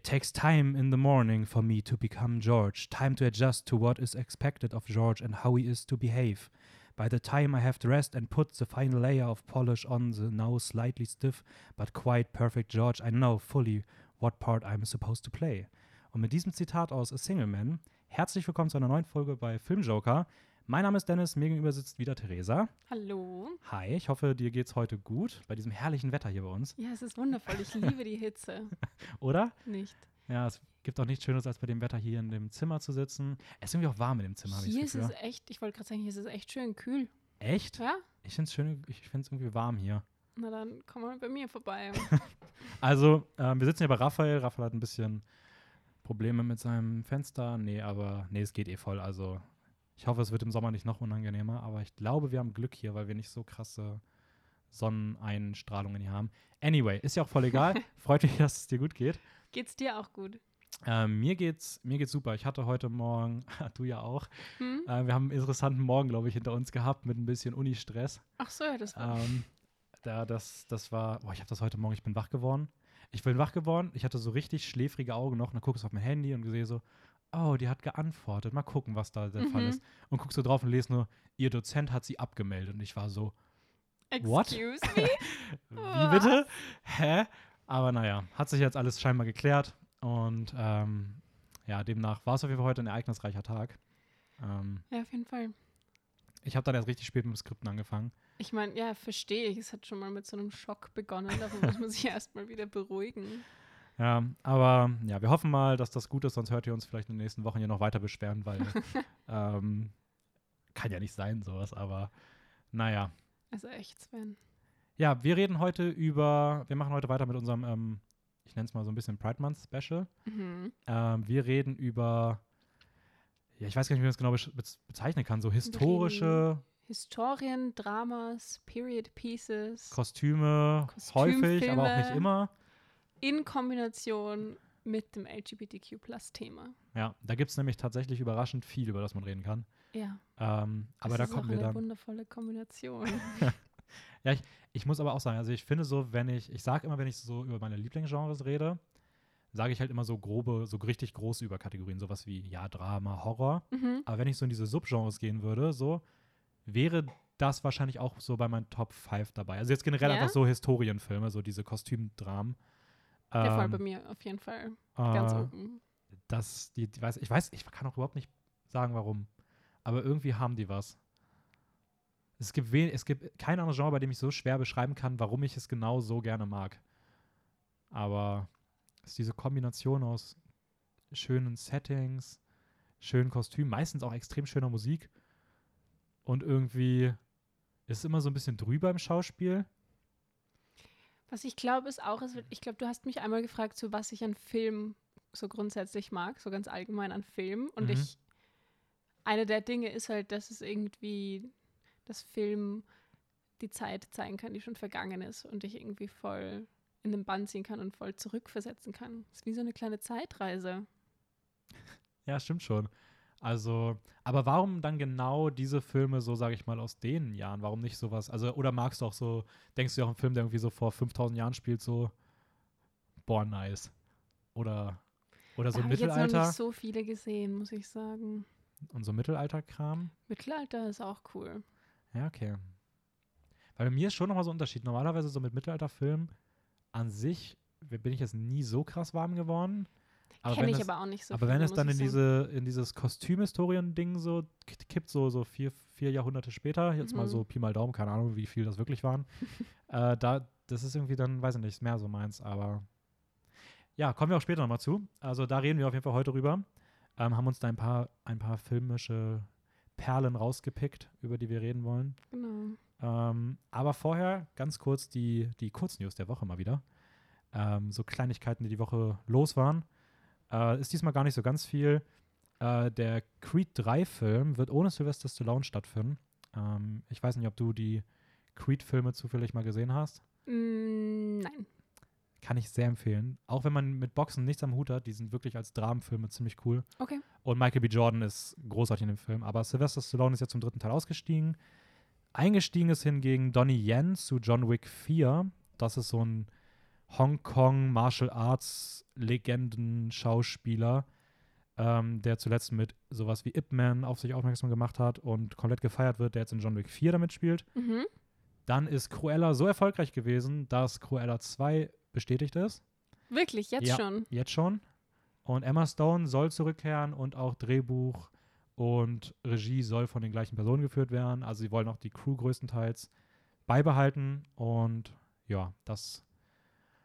It takes time in the morning for me to become George, time to adjust to what is expected of George and how he is to behave. By the time I have dressed and put the final layer of polish on the now slightly stiff but quite perfect George, I know fully what part I'm supposed to play. Und mit diesem Zitat aus A Single Man, herzlich willkommen zu einer neuen Folge bei Filmjoker. Mein Name ist Dennis, mir gegenüber sitzt wieder Theresa. Hallo. Hi, ich hoffe, dir geht's heute gut bei diesem herrlichen Wetter hier bei uns. Ja, es ist wundervoll. Ich liebe die Hitze. Oder? Nicht. Ja, es gibt auch nichts Schöneres, als bei dem Wetter hier in dem Zimmer zu sitzen. Es ist irgendwie auch warm in dem Zimmer. hab ich Hier ist es echt, ich wollte gerade sagen, hier ist es echt schön kühl. Echt? Ja? Ich finde es schön, ich finde es irgendwie warm hier. Na dann komm mal bei mir vorbei. Also, ähm, wir sitzen hier bei Raphael. Raphael hat ein bisschen Probleme mit seinem Fenster. Nee, aber nee, es geht eh voll. Also, ich hoffe, es wird im Sommer nicht noch unangenehmer. Aber ich glaube, wir haben Glück hier, weil wir nicht so krasse Sonneneinstrahlungen hier haben. Anyway, ist ja auch voll egal. Freut mich, dass es dir gut geht. Geht's dir auch gut? Ähm, mir geht's, mir geht's super. Ich hatte heute Morgen, du ja auch, Hm? äh, wir haben einen interessanten Morgen, glaube ich, hinter uns gehabt mit ein bisschen Uni-Stress. Ach so, ja, das war. Ähm, da, das, das war, boah, ich habe das heute Morgen, ich bin wach geworden. Ich bin wach geworden, ich hatte so richtig schläfrige Augen noch und dann guckst du auf mein Handy und sehe so, oh, die hat geantwortet. Mal gucken, was da der Fall Mhm. ist. Und guckst du drauf und lese nur, ihr Dozent hat sie abgemeldet. Und ich war so, what? Excuse me? wie bitte? Hä? Aber naja, hat sich jetzt alles scheinbar geklärt. Und ähm, ja, demnach war es auf jeden Fall heute ein ereignisreicher Tag. Ähm, Ja, auf jeden Fall. ich habe dann erst richtig spät mit dem Skripten angefangen. Ich meine, ja, verstehe ich. Es hat schon mal mit so einem Schock begonnen. Davon muss man sich erstmal wieder beruhigen. Ja, aber ja, wir hoffen mal, dass das gut ist, sonst hört ihr uns vielleicht in den nächsten Wochen hier noch weiter beschweren, weil ähm, kann ja nicht sein, sowas, aber naja. Also echt, Sven. Ja, wir reden heute über, wir machen heute weiter mit unserem, ähm, ich nenne es mal so ein bisschen Pride Month Special. Mhm. Ähm, wir reden über, ja, ich weiß gar nicht, wie man das genau bez- bezeichnen kann, so historische Historien, Dramas, Period Pieces Kostüme, häufig, aber auch nicht immer. In Kombination mit dem LGBTQ-Plus-Thema. Ja, da gibt es nämlich tatsächlich überraschend viel, über das man reden kann. Ja. Ähm, aber das da ist kommen wir eine dann. wundervolle Kombination. Ich muss aber auch sagen, also ich finde so, wenn ich, ich sage immer, wenn ich so über meine Lieblingsgenres rede, sage ich halt immer so grobe, so richtig große Überkategorien, sowas wie, ja, Drama, Horror. mhm. Aber wenn ich so in diese Subgenres gehen würde, so, wäre das wahrscheinlich auch so bei meinen Top 5 dabei. Also jetzt generell Ja? einfach so Historienfilme, so diese Kostümdramen. Der Fall Ähm, bei mir auf jeden Fall. Ganz äh, oben. das, die, die weiß, ich weiß, ich kann auch überhaupt nicht sagen, warum. Aber irgendwie haben die was. Es gibt, wen, es gibt kein anderes Genre, bei dem ich so schwer beschreiben kann, warum ich es genau so gerne mag. Aber es ist diese Kombination aus schönen Settings, schönen Kostümen, meistens auch extrem schöner Musik. Und irgendwie ist es immer so ein bisschen drüber im Schauspiel. Was ich glaube, ist auch, es wird, ich glaube, du hast mich einmal gefragt, so was ich an Film so grundsätzlich mag, so ganz allgemein an Film. Und Mhm. ich, eine der Dinge ist halt, dass es irgendwie, das Film die Zeit zeigen kann, die schon vergangen ist und dich irgendwie voll in den Bann ziehen kann und voll zurückversetzen kann. Es ist wie so eine kleine Zeitreise. Ja, stimmt schon. Also, aber warum dann genau diese Filme so, sage ich mal, aus den Jahren? Warum nicht sowas? Also, oder magst du auch so, denkst du auch einen Film, der irgendwie so vor 5000 Jahren spielt, so, boah, nice. Oder, oder so da habe ich Mittelalter nicht so viele gesehen, muss ich sagen. und so Mittelalter-Kram? Mittelalter ist auch cool. Ja, okay. Weil bei mir ist schon nochmal so ein Unterschied. Normalerweise so mit Mittelalterfilmen an sich bin ich jetzt nie so krass warm geworden. Aber Kenne wenn ich es, aber auch nicht so aber wenn viele, es dann in diese in dieses Kostümhistorien-Ding so kippt, so, so vier, vier Jahrhunderte später, jetzt mal Mhm. so Pi mal Daumen, keine Ahnung, wie viel das wirklich waren, äh, da, das ist irgendwie dann, weiß ich nicht, mehr so meins, aber ja, kommen wir auch später nochmal zu. Also da reden wir auf jeden Fall heute drüber. Ähm, haben uns da ein paar, ein paar filmische Perlen rausgepickt, über die wir reden wollen. Genau. Ähm, aber vorher ganz kurz die, die Kurznews der Woche mal wieder. Ähm, so Kleinigkeiten, die die Woche los waren. Äh, ist diesmal gar nicht so ganz viel. Äh, der Creed 3-Film wird ohne Sylvester Stallone stattfinden. Ähm, ich weiß nicht, ob du die Creed-Filme zufällig mal gesehen hast. Mm, nein. Kann ich sehr empfehlen. Auch wenn man mit Boxen nichts am Hut hat, die sind wirklich als Dramenfilme ziemlich cool. Okay. Und Michael B. Jordan ist großartig in dem Film. Aber Sylvester Stallone ist jetzt zum dritten Teil ausgestiegen. Eingestiegen ist hingegen Donnie Yen zu John Wick 4. Das ist so ein Hongkong Martial Arts Legenden Schauspieler, ähm, der zuletzt mit sowas wie Ip Man auf sich aufmerksam gemacht hat und komplett gefeiert wird, der jetzt in John Wick 4 damit spielt. Mhm. Dann ist Cruella so erfolgreich gewesen, dass Cruella 2 bestätigt ist. Wirklich, jetzt Ja. schon. Jetzt schon. Und Emma Stone soll zurückkehren und auch Drehbuch und Regie soll von den gleichen Personen geführt werden. Also sie wollen auch die Crew größtenteils beibehalten. Und ja, das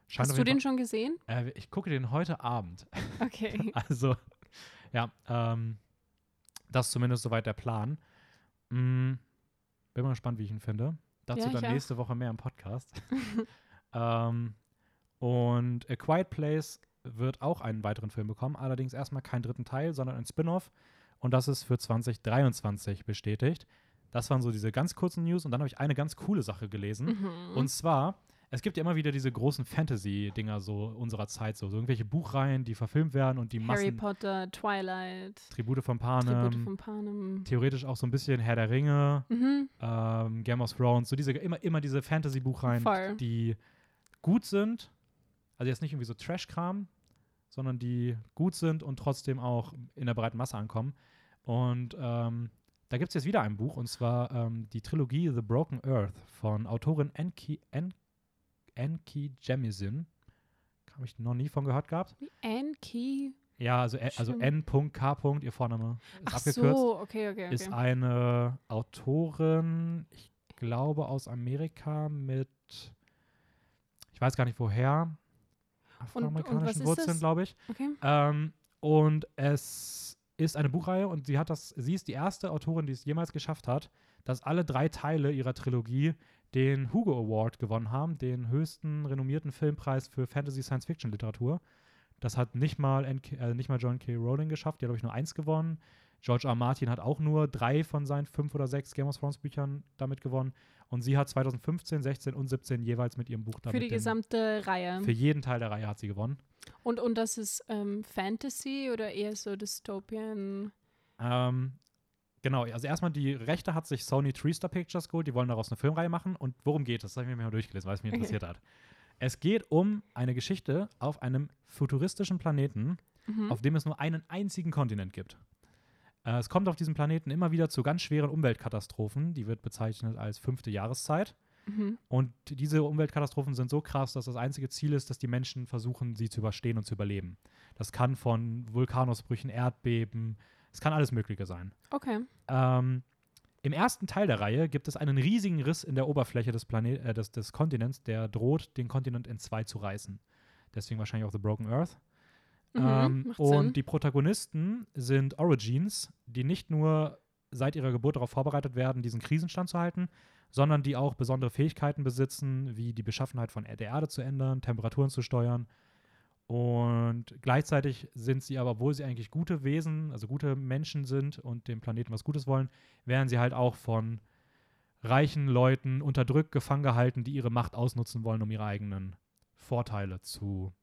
scheint Hast du den schon gesehen? Äh, ich gucke den heute Abend. Okay. Also, ja, ähm, das ist zumindest soweit der Plan. Mm, bin mal gespannt, wie ich ihn finde. Dazu Ja, dann auch. nächste Woche mehr im Podcast. ähm, und A Quiet Place wird auch einen weiteren Film bekommen, allerdings erstmal keinen dritten Teil, sondern ein Spin-off. Und das ist für 2023 bestätigt. Das waren so diese ganz kurzen News. Und dann habe ich eine ganz coole Sache gelesen. Mhm. Und zwar, es gibt ja immer wieder diese großen Fantasy-Dinger so unserer Zeit, so, so irgendwelche Buchreihen, die verfilmt werden und die Harry Massen, Potter, Twilight, Tribute von Tribute Panem, von Panem. theoretisch auch so ein bisschen Herr der Ringe, Mhm. ähm, Game of Thrones, so diese, immer, immer diese Fantasy-Buchreihen, die gut sind, also jetzt nicht irgendwie so Trash-Kram, sondern die gut sind und trotzdem auch in der breiten Masse ankommen. Und ähm, da gibt es jetzt wieder ein Buch, und zwar ähm, die Trilogie The Broken Earth von Autorin Enki, En, Enki Jemisin. Habe ich noch nie von gehört gehabt. Wie Anki. Ja, also, also. N.K. Ihr Vorname ist Ach abgekürzt. so, okay, okay, Ist okay. eine Autorin, ich glaube aus Amerika mit, ich weiß gar nicht woher, afroamerikanischen was ist Wurzeln, glaube ich. okay. Ähm, und es ist eine Buchreihe und sie hat das, sie ist die erste Autorin, die es jemals geschafft hat, dass alle drei Teile ihrer Trilogie den Hugo Award gewonnen haben, den höchsten renommierten Filmpreis für Fantasy Science Fiction Literatur. Das hat nicht mal, NK, äh, nicht mal John K. Rowling geschafft, die hat, glaube ich, nur eins gewonnen. George R. Martin hat auch nur drei von seinen fünf oder sechs Game of Thrones Büchern damit gewonnen. Und sie hat 2015, 16 und 17 jeweils mit ihrem Buch damit Für die den, gesamte Reihe. für jeden Teil der Reihe hat sie gewonnen. Und, und das ist ähm, Fantasy oder eher so Dystopian? Ähm, genau, also erstmal die Rechte hat sich Sony Treestar Pictures geholt, die wollen daraus eine Filmreihe machen. Und worum geht es? Das habe ich mir mal durchgelesen, weil es mich Okay. interessiert hat. Es geht um eine Geschichte auf einem futuristischen Planeten, Mhm. auf dem es nur einen einzigen Kontinent gibt. Äh, es kommt auf diesem Planeten immer wieder zu ganz schweren Umweltkatastrophen, die wird bezeichnet als fünfte Jahreszeit. Mhm. Und diese Umweltkatastrophen sind so krass, dass das einzige Ziel ist, dass die Menschen versuchen, sie zu überstehen und zu überleben. Das kann von Vulkanausbrüchen, Erdbeben, es kann alles Mögliche sein. Okay. Ähm, Im ersten Teil der Reihe gibt es einen riesigen Riss in der Oberfläche des, Planet, äh, des, des Kontinents, der droht, den Kontinent in zwei zu reißen. Deswegen wahrscheinlich auch The Broken Earth. Mhm, ähm, und Sinn. die Protagonisten sind Origins, die nicht nur seit ihrer Geburt darauf vorbereitet werden, diesen Krisen standzuhalten, sondern die auch besondere Fähigkeiten besitzen, wie die Beschaffenheit von der Erde zu ändern, Temperaturen zu steuern. Und gleichzeitig sind sie aber, obwohl sie eigentlich gute Wesen, also gute Menschen sind und dem Planeten was Gutes wollen, werden sie halt auch von reichen Leuten unterdrückt, gefangen gehalten, die ihre Macht ausnutzen wollen, um ihre eigenen Vorteile zu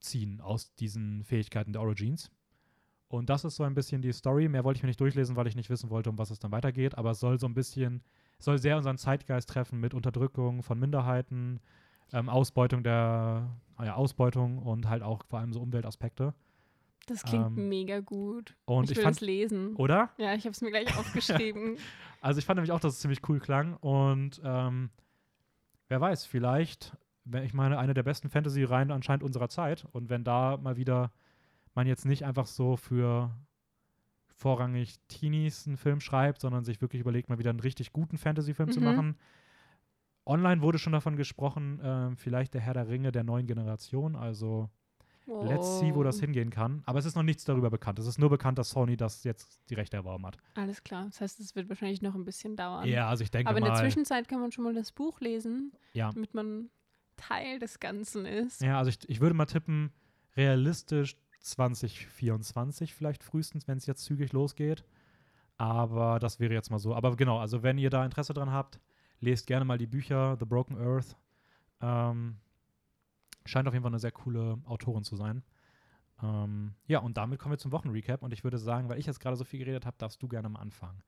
ziehen aus diesen Fähigkeiten der Origins. Und das ist so ein bisschen die Story. Mehr wollte ich mir nicht durchlesen, weil ich nicht wissen wollte, um was es dann weitergeht. Aber es soll so ein bisschen, soll sehr unseren Zeitgeist treffen mit Unterdrückung von Minderheiten, ähm, Ausbeutung der, ah ja, Ausbeutung und halt auch vor allem so Umweltaspekte. Das klingt ähm, mega gut. Und ich ich, will fand, es lesen. oder? Ja, ich habe es mir gleich aufgeschrieben. Also ich fand nämlich auch, dass es ziemlich cool klang. Und ähm, wer weiß, vielleicht, wenn- ich meine, eine der besten Fantasy-Reihen anscheinend unserer Zeit. Und wenn da mal wieder man jetzt nicht einfach so für vorrangig Teenies einen Film schreibt, sondern sich wirklich überlegt, mal wieder einen richtig guten Fantasy-Film zu Mhm. machen. Online wurde schon davon gesprochen, ähm, vielleicht der Herr der Ringe der neuen Generation. Also let's see, wo das Oh, hingehen kann. Aber es ist noch nichts darüber bekannt. Es ist nur bekannt, dass Sony das jetzt die Rechte erworben hat. Alles klar. Das heißt, es wird wahrscheinlich noch ein bisschen dauern. Ja, also ich denke Aber in der mal. Zwischenzeit kann man schon mal das Buch lesen, Ja. damit man Teil des Ganzen ist. Ja, also ich, ich würde mal tippen, realistisch 2024 vielleicht frühestens, wenn es jetzt zügig losgeht. Aber das wäre jetzt mal so. Aber genau, also wenn ihr da Interesse dran habt, lest gerne mal die Bücher The Broken Earth. Ähm, scheint auf jeden Fall eine sehr coole Autorin zu sein. Ähm, ja, und damit kommen wir zum Wochenrecap. Und ich würde sagen, weil ich jetzt gerade so viel geredet habe, darfst du gerne mal anfangen.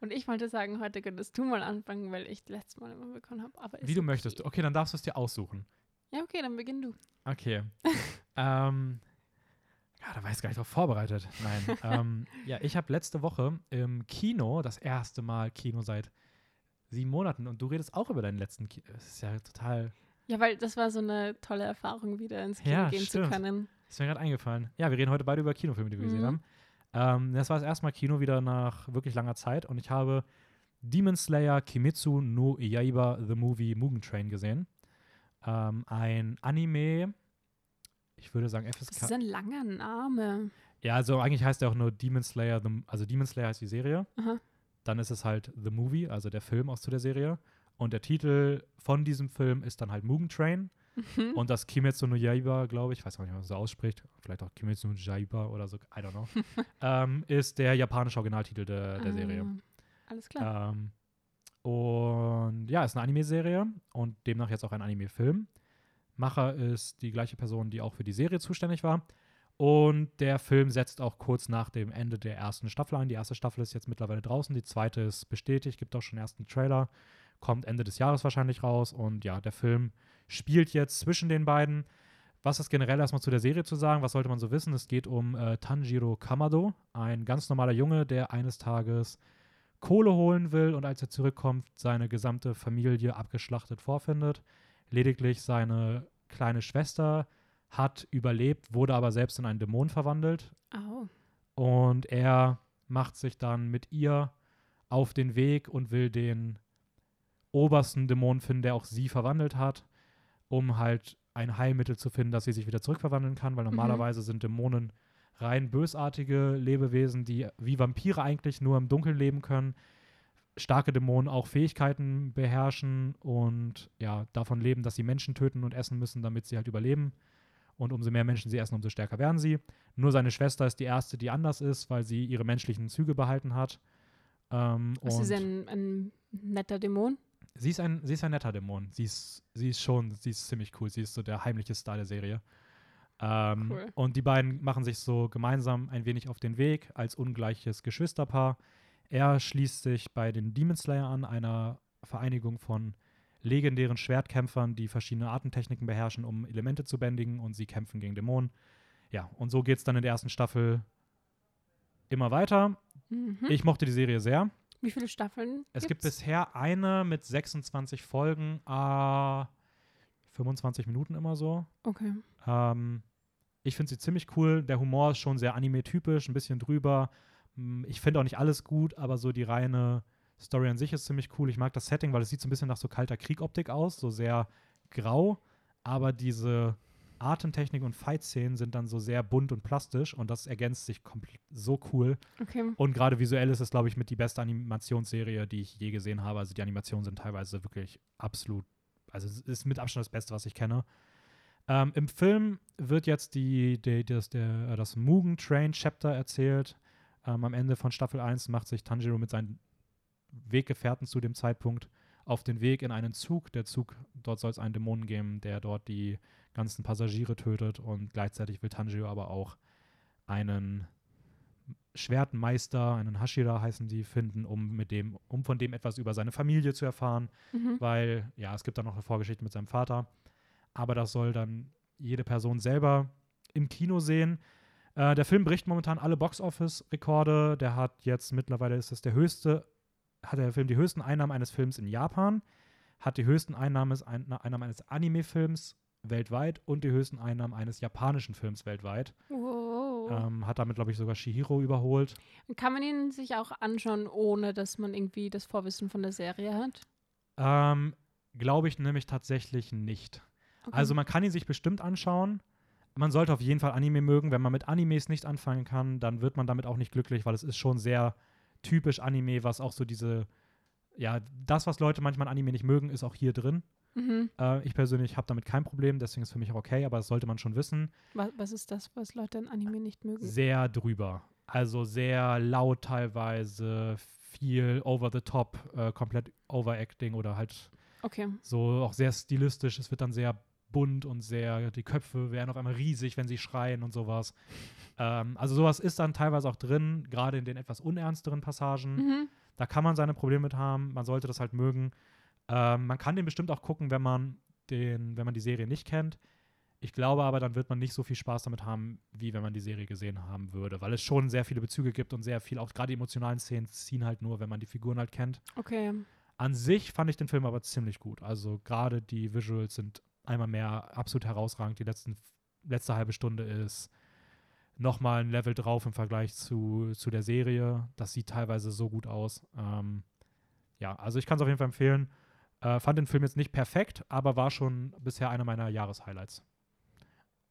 Und ich wollte sagen, heute könntest du mal anfangen, weil ich letztes Mal immer bekommen habe. Aber Wie du okay. möchtest. Okay, dann darfst du es dir aussuchen. Ja, okay, dann beginn du. Okay. ähm, ja, da war ich gar nicht drauf vorbereitet. Nein. ähm, ja, ich habe letzte Woche im Kino, das erste Mal Kino seit sieben Monaten, und du redest auch über deinen letzten Kino. Das ist ja total. Ja, weil das war so eine tolle Erfahrung, wieder ins Kino Ja, gehen stimmt. zu können. Ist mir gerade eingefallen. Ja, wir reden heute beide über Kinofilme, die wir gesehen Mhm. haben. Ähm, das war das erste Mal Kino wieder nach wirklich langer Zeit und ich habe Demon Slayer Kimetsu no Yaiba The Movie Mugen Train gesehen. Ähm, ein Anime, ich würde sagen Das ist FSK. ein langer Name. Ja, also eigentlich heißt er auch nur Demon Slayer, the, also Demon Slayer heißt die Serie. Aha. Dann ist es halt The Movie, also der Film aus zu der Serie. Und der Titel von diesem Film ist dann halt Mugen Train. Mhm. Und das Kimetsu no Yaiba, glaube ich, weiß gar nicht, wie man so ausspricht, vielleicht auch Kimetsu no Yaiba oder so, I don't know, ähm, ist der japanische Originaltitel der, der Serie. Ah, alles klar. Ähm, und ja, ist eine Anime-Serie und demnach jetzt auch ein Anime-Film. Macher ist die gleiche Person, die auch für die Serie zuständig war. Und der Film setzt auch kurz nach dem Ende der ersten Staffel ein. Die erste Staffel ist jetzt mittlerweile draußen, die zweite ist bestätigt, gibt auch schon ersten Trailer, kommt Ende des Jahres wahrscheinlich raus. Und ja, der Film spielt jetzt zwischen den beiden. Was ist generell erstmal zu der Serie zu sagen? Was sollte man so wissen? Es geht um äh, Tanjiro Kamado, ein ganz normaler Junge, der eines Tages Kohle holen will und als er zurückkommt, seine gesamte Familie abgeschlachtet vorfindet. Lediglich seine kleine Schwester hat überlebt, wurde aber selbst in einen Dämon verwandelt Au. und er macht sich dann mit ihr auf den Weg und will den obersten Dämon finden, der auch sie verwandelt hat, um halt ein Heilmittel zu finden, dass sie sich wieder zurückverwandeln kann, weil Mhm. normalerweise sind Dämonen rein bösartige Lebewesen, die wie Vampire eigentlich nur im Dunkeln leben können. Starke Dämonen auch Fähigkeiten beherrschen und ja, davon leben, dass sie Menschen töten und essen müssen, damit sie halt überleben. Und umso mehr Menschen sie essen, umso stärker werden sie. Nur seine Schwester ist die erste, die anders ist, weil sie ihre menschlichen Züge behalten hat. Ähm, ist ein, ein netter Dämon? sie, ist ein, sie ist ein netter Dämon. Sie ist, sie ist schon, sie ist ziemlich cool. Sie ist so der heimliche Star der Serie. Ähm, Cool. Und die beiden machen sich so gemeinsam ein wenig auf den Weg als ungleiches Geschwisterpaar. Er schließt sich bei den Demon Slayer an, einer Vereinigung von legendären Schwertkämpfern, die verschiedene Artentechniken beherrschen, um Elemente zu bändigen und sie kämpfen gegen Dämonen. Ja, und so geht es dann in der ersten Staffel immer weiter. Mhm. Ich mochte die Serie sehr. Wie viele Staffeln? Es gibt gibt's? bisher eine mit 26 Folgen, äh, 25 Minuten immer so. Okay. Ähm, ich finde sie ziemlich cool. Der Humor ist schon sehr anime-typisch, ein bisschen drüber. Mm, Ich finde auch nicht alles gut, aber so die reine Story an sich ist ziemlich cool. Ich mag das Setting, weil es sieht so ein bisschen nach so kalter Krieg-Optik aus, so sehr grau. Aber diese Atemtechnik und Fight-Szenen sind dann so sehr bunt und plastisch und das ergänzt sich komplett so cool. Okay. Und gerade visuell ist es, glaube ich, mit die beste Animationsserie, die ich je gesehen habe. Also die Animationen sind teilweise wirklich absolut, also es ist mit Abstand das Beste, was ich kenne. Ähm, Im Film wird jetzt die, die, das, der, das Mugen Train Chapter erzählt. Ähm, am Ende von Staffel 1 macht sich Tanjiro mit seinen Weggefährten zu dem Zeitpunkt auf den Weg in einen Zug. Der Zug, dort soll es einen Dämonen geben, der dort die ganzen Passagiere tötet und gleichzeitig will Tanjiro aber auch einen Schwertmeister, einen Hashira heißen die, finden, um mit dem, um von dem etwas über seine Familie zu erfahren, Mhm. weil ja, es gibt da noch eine Vorgeschichte mit seinem Vater. Aber das soll dann jede Person selber im Kino sehen. Äh, der Film bricht momentan alle Box-Office-Rekorde. Der hat jetzt mittlerweile ist es der höchste, hat der Film die höchsten Einnahmen eines Films in Japan, hat die höchsten Einnahmen, ein, Einnahmen eines Anime-Films weltweit und die höchsten Einnahmen eines japanischen Films weltweit. Wow. Ähm, hat damit, glaube ich, sogar Shihiro überholt. Kann man ihn sich auch anschauen, ohne dass man irgendwie das Vorwissen von der Serie hat? Ähm, glaube ich nämlich tatsächlich nicht. Okay. Also man kann ihn sich bestimmt anschauen. Man sollte auf jeden Fall Anime mögen. Wenn man mit Animes nicht anfangen kann, dann wird man damit auch nicht glücklich, weil es ist schon sehr typisch Anime, was auch so diese, ja, das, was Leute manchmal an Anime nicht mögen, ist auch hier drin. Mhm. Äh, ich persönlich habe damit kein Problem, deswegen ist es für mich auch okay, aber das sollte man schon wissen. Was, was ist das, was Leute an Anime nicht mögen? Sehr drüber. Also sehr laut teilweise, viel over the top, äh, komplett overacting oder halt Okay. so auch sehr stilistisch. Es wird dann sehr bunt und sehr, die Köpfe werden auf einmal riesig, wenn sie schreien und sowas. Ähm, also sowas ist dann teilweise auch drin, gerade in den etwas unernsteren Passagen. Mhm. Da kann man seine Probleme mit haben. Man sollte das halt mögen. Ähm, man kann den bestimmt auch gucken, wenn man den, wenn man die Serie nicht kennt. Ich glaube aber, dann wird man nicht so viel Spaß damit haben, wie wenn man die Serie gesehen haben würde, weil es schon sehr viele Bezüge gibt und sehr viel, auch gerade die emotionalen Szenen ziehen halt nur, wenn man die Figuren halt kennt. Okay. An sich fand ich den Film aber ziemlich gut. Also gerade die Visuals sind einmal mehr absolut herausragend. Die letzten, letzte halbe Stunde ist nochmal ein Level drauf im Vergleich zu, zu der Serie. Das sieht teilweise so gut aus. Ähm, ja, also ich kann es auf jeden Fall empfehlen. Äh, fand den Film jetzt nicht perfekt, aber war schon bisher einer meiner Jahreshighlights.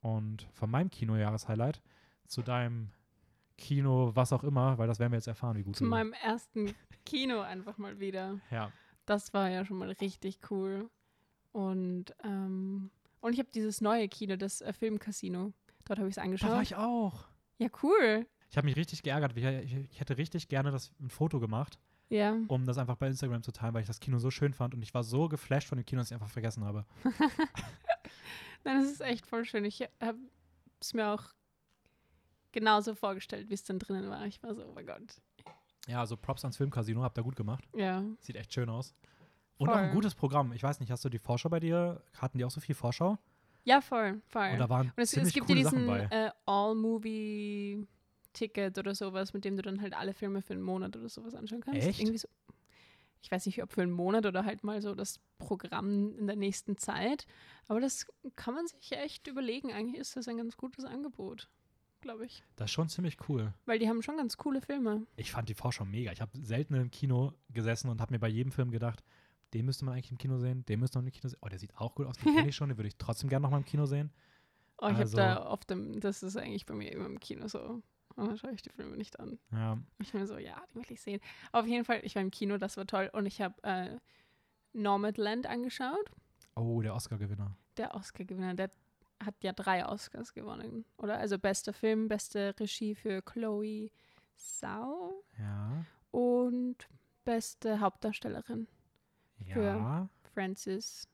Und von meinem Kino-Jahreshighlight zu deinem Kino, was auch immer, weil das werden wir jetzt erfahren, wie gut Zu meinem ersten Kino einfach mal wieder. Ja. Das war ja schon mal richtig cool. Und, ähm, und ich habe dieses neue Kino, das äh, Filmcasino. Dort habe ich es Da war angeschaut. ich auch. Ja, cool. Ich habe mich richtig geärgert. Ich, ich, ich hätte richtig gerne das ein Foto gemacht, Ja. um das einfach bei Instagram zu teilen, weil ich das Kino so schön fand und ich war so geflasht von dem Kino, dass ich einfach vergessen habe. Nein, das ist echt voll schön. Ich habe es mir auch genauso vorgestellt, wie es dann drinnen war. Ich war so, oh mein Gott. Ja, also Props ans Filmcasino, habt ihr gut gemacht. Ja. Sieht echt schön aus. Und auch ein Voll. gutes Programm. Ich weiß nicht, hast du die Vorschau bei dir? Hatten die auch so viel Vorschau? Ja, voll, voll. Und da waren Und es, ziemlich es gibt coole ja diesen äh, All-Movie-Ticket oder sowas, mit dem du dann halt alle Filme für einen Monat oder sowas anschauen kannst. Echt? Irgendwie so, ich weiß nicht, ob für einen Monat oder halt mal so das Programm in der nächsten Zeit. Aber das kann man sich echt überlegen. Eigentlich ist das ein ganz gutes Angebot, glaube ich. Das ist schon ziemlich cool. Weil die haben schon ganz coole Filme. Ich fand die Vorschau mega. Ich habe selten im Kino gesessen und habe mir bei jedem Film gedacht, den müsste man eigentlich im Kino sehen, den müsste man im Kino sehen. Oh, der sieht auch gut aus, den kenne ich schon, den würde ich trotzdem gerne nochmal im Kino sehen. Oh, ich Also- habe da oft, im, das ist eigentlich bei mir immer im Kino so. Und dann schaue ich die Filme nicht an. Ja, Ich mir so, ja, die will ich sehen. Auf jeden Fall, ich war im Kino, das war toll. Und ich habe äh, Nomadland angeschaut. Oh, der Oscar-Gewinner. Der Oscar-Gewinner, der hat ja drei Oscars gewonnen, oder? Also bester Film, beste Regie für Chloe Sau Ja. und beste Hauptdarstellerin Für- Ja. Frances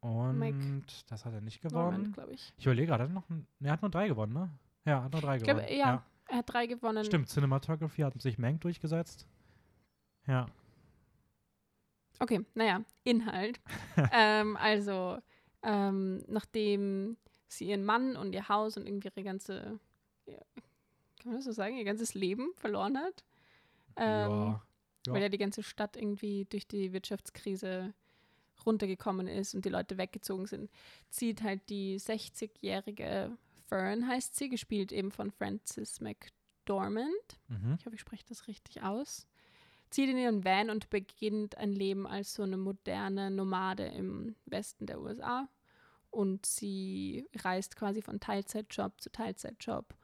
Und das hat er nicht gewonnen. glaube ich. Ich überlege gerade, hat er noch ein, hat nur drei gewonnen, ne? Ja, er hat nur drei Ich gewonnen. glaube, ja, er hat drei gewonnen. Stimmt, Cinematography hat sich Mank durchgesetzt. Ja. Okay, naja, Inhalt. ähm, also, ähm, nachdem sie ihren Mann und ihr Haus und irgendwie ihre ganze, ja, kann man das so sagen, ihr ganzes Leben verloren hat, ähm, ja. Ja. weil ja die ganze Stadt irgendwie durch die Wirtschaftskrise runtergekommen ist und die Leute weggezogen sind, zieht halt die 60-jährige Fern, heißt sie, gespielt eben von Frances McDormand, Mhm. ich hoffe, ich spreche das richtig aus, zieht in ihren Van und beginnt ein Leben als so eine moderne Nomade im Westen der USA. Und sie reist quasi von Teilzeitjob zu Teilzeitjob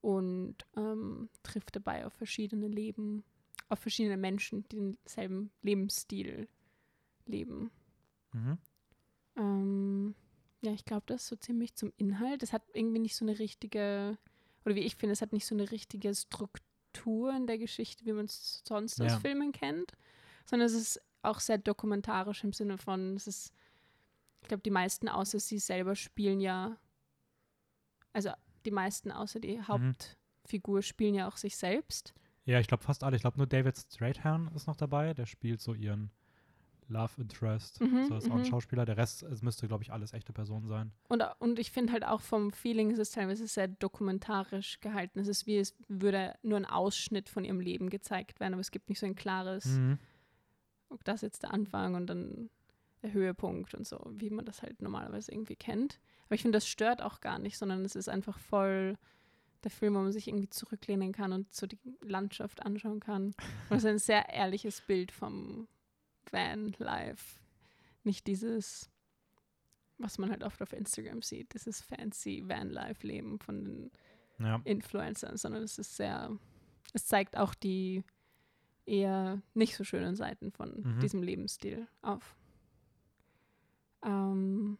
und ähm, trifft dabei auf verschiedene Leben, auf verschiedene Menschen, die denselben Lebensstil leben. Mhm. Ähm, ja, ich glaube, das ist so ziemlich zum Inhalt. Es hat irgendwie nicht so eine richtige, oder wie ich finde, es hat nicht so eine richtige Struktur in der Geschichte, wie man es sonst aus Ja. Filmen kennt, sondern es ist auch sehr dokumentarisch im Sinne von, es ist, ich glaube, die meisten außer sie selber spielen ja, also die meisten außer Mhm. die Hauptfigur spielen ja auch sich selbst. Ja, ich glaube fast alle. Ich glaube nur David Strathairn ist noch dabei. Der spielt so ihren Love Interest. Mhm, so ist auch ein mhm. Schauspieler. Der Rest, es müsste, glaube ich, alles echte Personen sein. Und, und ich finde halt auch vom Feeling ist es teilweise sehr dokumentarisch gehalten. Es ist wie, es würde nur ein Ausschnitt von ihrem Leben gezeigt werden, aber es gibt nicht so ein klares, Mhm. das jetzt der Anfang und dann der Höhepunkt und so, wie man das halt normalerweise irgendwie kennt. Aber ich finde, das stört auch gar nicht, sondern es ist einfach voll der Film, wo man sich irgendwie zurücklehnen kann und so die Landschaft anschauen kann. Und es ist ein sehr ehrliches Bild vom Van Life. Nicht dieses, was man halt oft auf Instagram sieht, dieses fancy Van Life Leben von den Ja. Influencern, sondern es ist sehr, es zeigt auch die eher nicht so schönen Seiten von Mhm. diesem Lebensstil auf. Ähm,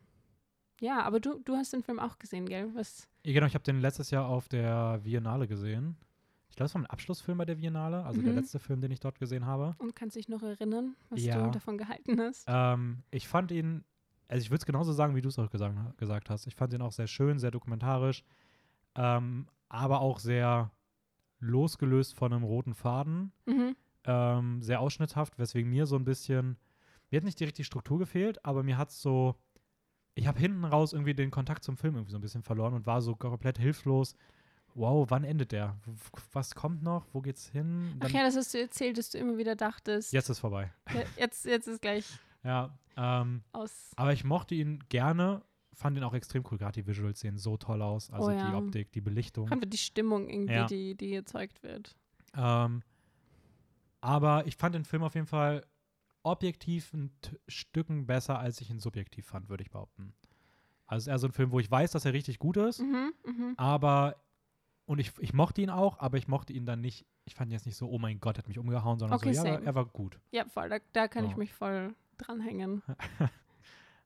ja, aber du, du hast den Film auch gesehen, gell? Was, Ja, Genau, ich habe den letztes Jahr auf der Viennale gesehen. Ich glaube, es war ein Abschlussfilm bei der Viennale, also der Mhm. letzte Film, den ich dort gesehen habe. und kannst dich noch erinnern, was Ja. du davon gehalten hast? Ähm, ich fand ihn, also ich würde es genauso sagen, wie du es auch gesagt, gesagt hast. Ich fand ihn auch sehr schön, sehr dokumentarisch, ähm, aber auch sehr losgelöst von einem roten Faden, Mhm. ähm, sehr ausschnitthaft, weswegen mir so ein bisschen, mir hat nicht die richtige Struktur gefehlt, aber mir hat es so ich habe hinten raus irgendwie den Kontakt zum Film irgendwie so ein bisschen verloren und war so komplett hilflos. Wow, wann endet der? Was kommt noch? Wo geht's hin? Ach Dann- ja, das hast du erzählt, dass du immer wieder dachtest, Jetzt ist vorbei. ja, jetzt, jetzt ist gleich Ja, ähm, aus. aber ich mochte ihn gerne, fand ihn auch extrem cool. Gerade die Visuals sehen so toll aus. Also Oh ja. die Optik, die Belichtung. Einfach die Stimmung irgendwie, Ja. die, die erzeugt wird. Ähm, aber ich fand den Film auf jeden Fall objektiv ein T Stücken besser, als ich ihn subjektiv fand, würde ich behaupten. Also es ist eher so ein Film, wo ich weiß, dass er richtig gut ist, Mhm, mhm. aber und ich, ich mochte ihn auch, aber ich mochte ihn dann nicht, ich fand ihn jetzt nicht so, oh mein Gott, er hat mich umgehauen, sondern Okay, so, ja, same. er war gut. Ja, voll, da, da kann ich So. mich voll dranhängen.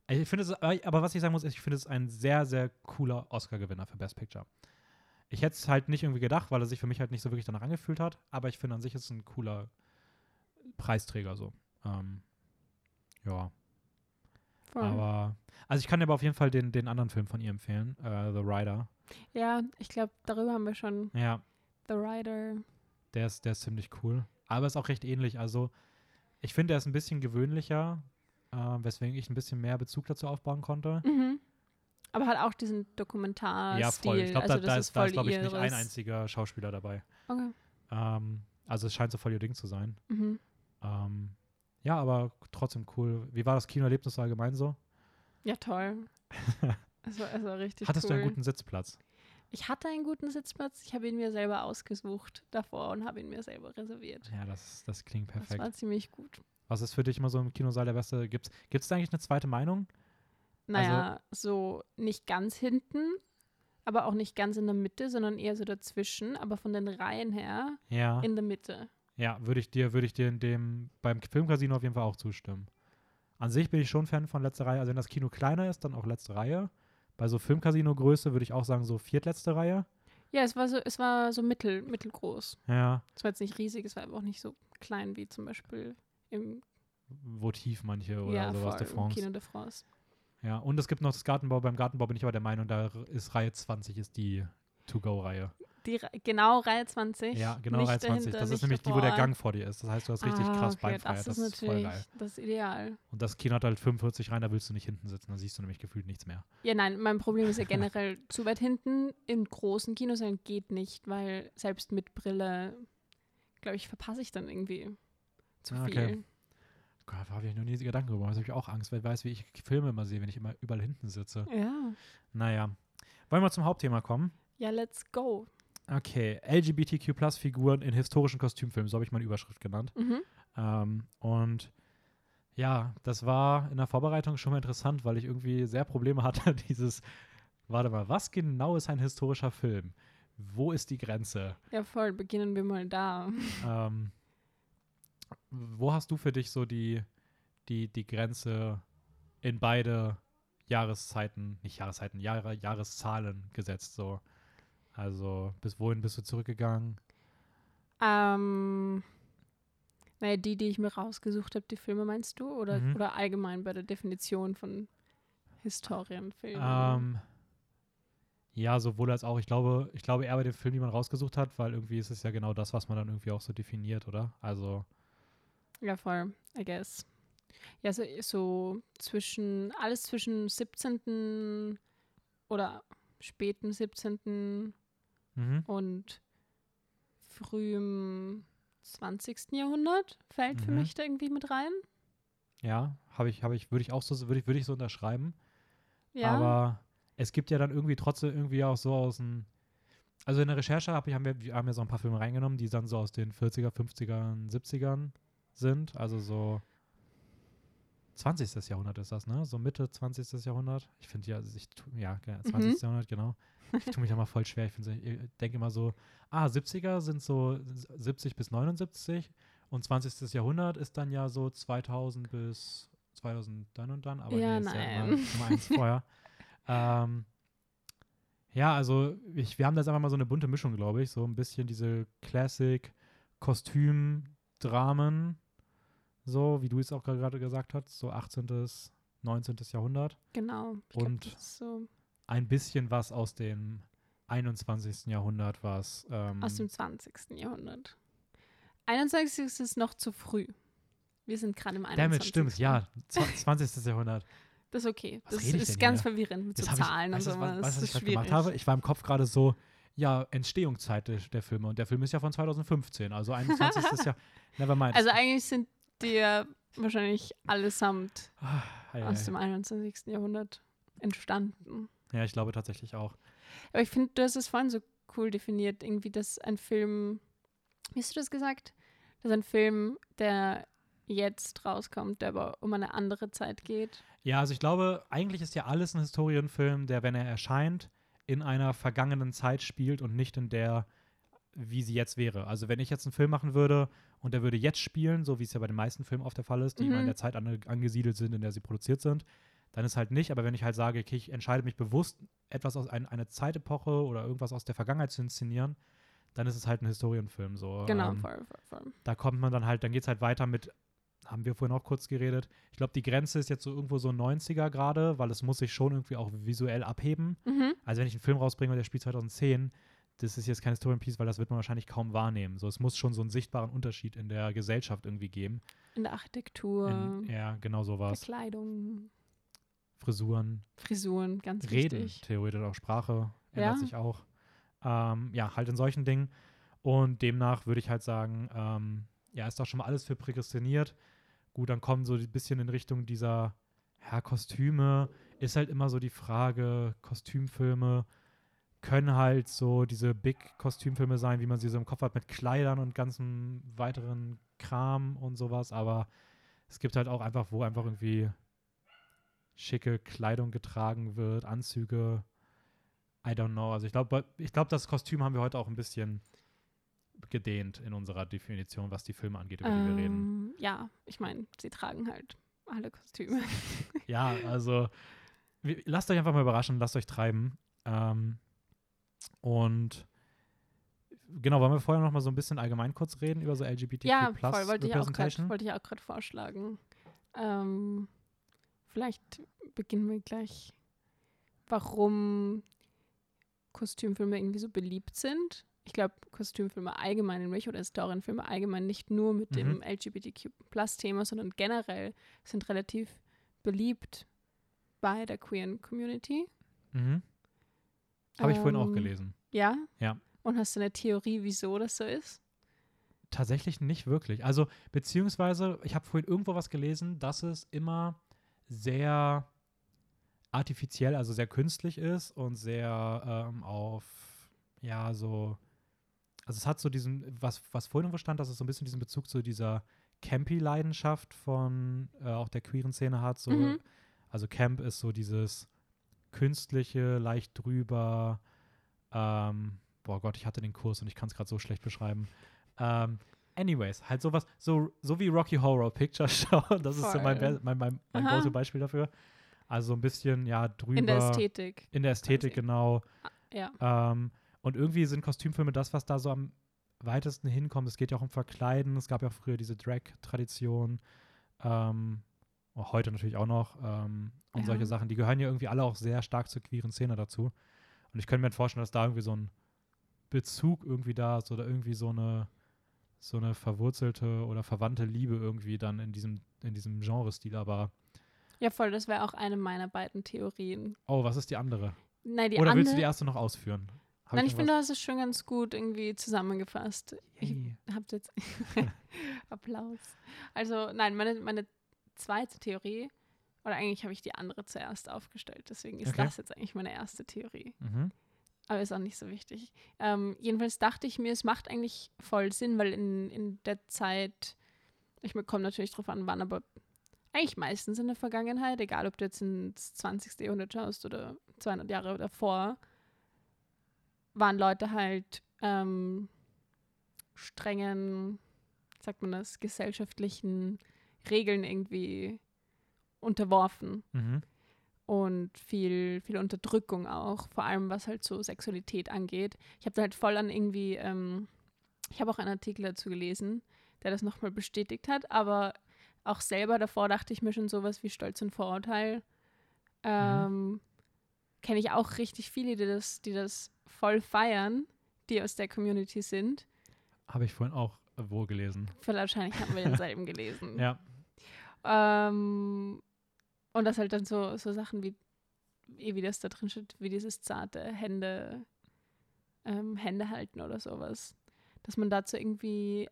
Ich finde es, aber was ich sagen muss, ist, ich finde es ein sehr, sehr cooler Oscar-Gewinner für Best Picture. Ich hätte es halt nicht irgendwie gedacht, weil er sich für mich halt nicht so wirklich danach angefühlt hat, aber ich finde an sich ist es ein cooler Preisträger so. Ähm, ja, Voll. aber also ich kann dir aber auf jeden Fall den, den anderen Film von ihr empfehlen, äh, The Rider. ja, ich glaube, darüber haben wir schon Ja, The Rider. der ist, der ist ziemlich cool, aber ist auch recht ähnlich. Also ich finde, der ist ein bisschen gewöhnlicher, äh, weswegen ich ein bisschen mehr Bezug dazu aufbauen konnte. Mhm. Aber hat auch diesen Dokumentarstil. Ja, voll. Ich glaube, also da, da ist ist, da voll ist glaube ich, nicht ein einziger Schauspieler dabei. Okay. Ähm, also es scheint so voll ihr Ding zu sein. Mhm. Ähm, ja, aber trotzdem cool. Wie war das Kinoerlebnis allgemein so? Ja, toll. Es war, es war richtig Hattest cool. du einen guten Sitzplatz? Ich hatte einen guten Sitzplatz. Ich habe ihn mir selber ausgesucht davor und habe ihn mir selber reserviert. Ja, das, das klingt Das perfekt. war ziemlich gut. Was ist für dich immer so im Kinosaal der beste? Gibt es da eigentlich eine zweite Meinung? Naja, so nicht ganz hinten, aber auch nicht ganz in der Mitte, sondern eher so dazwischen, aber von den Reihen her Ja. in der Mitte. Ja, würde ich dir, würde ich dir in dem, beim Filmcasino auf jeden Fall auch zustimmen. An sich bin ich schon Fan von letzter Reihe. Also wenn das Kino kleiner ist, dann auch letzte Reihe. Bei so Filmcasino-Größe würde ich auch sagen, so viertletzte Reihe. Ja, es war so, es war so mittel, mittelgroß. Ja. Es war jetzt nicht riesig, es war aber auch nicht so klein wie zum Beispiel im, Votiv manche oder ja, sowas voll, de France. Kino de France. Ja, und es gibt noch das Gartenbau. Beim Gartenbau bin ich aber der Meinung, da ist Reihe 20 ist die To-Go-Reihe. Die, genau Reihe 20. Ja, genau nicht Reihe 20. dahinter, das ist nämlich die, wo der davor. Gang vor dir ist. Das heißt, du hast richtig ah, krass okay, Beinfreiheit. Das Das, ist voll natürlich geil. das ist ideal. Und das Kino hat halt 45 rein, da willst du nicht hinten sitzen. Da siehst du nämlich gefühlt nichts mehr. Ja, nein, mein Problem ist ja generell, zu weit hinten in großen Kinosälen geht nicht, weil selbst mit Brille, glaube ich, verpasse ich dann irgendwie zu Ah, viel. okay. Gott, da habe ich noch nie Gedanken drüber. Da habe ich auch Angst, weil ich weiß, wie ich Filme immer sehe, wenn ich immer überall hinten sitze. Ja. Naja. Wollen wir zum Hauptthema kommen? Ja, let's go. Okay. LGBTQ-Plus-Figuren in historischen Kostümfilmen. So habe ich meine Überschrift genannt. Mhm. Ähm, und ja, das war in der Vorbereitung schon mal interessant, weil ich irgendwie sehr Probleme hatte, dieses, warte mal, was genau ist ein historischer Film? Wo ist die Grenze? Ja, voll. Beginnen wir mal da. Ähm, wo hast du für dich so die, die, die Grenze in beide Jahreszeiten, nicht Jahreszeiten, Jahre, Jahreszahlen gesetzt? So? Also, bis wohin bist du zurückgegangen? Ähm, naja, die, die ich mir rausgesucht habe, die Filme meinst du? Oder, Mhm. oder allgemein bei der Definition von Historienfilmen? Ähm, ja, sowohl als auch. Ich glaube, ich glaube eher bei den Filmen, die man rausgesucht hat, weil irgendwie ist es ja genau das, was man dann irgendwie auch so definiert, oder? Also, Ja, voll, I guess. Ja, so, so zwischen, alles zwischen 17. oder späten 17. mhm. und frühem 20. Jahrhundert fällt für Mhm. mich da irgendwie mit rein. ja, habe ich, habe ich, würde ich auch so, würde ich, würde ich so unterschreiben. Ja, Aber es gibt ja dann irgendwie trotzdem irgendwie auch so aus dem. Also in der Recherche hab ich, haben, wir, wir haben ja so ein paar Filme reingenommen, die dann so aus den 40er, 50ern, 70ern sind. Also so 20. Jahrhundert ist das, ne? So Mitte 20. Jahrhundert. Ich finde ja, also ich, ja, ja, 20. Jahrhundert, genau. Ich tue mich da mal voll schwer. Ich, ich denke immer so, ah, 70er sind so 70 bis 79 und 20. Jahrhundert ist dann ja so 2000 bis 2000 dann und dann, aber Ja, nee, ist ja nein. immer, immer eins vorher. ähm, ja, also ich, wir haben da jetzt einfach mal so eine bunte Mischung, glaube ich. So ein bisschen diese Classic-Kostüm-Dramen, so wie du es auch gerade gesagt hast, so 18., 19. Jahrhundert. genau. Glaub, und- ist so Ein bisschen was aus dem 21. Jahrhundert, was ähm, aus dem 20. Jahrhundert. 21. ist noch zu früh. Wir sind gerade im 21. Damit stimmt, ja, zw- 20. Jahrhundert. Das ist okay. Was Das ist ganz hier? verwirrend mit so Jetzt hab ich- Zahlen und so. was- was ist ich gerade schwierig. gemacht habe? Ich war im Kopf gerade so, ja, Entstehungszeit der, der Filme. Und der Film ist ja von 2015, also 21. ist ja, never mind. Also eigentlich sind die ja wahrscheinlich allesamt Ah, aus dem 21. Jahrhundert entstanden. Ja, ich glaube tatsächlich auch. Aber ich finde, du hast es vorhin so cool definiert, irgendwie, dass ein Film, wie hast du das gesagt? Dass ein Film, der jetzt rauskommt, der aber um eine andere Zeit geht. Ja, also ich glaube, eigentlich ist ja alles ein Historienfilm, der, wenn er erscheint, in einer vergangenen Zeit spielt und nicht in der, wie sie jetzt wäre. Also wenn ich jetzt einen Film machen würde und der würde jetzt spielen, so wie es ja bei den meisten Filmen oft der Fall ist, die immer in Mhm. der Zeit ange angesiedelt sind, in der sie produziert sind, dann ist halt nicht. Aber wenn ich halt sage, okay, ich entscheide mich bewusst, etwas aus ein, einer Zeitepoche oder irgendwas aus der Vergangenheit zu inszenieren, dann ist es halt ein Historienfilm. So. Genau, Ähm, voll, voll, voll. da kommt man dann halt, dann geht es halt weiter mit, haben wir vorhin auch kurz geredet. Ich glaube, die Grenze ist jetzt so irgendwo so 90er gerade, weil es muss sich schon irgendwie auch visuell abheben. Mhm. Also wenn ich einen Film rausbringe und der spielt 2010, das ist jetzt kein Historienpiece, weil das wird man wahrscheinlich kaum wahrnehmen. So, es muss schon so einen sichtbaren Unterschied in der Gesellschaft irgendwie geben. In der Architektur, In, ja, genau sowas. Bekleidung, Frisuren, Frisuren, ganz Reden, wichtig. theoretisch auch Sprache Ja. ändert sich auch. Ähm, ja, halt in solchen Dingen. Und demnach würde ich halt sagen, ähm, ja, ist doch schon mal alles für prädestiniert. Gut, dann kommen so ein bisschen in Richtung dieser, ja, Kostüme. Ist halt immer so die Frage, Kostümfilme können halt so diese Big-Kostümfilme sein, wie man sie so im Kopf hat, mit Kleidern und ganzen weiteren Kram und sowas. Aber es gibt halt auch einfach, wo einfach irgendwie schicke Kleidung getragen wird, Anzüge. I don't know. Also ich glaube, ich glaube, das Kostüm haben wir heute auch ein bisschen gedehnt in unserer Definition, was die Filme angeht, über die wir reden. Ähm, ja, ich meine, sie tragen halt alle Kostüme. Ja, also lasst euch einfach mal überraschen, lasst euch treiben. Ähm, und genau, wollen wir vorher noch mal so ein bisschen allgemein kurz reden über so LGBTQ ja, voll, wollte ich auch gerade wollte ich auch gerade vorschlagen. Ähm, vielleicht beginnen wir gleich, warum Kostümfilme irgendwie so beliebt sind. Ich glaube, Kostümfilme allgemein in mich oder Historienfilme allgemein nicht nur mit dem Mhm. LGBTQ-Plus-Thema, sondern generell sind relativ beliebt bei der queeren Community. Mhm. Habe ich vorhin auch Ähm, gelesen. Ja? Ja. Und hast du eine Theorie, wieso das so ist? Tatsächlich nicht wirklich. Also, beziehungsweise, ich habe vorhin irgendwo was gelesen, dass es immer sehr artifiziell, also sehr künstlich ist und sehr ähm, auf, ja, so, also es hat so diesen, was, was vorhin irgendwo stand, dass es so ein bisschen diesen Bezug zu dieser Campy-Leidenschaft von äh, auch der queeren Szene hat. So, Mhm. Also Camp ist so dieses künstliche, leicht drüber, ähm, boah Gott, ich hatte den Kurs und ich kann es gerade so schlecht beschreiben. Ähm, anyways, halt sowas, so, so wie Rocky Horror Picture Show, das ist so mein, Voll. Be- mein, mein, mein Aha. Go-To-Beispiel dafür. Also so ein bisschen, ja, drüber. In der Ästhetik. In der Ästhetik, genau. Ja. Ähm, und irgendwie sind Kostümfilme das, was da so am weitesten hinkommt. Es geht ja auch um Verkleiden. Es gab ja auch früher diese Drag-Tradition. Ähm, heute natürlich auch noch. Ähm, und Ja. solche Sachen. Die gehören ja irgendwie alle auch sehr stark zur queeren Szene dazu. Und ich könnte mir vorstellen, dass da irgendwie so ein Bezug irgendwie da ist oder irgendwie so eine so eine verwurzelte oder verwandte Liebe irgendwie dann in diesem, in diesem Genre-Stil. Aber, Ja, voll, das wäre auch eine meiner beiden Theorien. oh, was ist die andere? Nein, die oder andere. willst du die erste noch ausführen? Hab Nein, noch ich finde, du hast es schon ganz gut irgendwie zusammengefasst. Ich Yay. habt jetzt Applaus. Also, nein, meine, meine zweite Theorie, oder eigentlich habe ich die andere zuerst aufgestellt, deswegen ist Okay. das jetzt eigentlich meine erste Theorie. Mhm. Aber ist auch nicht so wichtig. Ähm, jedenfalls dachte ich mir, es macht eigentlich voll Sinn, weil in, in der Zeit, ich komme natürlich drauf an, wann, aber eigentlich meistens in der Vergangenheit, egal ob du jetzt ins 20. Jahrhundert schaust oder 200 Jahre davor, waren Leute halt ähm, strengen, sagt man das, gesellschaftlichen Regeln irgendwie unterworfen Mhm. und viel, viel Unterdrückung auch, vor allem was halt so Sexualität angeht. Ich habe da halt voll an irgendwie, ähm, ich habe auch einen Artikel dazu gelesen, der das nochmal bestätigt hat, aber auch selber davor dachte ich mir schon sowas wie Stolz und Vorurteil. Ähm, Kenne ich auch richtig viele, die das, die das voll feiern, die aus der Community sind. Habe ich vorhin auch äh, wo gelesen. Wahrscheinlich haben wir denselben gelesen. Ja. Ähm, Und das halt dann so, so Sachen wie, eh wie das da drin steht, wie dieses zarte Hände, ähm, Hände halten oder sowas. Dass man dazu irgendwie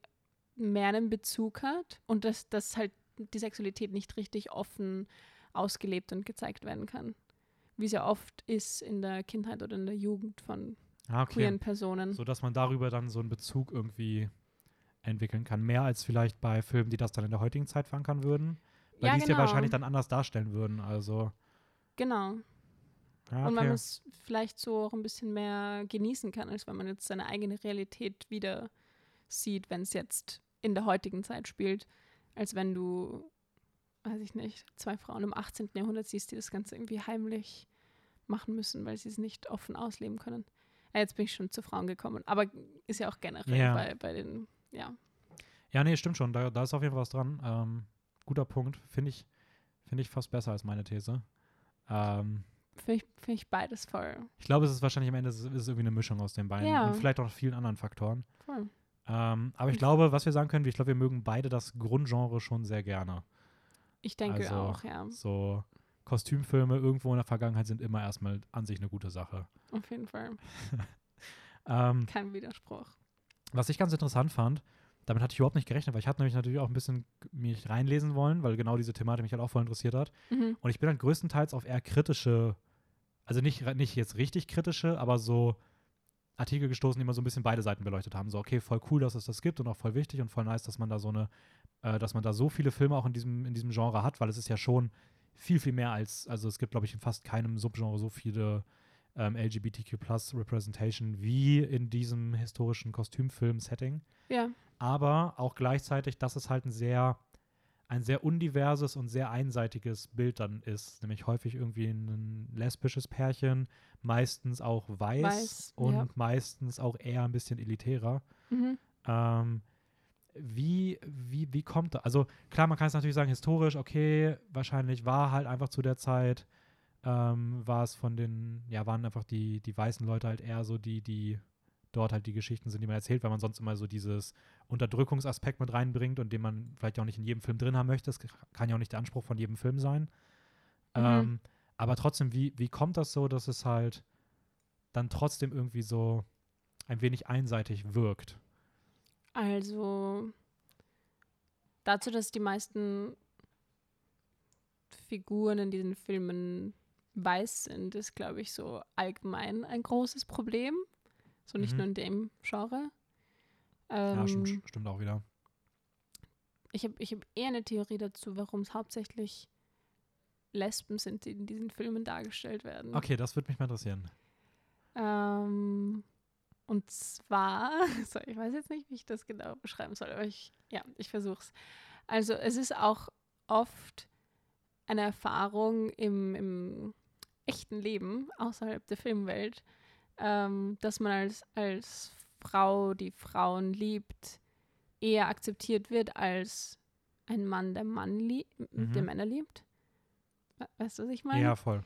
mehr einen Bezug hat und dass, dass halt die Sexualität nicht richtig offen ausgelebt und gezeigt werden kann. Wie es ja oft ist in der Kindheit oder in der Jugend von Ah, okay. queeren Personen. So dass man darüber dann so einen Bezug irgendwie entwickeln kann. Mehr als vielleicht bei Filmen, die das dann in der heutigen Zeit verankern würden. Weil Ja, die es ja genau. wahrscheinlich dann anders darstellen würden. Also, Genau. ja, Und man okay. es vielleicht so auch ein bisschen mehr genießen kann, als wenn man jetzt seine eigene Realität wieder sieht, wenn es jetzt in der heutigen Zeit spielt, als wenn du, weiß ich nicht, zwei Frauen im 18. Jahrhundert siehst, die das Ganze irgendwie heimlich machen müssen, weil sie es nicht offen ausleben können. Ja, jetzt bin ich schon zu Frauen gekommen, aber ist ja auch generell Ja. bei, bei den, ja. Ja, nee, stimmt schon. Da, da ist auf jeden Fall was dran. Ähm, guter Punkt. Finde ich, finde ich fast besser als meine These. Ähm, Finde ich, find ich beides voll. ich glaube, es ist wahrscheinlich am Ende es ist irgendwie eine Mischung aus den beiden. Ja. Und vielleicht auch vielen anderen Faktoren. voll. Ähm, aber ich Ich- glaube, was wir sagen können, ich glaube, wir mögen beide das Grundgenre schon sehr gerne. Ich denke Also, auch, ja, So Kostümfilme irgendwo in der Vergangenheit sind immer erstmal an sich eine gute Sache. auf jeden Fall. Ähm, Kein Widerspruch. Was ich ganz interessant fand, damit hatte ich überhaupt nicht gerechnet, weil ich hatte nämlich natürlich auch ein bisschen mich reinlesen wollen, weil genau diese Thematik mich halt auch voll interessiert hat. Mhm. Und ich bin halt größtenteils auf eher kritische, also nicht, nicht jetzt richtig kritische, aber so Artikel gestoßen, die mal so ein bisschen beide Seiten beleuchtet haben. So, okay, voll cool, dass es das gibt und auch voll wichtig und voll nice, dass man da so eine, äh, dass man da so viele Filme auch in diesem, in diesem Genre hat, weil es ist ja schon viel, viel mehr als, also es gibt, glaube ich, in fast keinem Subgenre so viele ähm, LGBTQ Plus Representation wie in diesem historischen Kostümfilm-Setting Ja, aber auch gleichzeitig, dass es halt ein sehr, ein sehr undiverses und sehr einseitiges Bild dann ist. Nämlich häufig irgendwie ein lesbisches Pärchen, meistens auch weiß, Weiß, und ja. meistens auch eher ein bisschen elitärer. mhm. Ähm, wie, wie, wie kommt das? Also klar, man kann es natürlich sagen, historisch, okay, wahrscheinlich war halt einfach zu der Zeit, ähm, war es von den, ja, waren einfach die, die weißen Leute halt eher so die, die dort halt die Geschichten sind, die man erzählt, weil man sonst immer so dieses Unterdrückungsaspekt mit reinbringt und den man vielleicht auch nicht in jedem Film drin haben möchte. Das kann ja auch nicht der Anspruch von jedem Film sein. Mhm. Ähm, aber trotzdem, wie, wie kommt das so, dass es halt dann trotzdem irgendwie so ein wenig einseitig wirkt? Also dazu, dass die meisten Figuren in diesen Filmen weiß sind, ist, glaube ich, so allgemein ein großes Problem. So nicht Mhm. nur in dem Genre. Ja, Ähm, stimmt, stimmt auch wieder. ich habe ich hab eher eine Theorie dazu, warum es hauptsächlich Lesben sind, die in diesen Filmen dargestellt werden. Okay, das würde mich mal interessieren. Ähm, und zwar, so, ich weiß jetzt nicht, wie ich das genau beschreiben soll, aber ich, ja, ich versuche es. Also es ist auch oft eine Erfahrung im, im echten Leben außerhalb der Filmwelt, ähm, dass man als, als Frau, die Frauen liebt, eher akzeptiert wird als ein Mann, der Mann lieb, der Mhm. Männer liebt. We- Weißt du, was ich meine? Ja, voll.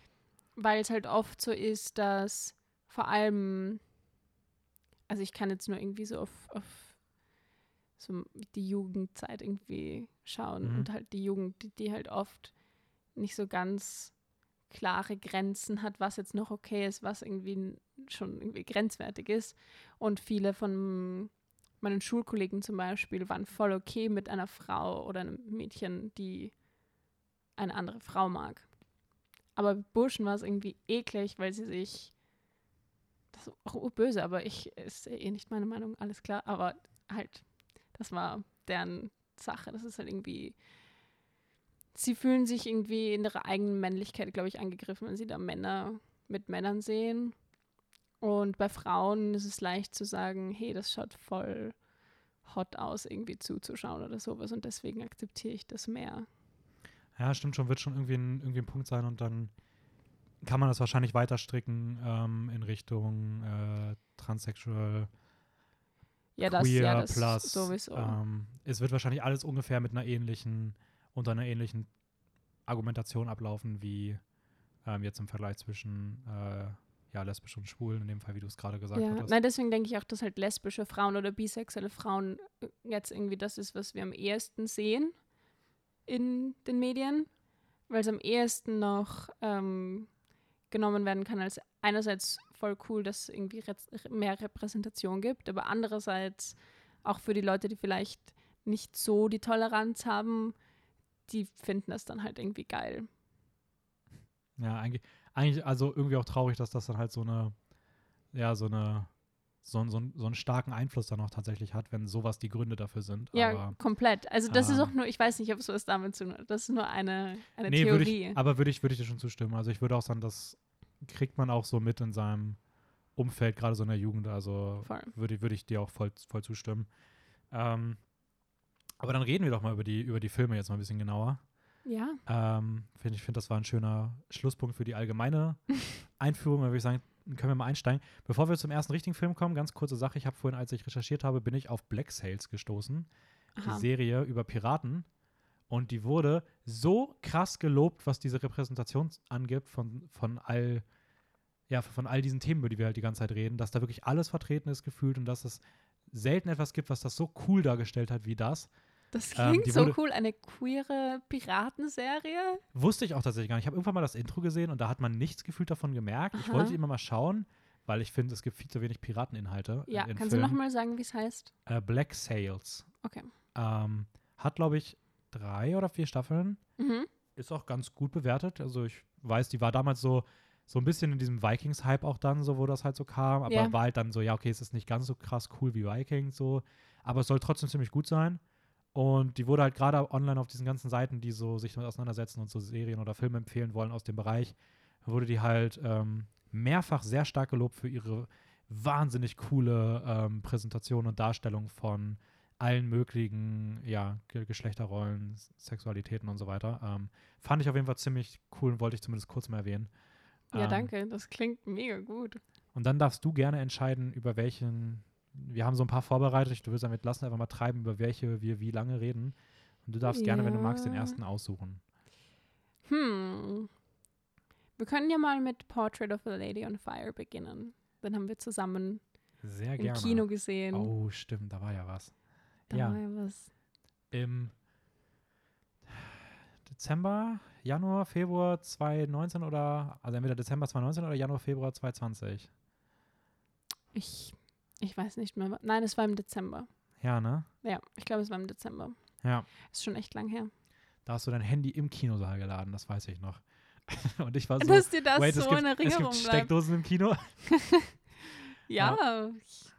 weil es halt oft so ist, dass vor allem, also ich kann jetzt nur irgendwie so auf, auf so die Jugendzeit irgendwie schauen Mhm. und halt die Jugend, die, die halt oft nicht so ganz klare Grenzen hat, was jetzt noch okay ist, was irgendwie schon irgendwie grenzwertig ist. Und viele von meinen Schulkollegen zum Beispiel waren voll okay mit einer Frau oder einem Mädchen, die eine andere Frau mag. Aber Burschen war es irgendwie eklig, weil sie sich. Das ist auch böse, aber ich ist eh nicht meine Meinung, alles klar. Aber halt, das war deren Sache. Das ist halt irgendwie. Sie fühlen sich irgendwie in ihrer eigenen Männlichkeit, glaube ich, angegriffen, wenn sie da Männer mit Männern sehen. Und bei Frauen ist es leicht zu sagen, hey, das schaut voll hot aus, irgendwie zuzuschauen oder sowas. Und deswegen akzeptiere ich das mehr. Ja, stimmt schon, wird schon irgendwie ein, irgendwie ein Punkt sein und dann kann man das wahrscheinlich weiter stricken ähm, in Richtung äh, transsexual, Ja, das, queer, ja, das plus. sowieso. Ähm, es wird wahrscheinlich alles ungefähr mit einer ähnlichen, unter einer ähnlichen Argumentation ablaufen wie ähm, jetzt im Vergleich zwischen äh, ja, lesbisch und schwul, in dem Fall, wie du es gerade gesagt Ja, hattest. nein, deswegen denke ich auch, dass halt lesbische Frauen oder bisexuelle Frauen äh, jetzt irgendwie das ist, was wir am ehesten sehen in den Medien. weil es am ehesten noch ähm, genommen werden kann als einerseits voll cool, dass es irgendwie re mehr Repräsentation gibt, aber andererseits auch für die Leute, die vielleicht nicht so die Toleranz haben, die finden das dann halt irgendwie geil. Ja, eigentlich, eigentlich, also irgendwie auch traurig, dass das dann halt so eine, ja, so eine, so, so, so einen starken Einfluss dann auch tatsächlich hat, wenn sowas die Gründe dafür sind. Ja, aber, komplett. Also das ist ähm, auch nur, ich weiß nicht, ob es was damit zu tun hat. Das ist nur eine, eine nee, Theorie. ich, aber würde ich, würde ich dir schon zustimmen. Also ich würde auch sagen, das kriegt man auch so mit in seinem Umfeld, gerade so in der Jugend. Also würde, würde ich dir auch voll, voll zustimmen. Ähm, aber dann reden wir doch mal über die, über die Filme jetzt mal ein bisschen genauer. Ja, Ähm, find, ich finde, das war ein schöner Schlusspunkt für die allgemeine Einführung. Dann würde ich sagen, können wir mal einsteigen. Bevor wir zum ersten richtigen Film kommen, ganz kurze Sache. Ich habe vorhin, als ich recherchiert habe, bin ich auf Black Sails gestoßen. aha. Die Serie über Piraten. Und die wurde so krass gelobt, was diese Repräsentation angibt von, von all ja, von all diesen Themen, über die wir halt die ganze Zeit reden, dass da wirklich alles vertreten ist gefühlt und dass es selten etwas gibt, was das so cool dargestellt hat wie das. Das ähm, klingt die so wurde- cool. Eine queere Piratenserie. Wusste ich auch tatsächlich gar nicht. Ich habe irgendwann mal das Intro gesehen und da hat man nichts gefühlt davon gemerkt. Ich Aha. wollte immer mal schauen, weil ich finde, es gibt viel zu wenig Pirateninhalte. Ja, in kannst du Filmen. nochmal sagen, wie es heißt? Äh, Black Sails. Okay. Ähm, hat, glaube ich, drei oder vier Staffeln. Mhm. Ist auch ganz gut bewertet. Also ich weiß, die war damals so, so ein bisschen in diesem Vikings-Hype auch dann, so wo das halt so kam. Aber Ja. war halt dann so, ja, okay, es ist nicht ganz so krass cool wie Vikings so. Aber es soll trotzdem ziemlich gut sein. Und die wurde halt gerade online auf diesen ganzen Seiten, die so sich damit auseinandersetzen und so Serien oder Filme empfehlen wollen aus dem Bereich, wurde die halt ähm, mehrfach sehr stark gelobt für ihre wahnsinnig coole ähm, Präsentation und Darstellung von allen möglichen ja, Ge Geschlechterrollen, Sexualitäten und so weiter. Ähm, fand ich auf jeden Fall ziemlich cool und wollte ich zumindest kurz mal erwähnen. Ja, Ähm, danke. Das klingt mega gut. Und dann darfst du gerne entscheiden, über welchen. Wir haben so ein paar vorbereitet. Du wirst damit lassen, einfach mal treiben, über welche wir wie lange reden. Und du darfst gerne, wenn du magst, den Ja. ersten aussuchen. Hm. Wir können ja mal mit Portrait of a Lady on Fire beginnen. Den haben wir zusammen Sehr im gerne. Kino gesehen. Oh, stimmt, da war ja was. da ja. war ja was. Im Dezember, Januar, Februar 2019 oder, also entweder Dezember 2019 oder Januar, Februar 2020. Ich, ich weiß nicht mehr. Nein, es war im Dezember. Ja, ne? Ja, ich glaube, es war im Dezember. Ja. Ist schon echt lang her. Da hast du dein Handy im Kinosaal geladen, das weiß ich noch. Und ich war so, Dass dir das wait, so es, gibt, in es Erinnerung gibt bleibt. Steckdosen im Kino? Ja, ich,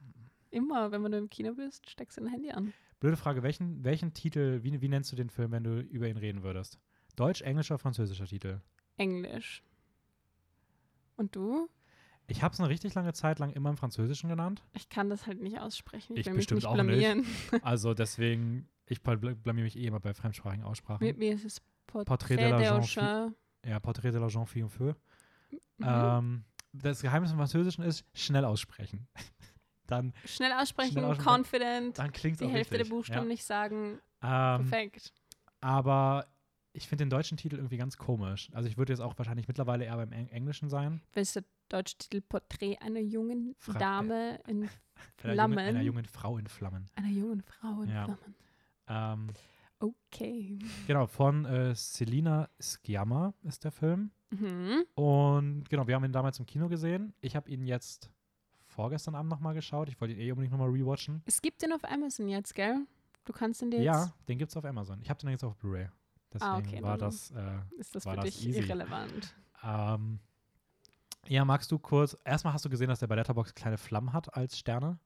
immer, wenn du im Kino bist, steckst du dein Handy an. Blöde Frage, welchen, welchen Titel, wie, wie nennst du den Film, wenn du über ihn reden würdest? Deutsch, englischer, französischer Titel? Englisch. Und du? Ich habe es eine richtig lange Zeit lang immer im Französischen genannt. Ich kann das halt nicht aussprechen. Ich, Ich will mich bestimmt nicht auch nicht. blamieren. Also deswegen, ich bl- bl- blamier mich eh immer bei fremdsprachigen Aussprachen. Mit mir ist es Portrait, Portrait de la Auchin. Ja, Portrait de la Jeune Fille Feu. Mhm. Ähm, das Geheimnis im Französischen ist schnell aussprechen. dann Schnell aussprechen, schnell aussprechen. confident, dann klingt es die auch Hälfte richtig. der Buchstaben ja. nicht sagen. Ähm, Perfekt. aber ich finde den deutschen Titel irgendwie ganz komisch. Also ich würde jetzt auch wahrscheinlich mittlerweile eher beim Eng Englischen sein. Welches der deutsche Titel Porträt einer jungen Fra- Dame in Einer jungen, einer Flammen. jungen Frau in Flammen. einer jungen Frau in Ja. Flammen. Ähm, Okay. genau, von äh, Selina Sciamma ist der Film. Mhm. Und genau, wir haben ihn damals im Kino gesehen. Ich habe ihn jetzt vorgestern Abend nochmal geschaut. Ich wollte ihn eh unbedingt nochmal rewatchen. Es gibt den auf Amazon jetzt, gell? Du kannst dir jetzt. Ja, den gibt es auf Amazon. Ich habe den jetzt auf Blu-ray. Deswegen Ah, okay, war das. Äh, Ist das war für das dich easy. irrelevant? ähm, ja, magst du kurz. Erstmal hast du gesehen, dass der bei Letterboxd kleine Flammen hat als Sterne.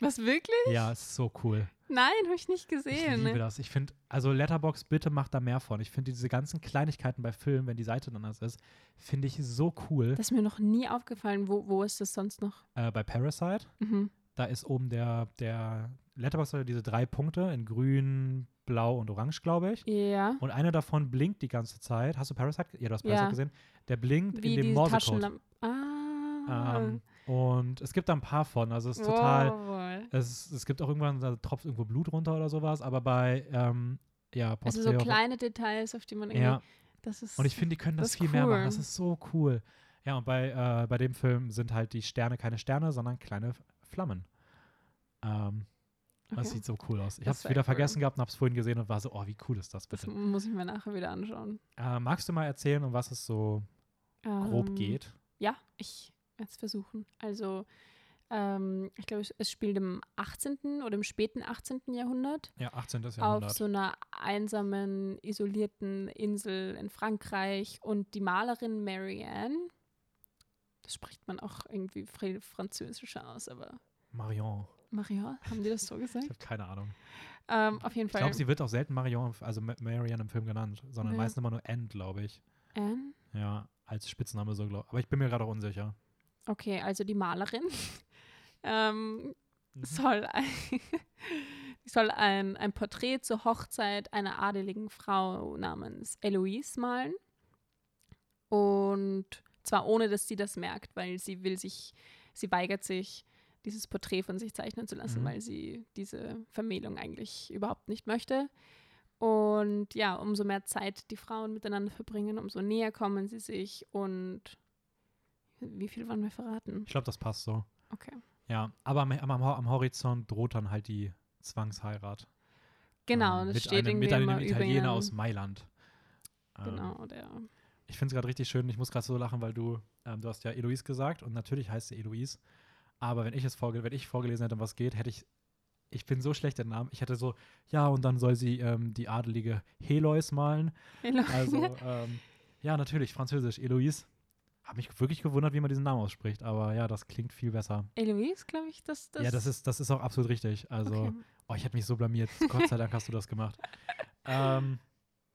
Was wirklich? Ja, ist so cool. Nein, habe ich nicht Ich gesehen. liebe das. Ich finde, also Letterbox bitte macht da mehr von. Ich finde diese ganzen Kleinigkeiten bei Filmen, wenn die Seite dann anders ist, finde ich so cool. Das ist mir noch nie aufgefallen. Wo, wo ist das sonst noch? Äh, bei Parasite, Mhm. da ist oben der, der Letterbox hat diese drei Punkte in grün, blau und orange, glaube ich. Ja. Und einer davon blinkt die ganze Zeit. Hast du Parasite? ge- Ja, du hast Parasite Ja. gesehen. Der blinkt Wie in dem Morsecode. Ah. Ähm, und es gibt da ein paar von. Also es ist total. Wow. Es, es gibt auch irgendwann, da tropft irgendwo Blut runter oder sowas. Aber bei, ähm, ja, Also so kleine Details, auf die man irgendwie. Ja, Das ist. und ich finde, die können das, das viel mehr machen. cool. Das ist so cool. Ja, und bei, äh, bei dem Film sind halt die Sterne keine Sterne, sondern kleine Flammen. Ähm, Das Okay. sieht so cool aus. Ich Das habe es wieder cool. vergessen gehabt und habe es vorhin gesehen und war so, oh, wie cool ist das Das bitte? muss ich mir nachher wieder anschauen. Äh, magst du mal erzählen, um was es so grob Ähm, geht? Ja, ich werde es versuchen. Also, ähm, ich glaube, es, spielt im 18. oder im späten 18. Jahrhundert Ja, 18. auf Jahrhundert. so einer einsamen, isolierten Insel in Frankreich. Und die Malerin Marianne, das spricht man auch irgendwie fr französischer aus, aber Marion. Marianne, haben die das so Ich gesagt? habe keine Ahnung. ähm, auf jeden Ich Fall. glaube, sie wird auch selten Marion, also Ma- Marianne im Film genannt, sondern Ja. meistens immer nur Anne, glaube ich. Anne? Ja, als Spitzname so, glaube ich. Aber ich bin mir gerade auch unsicher. Okay, also die Malerin ähm, Mhm. soll, ein, soll ein, ein Porträt zur Hochzeit einer adeligen Frau namens Eloise malen. Und zwar ohne, dass sie das merkt, weil sie will sich, sie weigert sich, dieses Porträt von sich zeichnen zu lassen, Mhm. weil sie diese Vermählung eigentlich überhaupt nicht möchte. Und ja, umso mehr Zeit die Frauen miteinander verbringen, umso näher kommen sie sich und wie viel wollen wir verraten? Ich glaube, das passt so. Okay. Ja, aber am, am, am Horizont droht dann halt die Zwangsheirat. Genau, Ähm, das mit steht einem, mit einem Italiener über aus Mailand. Ähm, Genau, der. Ich finde es gerade richtig schön. Ich muss gerade so lachen, weil du, ähm, du hast ja Eloise gesagt und natürlich heißt sie Eloise. Aber wenn ich es vorge wenn ich vorgelesen hätte, um was geht, hätte ich, ich bin so schlecht im Namen. Ich hätte so, ja, und dann soll sie ähm, die adelige Helois malen. Also, ähm, ja, natürlich, Französisch, Eloise. Habe mich wirklich gewundert, wie man diesen Namen ausspricht. Aber ja, das klingt viel besser. Eloise, glaube ich, das, das. ja, das ist, das ist auch absolut richtig. Also, Okay, oh, ich hätte mich so blamiert. Gott sei Dank hast du das gemacht. Ähm,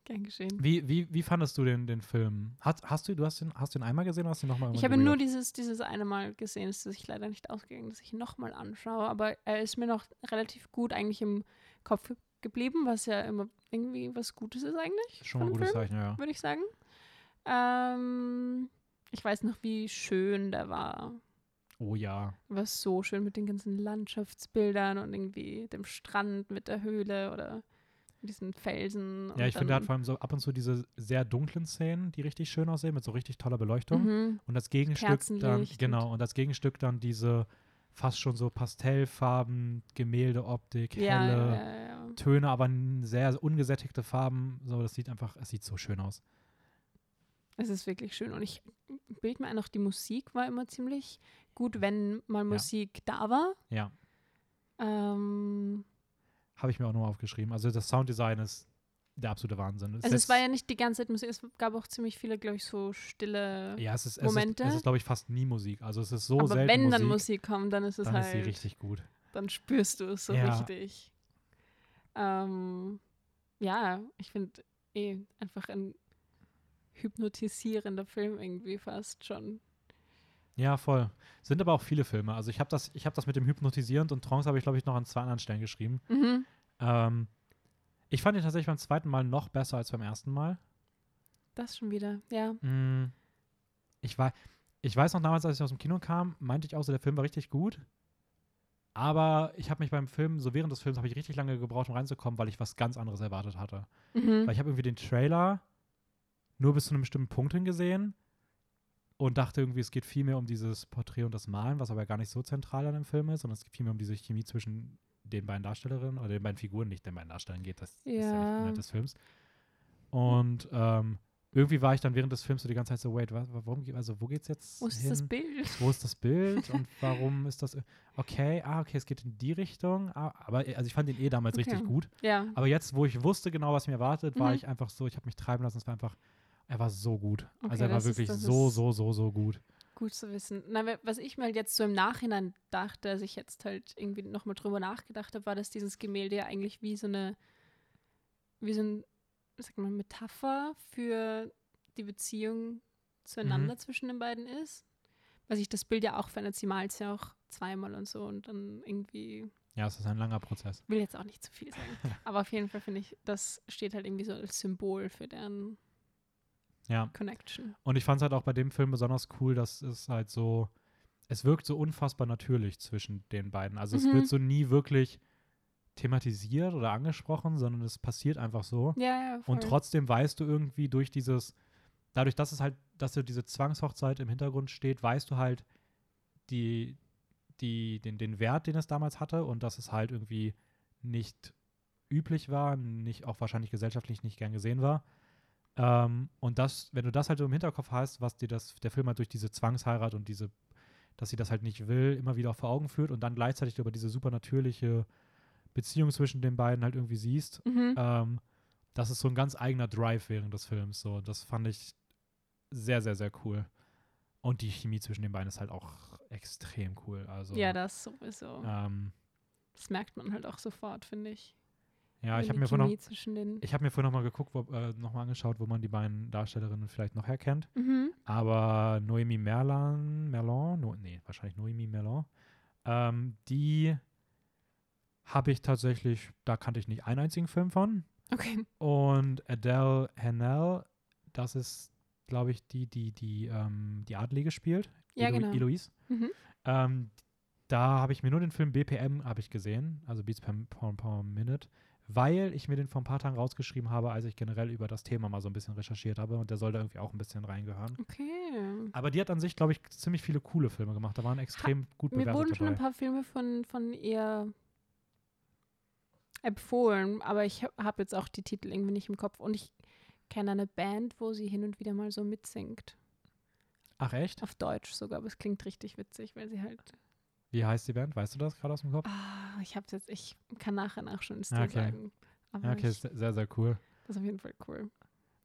gern geschehen. wie, wie, wie fandest du den, den Film? Hast, hast du, du hast den, hast ihn einmal gesehen oder hast du ihn nochmal Ich habe nur dieses, dieses eine Mal gesehen, es ist sich leider nicht ausgegangen, dass ich ihn nochmal anschaue, aber er ist mir noch relativ gut eigentlich im Kopf geblieben, was ja immer irgendwie was Gutes ist eigentlich, Schon mal ein gutes Film, Zeichen, ja. würde ich sagen. Ähm, ich weiß noch, wie schön der war. Oh ja. War so schön mit den ganzen Landschaftsbildern und irgendwie dem Strand mit der Höhle oder diesen Felsen. Ja, ich finde, er hat vor allem so ab und zu diese sehr dunklen Szenen, die richtig schön aussehen, mit so richtig toller Beleuchtung. Mhm. Und das Gegenstück dann, genau, und das Gegenstück dann diese fast schon so Pastellfarben, Gemäldeoptik, Ja, helle ja, ja. Töne, aber sehr ungesättigte Farben. So, das sieht einfach, es sieht so schön aus. Es ist wirklich schön. Und ich bild mir ein, auch die Musik war immer ziemlich gut, wenn mal Musik da war. Ja, Ähm, habe ich mir auch nochmal aufgeschrieben. Also das Sounddesign ist der absolute Wahnsinn. also es war ja nicht die ganze Zeit Musik, es gab auch ziemlich viele, glaube ich, so stille. ja, es ist, es Momente. ist, es ist glaube ich, fast nie Musik. Also es ist so Aber selten wenn Musik, dann Musik kommt, dann ist es dann halt, ist sie richtig gut. dann spürst du es so Ja. richtig. Ähm, ja, ich finde eh einfach ein hypnotisierender Film irgendwie fast schon. Ja, voll. Sind aber auch viele Filme. Also ich habe das, ich habe das mit dem Hypnotisierend und Trance habe ich, glaube ich, noch an zwei anderen Stellen geschrieben. Mhm. Ähm, ich fand ihn tatsächlich beim zweiten Mal noch besser als beim ersten Mal. Das schon wieder, ja. Mm, Ich, war, ich weiß noch damals, als ich aus dem Kino kam, meinte ich auch so, der Film war richtig gut. Aber ich habe mich beim Film, so während des Films, habe ich richtig lange gebraucht, um reinzukommen, weil ich was ganz anderes erwartet hatte. Mhm. Weil ich habe irgendwie den Trailer nur bis zu einem bestimmten Punkt hingesehen und dachte irgendwie, es geht viel mehr um dieses Porträt und das Malen, was aber gar nicht so zentral an dem Film ist, sondern es geht viel mehr um diese Chemie zwischen den beiden Darstellerinnen oder den beiden Figuren, nicht den beiden Darstellern geht, das ist ja nicht Ja. Inhalt des Films. Und ähm, irgendwie war ich dann während des Films so die ganze Zeit so, wait, wa- warum, geht- also wo geht's jetzt Wo ist hin? das Bild? Wo ist das Bild und warum ist das, okay, ah, okay, es geht in die Richtung, ah, aber also ich fand den eh damals Okay. richtig gut. Ja. Aber jetzt, wo ich wusste genau, was mir erwartet, war Mhm. ich einfach so, ich habe mich treiben lassen. Es war einfach, er war so gut. Okay, also er war ist- wirklich das so, ist- so, so, so gut. Gut zu wissen. Na, wa- was ich mir halt jetzt so im Nachhinein dachte, als ich jetzt halt irgendwie nochmal drüber nachgedacht habe, war, dass dieses Gemälde ja eigentlich wie so eine, wie so ein, wie sagt man, Metapher für die Beziehung zueinander Mhm. zwischen den beiden ist. Weil sich das Bild ja auch verändert, sie malt es ja auch zweimal und so und dann irgendwie, Ja, es ist ein langer Prozess. will jetzt auch nicht zu viel sagen. Aber auf jeden Fall finde ich, das steht halt irgendwie so als Symbol für deren Ja. Connection. Und ich fand es halt auch bei dem Film besonders cool, dass es halt so, es wirkt so unfassbar natürlich zwischen den beiden. Also es Mhm. wird so nie wirklich thematisiert oder angesprochen, sondern es passiert einfach so. Ja, ja, voll. Und trotzdem weißt du irgendwie durch dieses, dadurch, dass es halt, dass so diese Zwangshochzeit im Hintergrund steht, weißt du halt die, die, den, den Wert, den es damals hatte und dass es halt irgendwie nicht üblich war, nicht auch wahrscheinlich gesellschaftlich nicht gern gesehen war. Ähm, und das, wenn du das halt so im Hinterkopf hast, was dir das, der Film halt durch diese Zwangsheirat und diese, dass sie das halt nicht will, immer wieder vor Augen führt und dann gleichzeitig über diese supernatürliche Beziehung zwischen den beiden halt irgendwie siehst, Mhm. ähm, das ist so ein ganz eigener Drive während des Films. So, das fand ich sehr, sehr, sehr cool. Und die Chemie zwischen den beiden ist halt auch extrem cool. Also, ja, das sowieso. ähm, Das merkt man halt auch sofort, finde ich. Ja, ich habe mir vorhin noch, ich habe mir vorhin noch mal geguckt, wo, äh, noch mal angeschaut, wo man die beiden Darstellerinnen vielleicht noch herkennt. Mhm. Aber Noemi Merlan, Merlan, no, nee, wahrscheinlich Noemi Merlan, ähm, die habe ich tatsächlich, da kannte ich nicht einen einzigen Film von. Okay. Und Adele Hanel, das ist, glaube ich, die, die die, ähm, die Adlige spielt. Ja, Elo- genau. Eloise. Mhm. Ähm, da habe ich mir nur den Film BPM habe ich gesehen, also Beats per, per, per Minute, weil ich mir den vor ein paar Tagen rausgeschrieben habe, als ich generell über das Thema mal so ein bisschen recherchiert habe und der soll da irgendwie auch ein bisschen reingehören. Okay. Aber die hat an sich, glaube ich, ziemlich viele coole Filme gemacht. Da waren extrem gut Mir wurden bewertet schon ein dabei. paar Filme von, von ihr empfohlen, aber ich habe jetzt auch die Titel irgendwie nicht im Kopf. Und ich kenne eine Band, wo sie hin und wieder mal so mitsingt. Ach echt? Auf Deutsch sogar, aber es klingt richtig witzig, weil sie halt. Wie heißt die Band? Weißt du das gerade aus dem Kopf? Ah, ich hab's jetzt, ich kann nachher nachschauen, es Ah, dir okay. sagen. Aber okay, ich, ist sehr, sehr cool. das ist auf jeden Fall cool.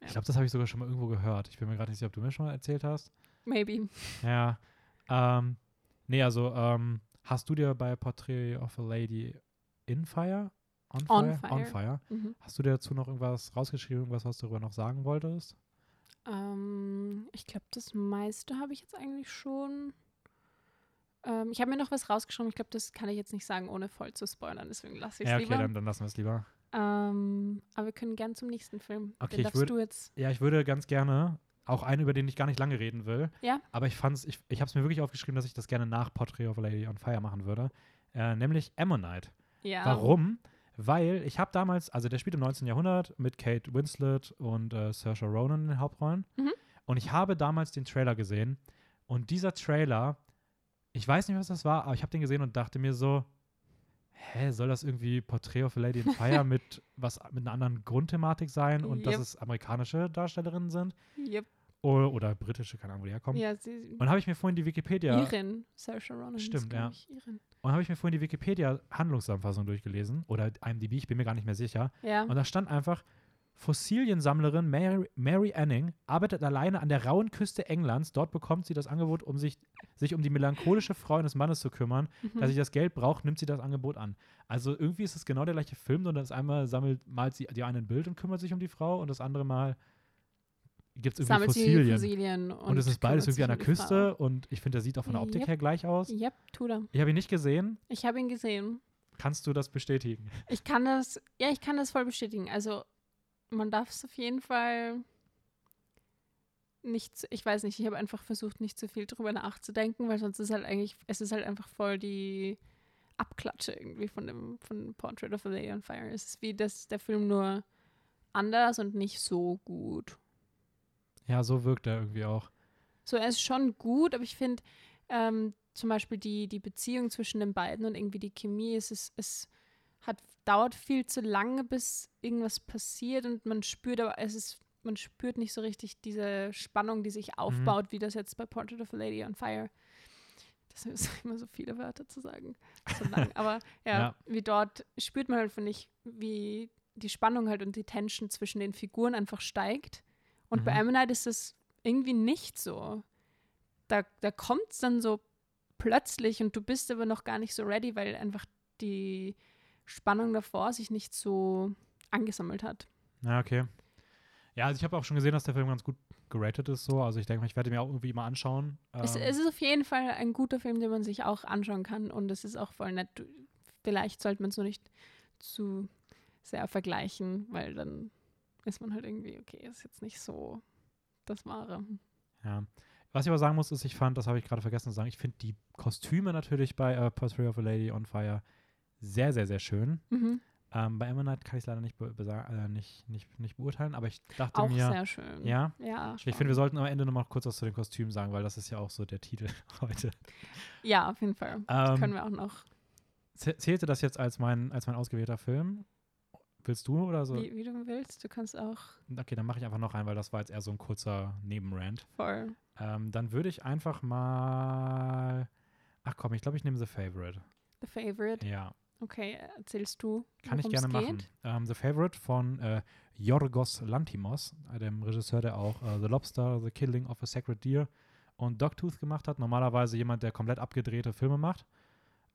Ja. Ich glaube, das habe ich sogar schon mal irgendwo gehört. Ich bin mir gerade nicht sicher, ob du mir schon mal erzählt hast. Maybe. Ja. Ähm, nee, also, ähm, hast du dir bei Portrait of a Lady in Fire? On On Fire? Fire. On Fire. Mhm. Hast du dir dazu noch irgendwas rausgeschrieben, irgendwas, was du darüber noch sagen wolltest? Ähm, ich glaube, das meiste habe ich jetzt eigentlich schon. Ähm, ich habe mir noch was rausgeschrieben. Ich glaube, das kann ich jetzt nicht sagen, ohne voll zu spoilern. Deswegen lasse ich es Ja, okay, lieber. dann, dann lassen wir es lieber. Ähm, aber wir können gern zum nächsten Film. Okay, Den ich würd- du jetzt. Ja, ich würde ganz gerne, auch einen, über den ich gar nicht lange reden will. Ja. Aber ich fand's, ich, ich habe es mir wirklich aufgeschrieben, dass ich das gerne nach Portrait of a Lady on Fire machen würde. Äh, nämlich Ammonite. Ja. Warum? Weil ich habe damals, also der spielt im 19. Jahrhundert mit Kate Winslet und äh, Saoirse Ronan in den Hauptrollen. Mhm. Und ich habe damals den Trailer gesehen. Und dieser Trailer, ich weiß nicht, was das war, aber ich habe den gesehen und dachte mir so, hä, soll das irgendwie Portrait of a Lady in Fire mit was mit einer anderen Grundthematik sein und dass Yep. es amerikanische Darstellerinnen sind Yep. oder, oder britische, keine Ahnung, wo die herkommen. Ja, sie. Und habe ich mir vorhin die Wikipedia Irin. Saoirse Ronan. Stimmt, ja. Irin. und habe ich mir vorhin die Wikipedia Handlungszusammenfassung durchgelesen oder IMDb, ich bin mir gar nicht mehr sicher. Ja. Und da stand einfach, Fossiliensammlerin Mary, Mary Anning arbeitet alleine an der rauen Küste Englands. Dort bekommt sie das Angebot, um sich, sich um die melancholische Frau eines Mannes zu kümmern. Mhm. Da sie das Geld braucht, nimmt sie das Angebot an. Also irgendwie ist es genau der gleiche Film, nur das einmal sammelt, malt sie die eine ein Bild und kümmert sich um die Frau und das andere Mal gibt es irgendwie Fossilien. Fossilien. Und, Und, es ist beides irgendwie an der Küste und ich finde, der sieht auch von der Optik Yep. her gleich aus. Frau. Yep, tut er. Ich habe ihn nicht gesehen. Ich habe ihn gesehen. Kannst du das bestätigen? Ich kann das, ja, ich kann das voll bestätigen. Also, man darf es auf jeden Fall nicht, ich weiß nicht, ich habe einfach versucht, nicht zu viel drüber nachzudenken, weil sonst ist halt eigentlich, es ist halt einfach voll die Abklatsche irgendwie von dem, von Portrait of a Lady on Fire. Es ist wie das, der Film nur anders und nicht so gut. Ja, so wirkt er irgendwie auch. So, er ist schon gut, aber ich finde ähm, zum Beispiel die, die Beziehung zwischen den beiden und irgendwie die Chemie, es, ist, es hat, dauert viel zu lange, bis irgendwas passiert und man spürt aber, es ist, man spürt nicht so richtig diese Spannung, die sich aufbaut, wie das jetzt bei Portrait of a Lady on Fire. Das ist immer so viele Wörter zu sagen. So lang. Aber ja, Ja. wie dort spürt man halt, finde ich, wie die Spannung halt und die Tension zwischen den Figuren einfach steigt. Und bei Mhm. Ammonite ist das irgendwie nicht so. Da, da kommt es dann so plötzlich und du bist aber noch gar nicht so ready, weil einfach die Spannung davor sich nicht so angesammelt hat. Ja, okay. Ja, also ich habe auch schon gesehen, dass der Film ganz gut geratet ist so. Also ich denke mal, ich werde mir auch irgendwie mal anschauen. Es, Ähm, es ist auf jeden Fall ein guter Film, den man sich auch anschauen kann und es ist auch voll nett. Vielleicht sollte man es nur nicht zu sehr vergleichen, weil dann ist man halt irgendwie, okay, ist jetzt nicht so das Wahre. ja. Was ich aber sagen muss, ist, ich fand, das habe ich gerade vergessen zu sagen, ich finde die Kostüme natürlich bei äh, Portrait of a Lady on Fire sehr, sehr, sehr schön. Mhm. Ähm, bei Ammonite kann ich es leider nicht, äh, nicht, nicht, nicht beurteilen, aber ich dachte Auch mir, sehr schön. ja, Ja, ich finde, wir sollten am Ende nochmal kurz was zu den Kostümen sagen, weil das ist ja auch so der Titel heute. ja, auf jeden Fall. Ähm, können wir auch noch zäh- zählte das jetzt als mein, als mein ausgewählter Film? Willst du oder so? Wie, wie du willst, du kannst auch Okay, dann mache ich einfach noch einen, weil das war jetzt eher so ein kurzer Nebenrant. voll. Ähm, dann würde ich einfach mal. Ach komm, ich glaube, ich nehme The Favorite. The Favorite. Ja, Okay, erzählst du? kann ich gerne geht? machen. Ähm, The Favorite von äh, Yorgos Lantimos, äh, dem Regisseur, der auch äh, The Lobster, The Killing of a Sacred Deer und Dogtooth gemacht hat. Normalerweise jemand, der komplett abgedrehte Filme macht.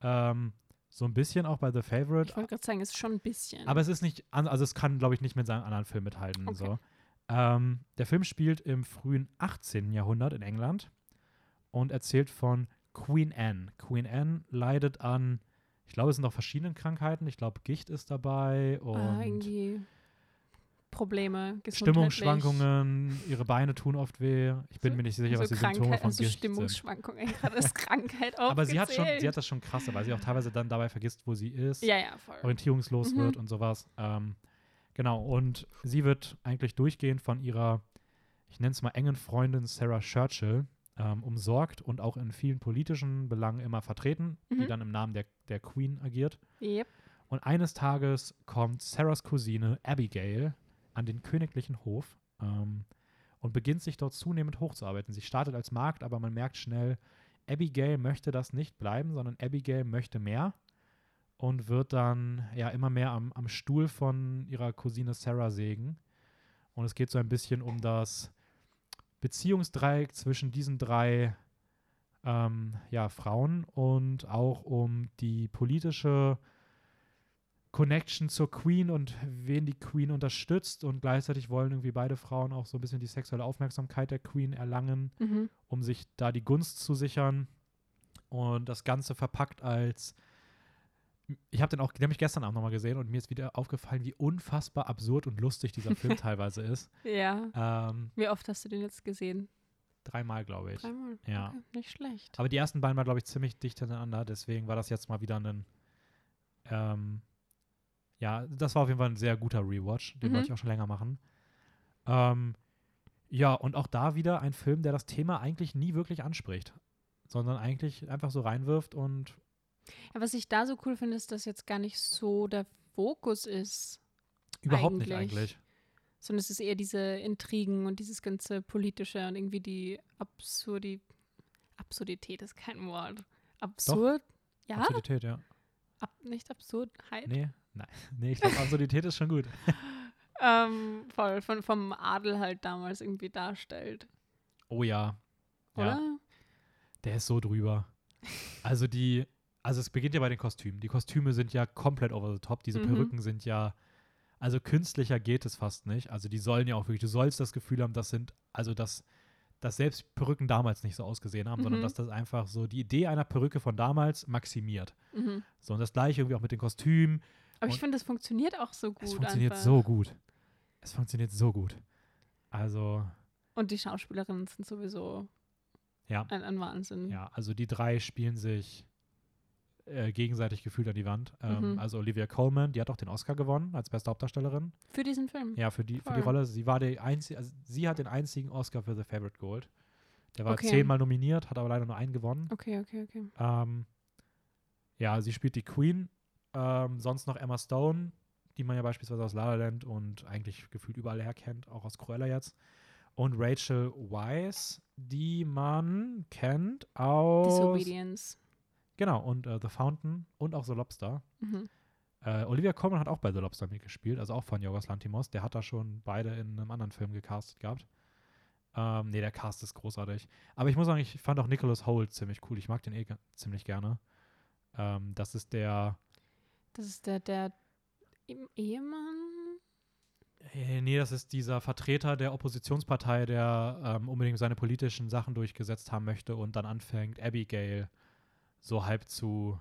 Ähm, so ein bisschen auch bei The Favorite, Ich wollte gerade sagen, es ist schon ein bisschen. aber es ist nicht, also es kann, glaube ich, nicht mit seinem anderen Film mithalten. Okay. So. Ähm, der Film spielt im frühen 18. Jahrhundert in England und erzählt von Queen Anne. Queen Anne leidet an, ich glaube, es sind auch verschiedene Krankheiten. Ich glaube, Gicht ist dabei und ah, irgendwie Probleme. Stimmungsschwankungen, ihre Beine tun oft weh. Ich bin So- mir nicht sicher, so was die Symptome Krankheit, von also Gicht sind. Stimmungsschwankungen, gerade als Krankheit Aber sie hat, schon, sie hat das schon krasser, weil sie auch teilweise dann dabei vergisst, wo sie ist. Ja, ja, voll. orientierungslos Mhm. wird und sowas. Ähm, genau, und sie wird eigentlich durchgehend von ihrer, ich nenne es mal engen Freundin Sarah Churchill ähm, umsorgt und auch in vielen politischen Belangen immer vertreten, die Mhm. dann im Namen der, der Queen agiert. Yep. Und eines Tages kommt Sarahs Cousine Abigail an den königlichen Hof ähm, und beginnt sich dort zunehmend hochzuarbeiten. Sie startet als Magd, aber man merkt schnell, Abigail möchte das nicht bleiben, sondern Abigail möchte mehr und wird dann ja immer mehr am, am Stuhl von ihrer Cousine Sarah sägen. Und es geht so ein bisschen um das Beziehungsdreieck zwischen diesen drei ähm, ja, Frauen und auch um die politische Connection zur Queen und wen die Queen unterstützt und gleichzeitig wollen irgendwie beide Frauen auch so ein bisschen die sexuelle Aufmerksamkeit der Queen erlangen, Mhm. um sich da die Gunst zu sichern und das Ganze verpackt als ich habe den auch nämlich gestern Abend nochmal gesehen und mir ist wieder aufgefallen, wie unfassbar absurd und lustig dieser Film teilweise ist. Ja. Ähm, Wie oft hast du den jetzt gesehen? dreimal, glaube ich. Dreimal. Ja. Okay, nicht schlecht. Aber die ersten beiden waren, glaube ich, ziemlich dicht hintereinander. Deswegen war das jetzt mal wieder ein. Ähm, ja, das war auf jeden Fall ein sehr guter Rewatch. Den Mhm. wollte ich auch schon länger machen. Ähm, ja, und auch da wieder ein Film, der das Thema eigentlich nie wirklich anspricht, sondern eigentlich einfach so reinwirft und Ja, was ich da so cool finde, ist, dass jetzt gar nicht so der Fokus ist, überhaupt nicht Eigentlich. eigentlich. sondern es ist eher diese Intrigen und dieses ganze politische und irgendwie die Absurdi Absurdität ist kein Wort. Absurd? Ja? Absurdität, ja. Ab, nicht Absurdheit? Nee, nein. Nee, ich glaube, Absurdität ist schon gut. Ähm, voll von, vom Adel halt damals irgendwie darstellt. Oh ja. Ja. Oder? Der ist so drüber. Also die, also es beginnt ja bei den Kostümen. Die Kostüme sind ja komplett over the top. Diese Mhm. Perücken sind ja, also künstlicher geht es fast nicht. Also die sollen ja auch wirklich, du sollst das Gefühl haben, das sind, also dass, dass selbst Perücken damals nicht so ausgesehen haben, sondern Mhm. dass das einfach so die Idee einer Perücke von damals maximiert. Mhm. So und das gleiche irgendwie auch mit den Kostümen. Aber ich finde, das funktioniert auch so gut. es funktioniert einfach. so gut. Es funktioniert so gut. Also, Und die Schauspielerinnen sind sowieso ja. ein, ein Wahnsinn. Ja, also die drei spielen sich äh, gegenseitig gefühlt an die Wand. Ähm, Mhm. Also Olivia Colman, die hat auch den Oscar gewonnen als beste Hauptdarstellerin. Für diesen Film. Ja, für die, für die. Rolle. Sie war die einzige, also sie hat den einzigen Oscar für The Favorite Gold. Der war Okay. zehnmal nominiert, hat aber leider nur einen gewonnen. Okay, okay, okay. Ähm, ja, sie spielt die Queen. Ähm, sonst noch Emma Stone, die man ja beispielsweise aus La La Land und eigentlich gefühlt überall her kennt, auch aus Cruella jetzt. Und Rachel Weisz, die man kennt aus Disobedience. Genau, und äh, The Fountain und auch The Lobster. Mhm. Äh, Olivia Colman hat auch bei The Lobster mitgespielt, also auch von Yorgos Lantimos. Der hat da schon beide in einem anderen Film gecastet gehabt. Ähm, nee, der Cast ist großartig. Aber ich muss sagen, ich fand auch Nicholas Holt ziemlich cool. Ich mag den eh ziemlich gerne. Ähm, das ist der, Das ist der, der Ehemann. äh, nee, das ist dieser Vertreter der Oppositionspartei, der ähm, unbedingt seine politischen Sachen durchgesetzt haben möchte und dann anfängt, Abigail so halb zu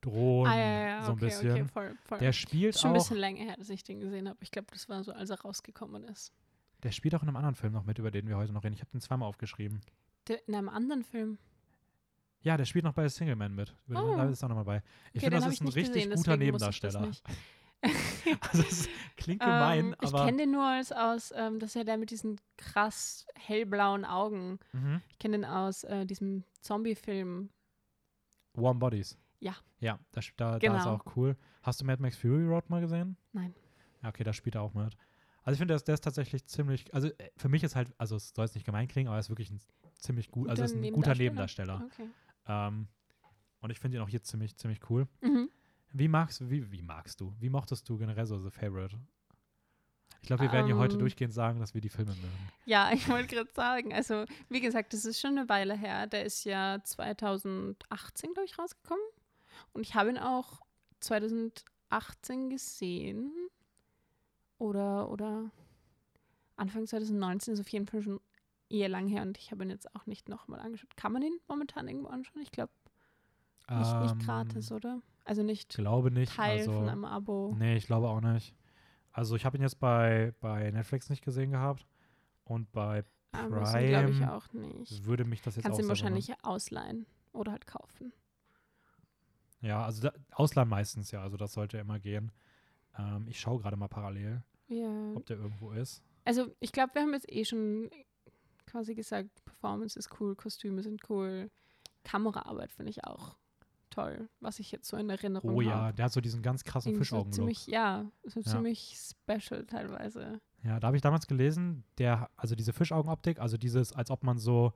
drohen, ah, ja, ja, so ein okay, bisschen. okay, voll, voll. Der spielt ist schon ein auch. bisschen länger her, dass ich den gesehen habe. Ich glaube, das war so, als er rausgekommen ist. Der spielt auch in einem anderen Film noch mit, über den wir heute noch reden. Ich habe den zweimal aufgeschrieben. Der, in einem anderen Film. Ja, der spielt noch bei Single Man mit. Über den- Oh. Da ist er noch mal bei. Ich Okay, finde, den das ist ein richtig gesehen, guter Nebendarsteller. also es klingt gemein, Ähm, ich aber. kenne den nur als aus, ähm, das ist ja der mit diesen krass hellblauen Augen. Mhm. Ich kenne den aus äh, diesem Zombie-Film. Warm Bodies. Ja, da, sp- da, da ist Genau. auch cool. Hast du Mad Max Fury Road mal gesehen? Nein. Ja, okay, da spielt er auch mit. Also ich finde, der, ist- der ist tatsächlich ziemlich, also äh, für mich ist halt, also es soll jetzt nicht gemein klingen, aber er ist wirklich ein ziemlich gut, also Guter ist ein guter Nebendarsteller? Nebendarsteller. Okay. Ähm, und ich finde ihn auch hier ziemlich, ziemlich cool. Mhm. Wie magst du, wie, wie magst du, wie mochtest du generell so The Favorite? Ich glaube, wir werden hier heute Ähm. durchgehend sagen, dass wir die Filme mögen. Ja, ich wollte gerade sagen, also wie gesagt, das ist schon eine Weile her. Der ist ja 2018, glaube ich, rausgekommen. Und ich habe ihn auch 2018 gesehen. Oder, oder Anfang 2019 ist auf jeden Fall schon eher lang her und ich habe ihn jetzt auch nicht nochmal angeschaut. Kann man ihn momentan irgendwo anschauen? Ich glaube nicht, nicht Ähm, gratis, oder? Also nicht Glaube nicht. Teil also, von einem Abo. Nee, ich glaube auch nicht. Also ich habe ihn jetzt bei, bei Netflix nicht gesehen gehabt. Und bei Amazon glaube ich Prime auch nicht. würde mich das jetzt Kannst auch ihn wahrscheinlich ausleihen oder halt kaufen. Ja, also da, Ausland meistens ja, also das sollte immer gehen. Ähm, ich schaue gerade mal parallel, Ja. ob der irgendwo ist. Also ich glaube, wir haben jetzt eh schon quasi gesagt, Performance ist cool, Kostüme sind cool, Kameraarbeit finde ich auch toll, was ich jetzt so in Erinnerung Oh habe. ja, der hat so diesen ganz krassen Irgendwie so Fischaugenlook. ziemlich, ja, so Ja. ziemlich special teilweise. Ja, da habe ich damals gelesen, der, also diese Fischaugenoptik, also dieses, als ob man so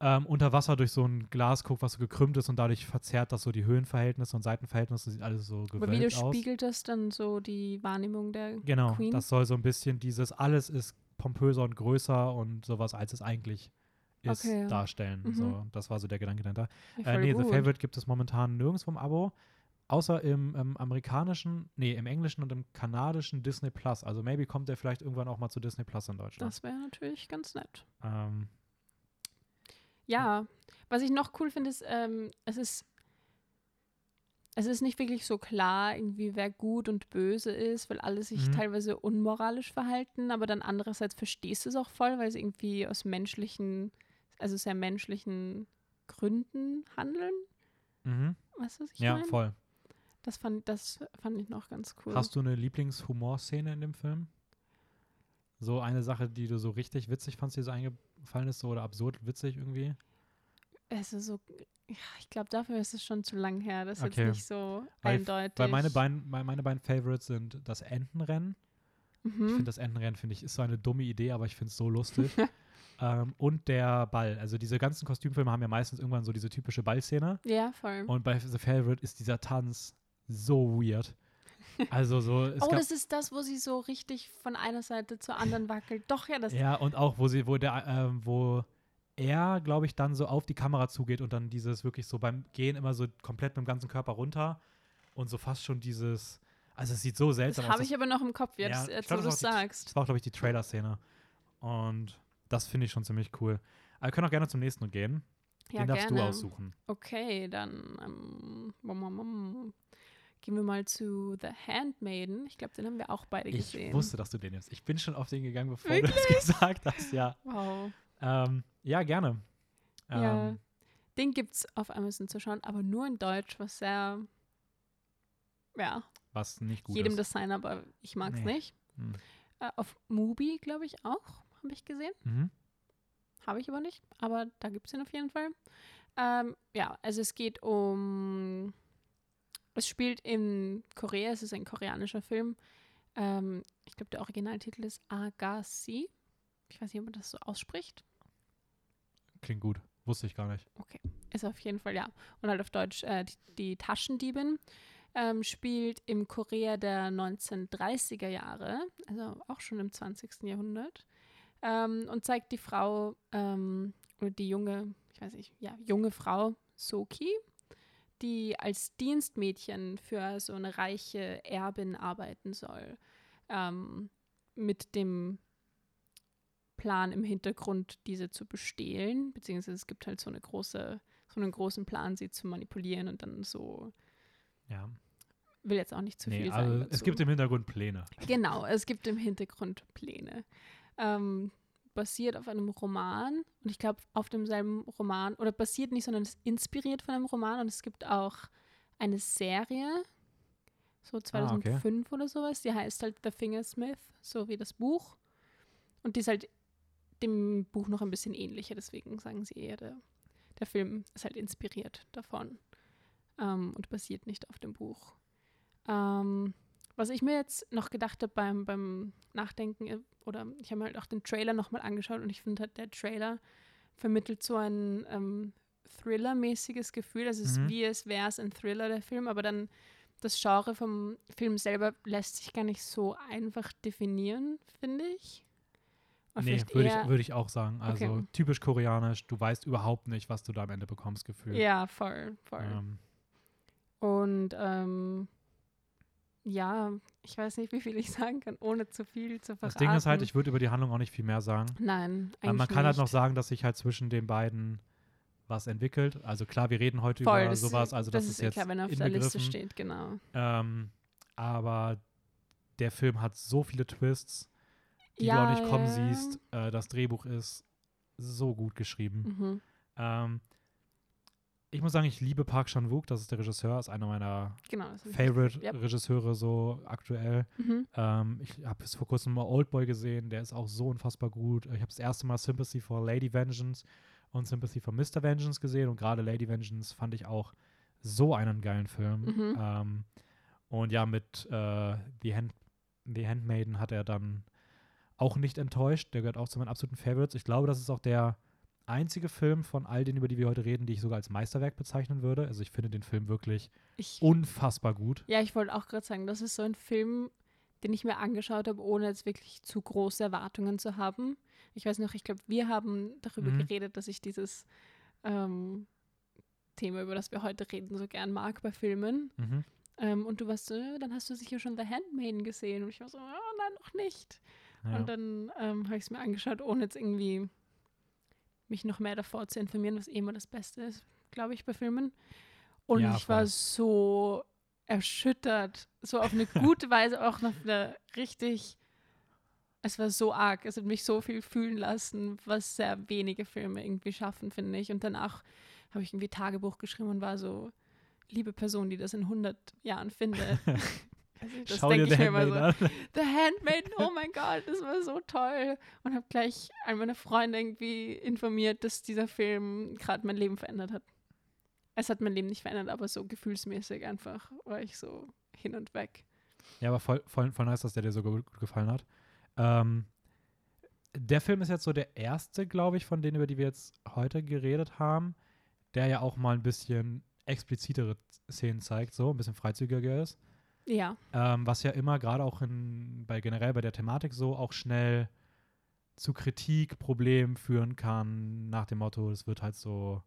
ähm, unter Wasser durch so ein Glas guckt, was so gekrümmt ist und dadurch verzerrt das so die Höhenverhältnisse und Seitenverhältnisse, sieht alles so Aber wie du gewölbt aus. spiegelt das dann so die Wahrnehmung der Genau, Queen? das soll so ein bisschen dieses, alles ist pompöser und größer und sowas, als es eigentlich ist, Okay, ja. darstellen. Mhm. So, das war so der Gedanke dahinter. Ja, Äh, nee, The gut. Favorite gibt es momentan nirgendwo im Abo, außer im, ähm, amerikanischen, nee, im englischen und im kanadischen Disney Plus. Also maybe kommt der vielleicht irgendwann auch mal zu Disney Plus in Deutschland. Das wäre natürlich ganz nett. Ähm, Ja, was ich noch cool finde, ist, ähm, es ist es ist nicht wirklich so klar, irgendwie wer gut und böse ist, weil alle sich Mhm. teilweise unmoralisch verhalten, aber dann andererseits verstehst du es auch voll, weil sie irgendwie aus menschlichen, also sehr menschlichen Gründen handeln. mhm. Weißt du, was ich Ja, meine? voll. Das fand, das fand ich noch ganz cool. Hast du eine Lieblingshumorszene in dem Film? So eine Sache, die du so richtig witzig fandst, die so eingefallen ist, so oder absurd witzig irgendwie? es ist so, ja, ich glaube, dafür ist es schon zu lang her. Das ist Okay. jetzt nicht so Weil- eindeutig. Weil meine beiden, meine beiden Favorites sind das Entenrennen. Ich Mhm. finde das Entenrennen, finde ich, ist so eine dumme Idee, aber ich finde es so lustig. ähm, und der Ball. Also diese ganzen Kostümfilme haben ja meistens irgendwann so diese typische Ballszene. Ja, voll. Und bei The Favorite ist dieser Tanz so weird. Also so, es oh, das ist das, wo sie so richtig von einer Seite zur anderen wackelt. Doch, ja, das. ja, und auch, wo sie, wo der, ähm, wo er, glaube ich, dann so auf die Kamera zugeht und dann dieses wirklich so beim Gehen immer so komplett mit dem ganzen Körper runter und so fast schon dieses, also es sieht so Das seltsam aus. habe ich aber noch im Kopf, jetzt, Ja, jetzt glaub, wo du das es war auch sagst. Das war, glaube ich, die Trailer-Szene. Und das finde ich schon ziemlich cool. Aber wir können auch gerne zum nächsten gehen. Ja, Den darfst gerne. du aussuchen. Okay, dann ähm, gehen wir mal zu The Handmaiden. Ich glaube, den haben wir auch beide Ich gesehen. wusste, dass du den nimmst. Ich bin schon auf den gegangen, bevor Wirklich? du das gesagt hast. Ja, Wow. ähm, ja gerne. Ja. Ähm, Den gibt es auf Amazon zu schauen, aber nur in Deutsch, was sehr, ja, was nicht gut jedem ist. das sein, aber ich mag es Nee. nicht. Hm. Äh, auf Mubi, glaube ich, auch, habe ich gesehen. Mhm. Habe ich aber nicht, aber da gibt es ihn auf jeden Fall. Ähm, ja, also es geht um. Es spielt in Korea, es ist ein koreanischer Film. Ähm, ich glaube, der Originaltitel ist Agassi. Ich weiß nicht, ob man das so ausspricht. Klingt gut. Wusste ich gar nicht. Ist auf jeden Fall, ja. Und halt auf Deutsch äh, die, die Taschendiebin. Ähm, spielt im Korea der 1930er Jahre, also auch schon im 20. Jahrhundert. Ähm, und zeigt die Frau, ähm, oder die junge, ich weiß nicht, ja, junge Frau, Soki, die als Dienstmädchen für so eine reiche Erbin arbeiten soll. Ähm, mit dem Plan im Hintergrund, diese zu bestehlen, beziehungsweise es gibt halt so eine große, so einen großen Plan, sie zu manipulieren und dann so, Ja. will jetzt auch nicht zu nee, viel also sagen. es dazu. gibt im Hintergrund Pläne. Genau, es gibt im Hintergrund Pläne. Ähm, basiert auf einem Roman und ich glaube auf demselben Roman, oder basiert nicht, sondern ist inspiriert von einem Roman und es gibt auch eine Serie, so 2005 oder sowas, die heißt halt The Fingersmith, so wie das Buch. Und die ist halt dem Buch noch ein bisschen ähnlicher, deswegen sagen sie eher, der, der Film ist halt inspiriert davon. ähm, und basiert nicht auf dem Buch. Ähm, was ich mir jetzt noch gedacht habe beim, beim Nachdenken, äh, oder ich habe mir halt auch den Trailer nochmal angeschaut und ich finde halt, der Trailer vermittelt so ein ähm, Thriller-mäßiges Gefühl. Also es ist Mhm. wie es wäre es ein Thriller, der Film, aber dann das Genre vom Film selber lässt sich gar nicht so einfach definieren, finde ich. Oder nee, würde ich, würd ich auch sagen. Also Okay. typisch koreanisch, du weißt überhaupt nicht, was du da am Ende bekommst, gefühlt. Ja, voll, voll. Ähm, Und ähm, ja, ich weiß nicht, wie viel ich sagen kann, ohne zu viel zu verraten. das Ding ist halt, ich würde über die Handlung auch nicht viel mehr sagen. Nein, eigentlich man kann halt noch nicht. sagen, dass sich halt zwischen den beiden was entwickelt. Also klar, wir reden heute Voll, über das, sowas, also das, das ist eh jetzt klar, wenn er auf der Liste steht, genau. Ähm, aber der Film hat so viele Twists, die Ja, du auch nicht kommen ja. siehst. Äh, das Drehbuch ist so gut geschrieben. Mhm. Ähm, ich muss sagen, ich liebe Park Chan-wook, das ist der Regisseur, ist einer meiner Genau. Favorite-Regisseure so aktuell. Mhm. Ähm, ich habe es vor kurzem mal Oldboy gesehen, der ist auch so unfassbar gut. Ich habe das erste Mal Sympathy for Lady Vengeance und Sympathy for Mr. Vengeance gesehen und gerade Lady Vengeance fand ich auch so einen geilen Film. Mhm. Ähm, und ja, mit äh, The, Hand The Handmaiden hat er dann auch nicht enttäuscht. Der gehört auch zu meinen absoluten Favorites. Ich glaube, das ist auch der einzige Film von all denen, über die wir heute reden, die ich sogar als Meisterwerk bezeichnen würde. Also ich finde den Film wirklich Ich, unfassbar gut. ja, ich wollte auch gerade sagen, das ist so ein Film, den ich mir angeschaut habe, ohne jetzt wirklich zu große Erwartungen zu haben. Ich weiß noch, ich glaube, wir haben darüber Mhm. geredet, dass ich dieses ähm, Thema, über das wir heute reden, so gern mag bei Filmen. Mhm. Ähm, und du warst so, "Ja, dann hast du sicher schon The Handmaiden gesehen. Und ich war so, oh, nein, noch nicht. Ja. Und dann ähm, habe ich es mir angeschaut, ohne jetzt irgendwie mich noch mehr davor zu informieren, was eh immer das Beste ist, glaube ich, bei Filmen. Und Ja, ich war so erschüttert. So auf eine gute Weise, auch noch eine richtig. Es war so arg. Es hat mich so viel fühlen lassen, was sehr wenige Filme irgendwie schaffen, finde ich. Und danach habe ich irgendwie Tagebuch geschrieben und war so, liebe Person, die das in 100 Jahren findet. Also das Schau dir ich mir immer so. An. The Handmaiden, oh mein Gott, das war so toll. Und habe gleich all meine Freunde irgendwie informiert, dass dieser Film gerade mein Leben verändert hat. Es hat mein Leben nicht verändert, aber so gefühlsmäßig einfach war ich so hin und weg. Ja, aber voll, voll, voll nice, dass der dir so gut, gut gefallen hat. Ähm, der Film ist jetzt so der erste, glaube ich, von denen, über die wir jetzt heute geredet haben, der ja auch mal ein bisschen explizitere Szenen zeigt, so ein bisschen freizügiger ist. Ja, Ähm, was ja immer gerade auch in, bei generell bei der Thematik so auch schnell zu Kritik, Problemen führen kann, nach dem Motto, es wird halt so